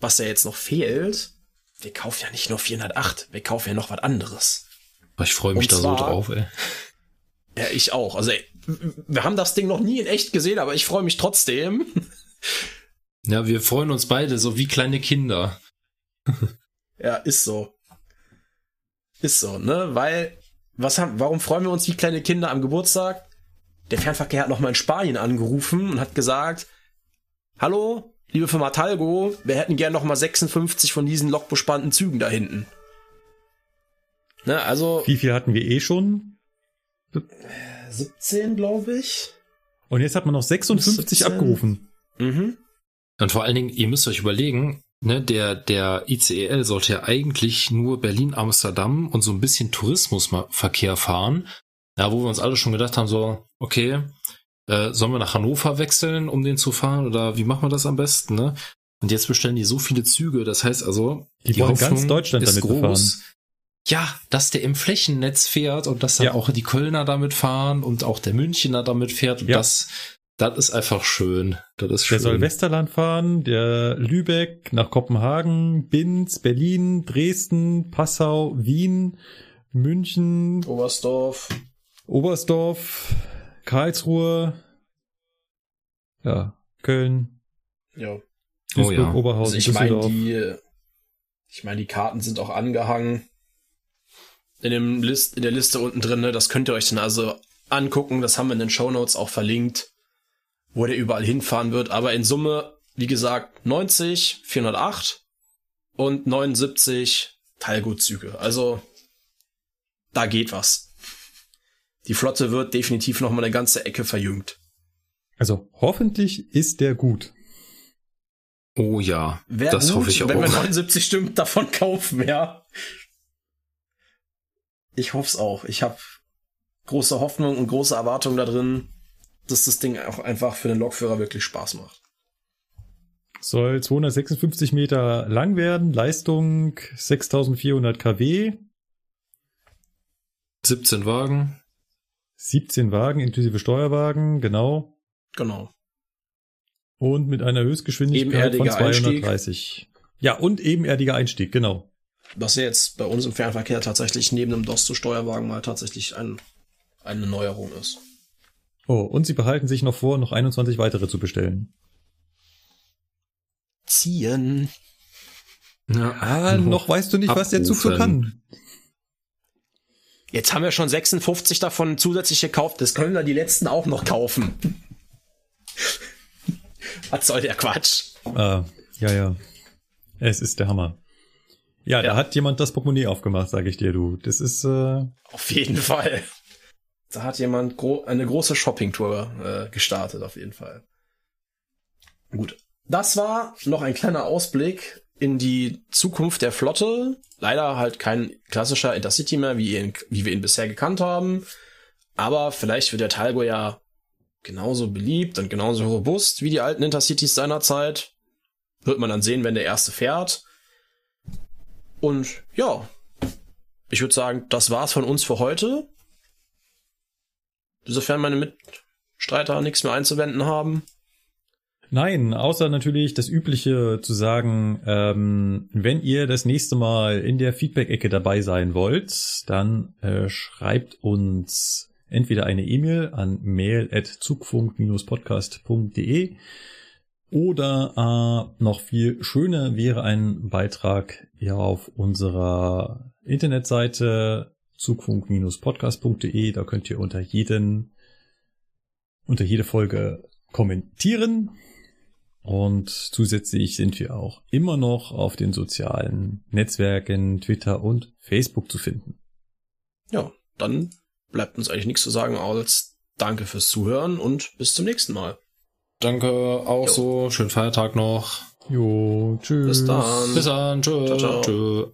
S1: was ja jetzt noch fehlt, wir kaufen ja nicht nur 408, wir kaufen ja noch was anderes.
S2: Ich freue mich Und da zwar, so drauf, ey. [LAUGHS]
S1: Ja, ich auch. Also, ey, wir haben das Ding noch nie in echt gesehen, aber ich freue mich trotzdem. [LAUGHS]
S2: Ja, wir freuen uns beide, so wie kleine Kinder.
S1: ja, ist so. Ist so, ne? Weil, was haben, warum freuen wir uns wie kleine Kinder am Geburtstag? Der Fernverkehr hat nochmal in Spanien angerufen und hat gesagt, Hallo, liebe Firma Talgo, wir hätten gern noch mal 56 von diesen lokbespannten Zügen da hinten. Ne, also.
S4: Wie viel hatten wir eh schon?
S1: 17, glaube ich.
S4: Und jetzt hat man noch 56 17. abgerufen.
S1: Mhm.
S2: Und vor allen Dingen, ihr müsst euch überlegen, ne, der, der ICEL sollte ja eigentlich nur Berlin-Amsterdam und so ein bisschen Tourismusverkehr fahren. Ja, wo wir uns alle schon gedacht haben, so, okay, äh, sollen wir nach Hannover wechseln, um den zu fahren oder wie machen wir das am besten, ne? Und jetzt bestellen die so viele Züge, das heißt also,
S4: die, die wollen ganz Deutschland damit groß. Befahren.
S2: Ja, dass der im Flächennetz fährt und dass dann ja. auch die Kölner damit fahren und auch der Münchner damit fährt und ja. das, das ist einfach schön. Das ist schön.
S4: Der soll Westerland fahren, der Lübeck nach Kopenhagen, Binz, Berlin, Dresden, Passau, Wien, München,
S1: Oberstdorf,
S4: Oberstdorf, Karlsruhe, ja, Köln.
S1: Ja.
S4: Duisburg, oh ja. Oberhausen,
S1: also ich meine, die, ich meine, die Karten sind auch angehangen in dem List, in der Liste unten drin, ne? Das könnt ihr euch dann also angucken. Das haben wir in den Show Notes auch verlinkt, wo der überall hinfahren wird. Aber in Summe, wie gesagt, 90, 408 und 79 Teilgutzüge. Also, da geht was die Flotte wird definitiv noch mal eine ganze Ecke verjüngt.
S4: Also hoffentlich ist der gut.
S2: Oh ja, Wär das gut, hoffe ich auch.
S1: Wenn wir 79 Stimmen davon kaufen, ja. Ich hoffe es auch. Ich habe große Hoffnung und große Erwartungen da drin, dass das Ding auch einfach für den Lokführer wirklich Spaß macht.
S4: Soll 256 Meter lang werden, Leistung 6400 kW.
S2: 17 Wagen.
S4: 17 Wagen inklusive Steuerwagen, genau.
S1: Genau.
S4: Und mit einer Höchstgeschwindigkeit von 230. Einstieg. Ja, und ebenerdiger Einstieg, genau.
S1: Was ja jetzt bei uns im Fernverkehr tatsächlich neben dem DOS-Steuerwagen mal tatsächlich ein, eine Neuerung ist.
S4: Oh, und sie behalten sich noch vor, noch 21 weitere zu bestellen.
S1: Ziehen.
S4: Ja, ah, noch weißt du nicht, abrufen. was der Zug so kann.
S1: Jetzt haben wir schon 56 davon zusätzlich gekauft. Das können wir die letzten auch noch kaufen. [LAUGHS] Was soll der Quatsch?
S4: Ah, ja, ja. Es ist der Hammer. Ja, ja, da hat jemand das Portemonnaie aufgemacht, sage ich dir, du. Das ist äh
S1: auf jeden Fall. Da hat jemand gro eine große Shoppingtour äh, gestartet, auf jeden Fall. Gut. Das war noch ein kleiner Ausblick in die Zukunft der Flotte. Leider halt kein klassischer Intercity mehr, wie, ihn, wie wir ihn bisher gekannt haben. Aber vielleicht wird der Talgo ja genauso beliebt und genauso robust wie die alten Intercities seiner Zeit. Wird man dann sehen, wenn der erste fährt. Und ja, ich würde sagen, das war's von uns für heute. Sofern meine Mitstreiter nichts mehr einzuwenden haben.
S4: Nein, außer natürlich das Übliche zu sagen, ähm, wenn ihr das nächste Mal in der Feedback-Ecke dabei sein wollt, dann äh, schreibt uns entweder eine E-Mail an mail.zugfunk-podcast.de oder äh, noch viel schöner wäre ein Beitrag ja auf unserer Internetseite zugfunk-podcast.de. Da könnt ihr unter jeden, unter jede Folge kommentieren. Und zusätzlich sind wir auch immer noch auf den sozialen Netzwerken Twitter und Facebook zu finden.
S1: Ja, dann bleibt uns eigentlich nichts zu sagen als Danke fürs Zuhören und bis zum nächsten Mal.
S2: Danke auch jo. so. Schönen Feiertag noch.
S4: Jo, tschüss.
S1: Bis dann.
S2: Bis dann. Tschö. Ciao, ciao. Tschö.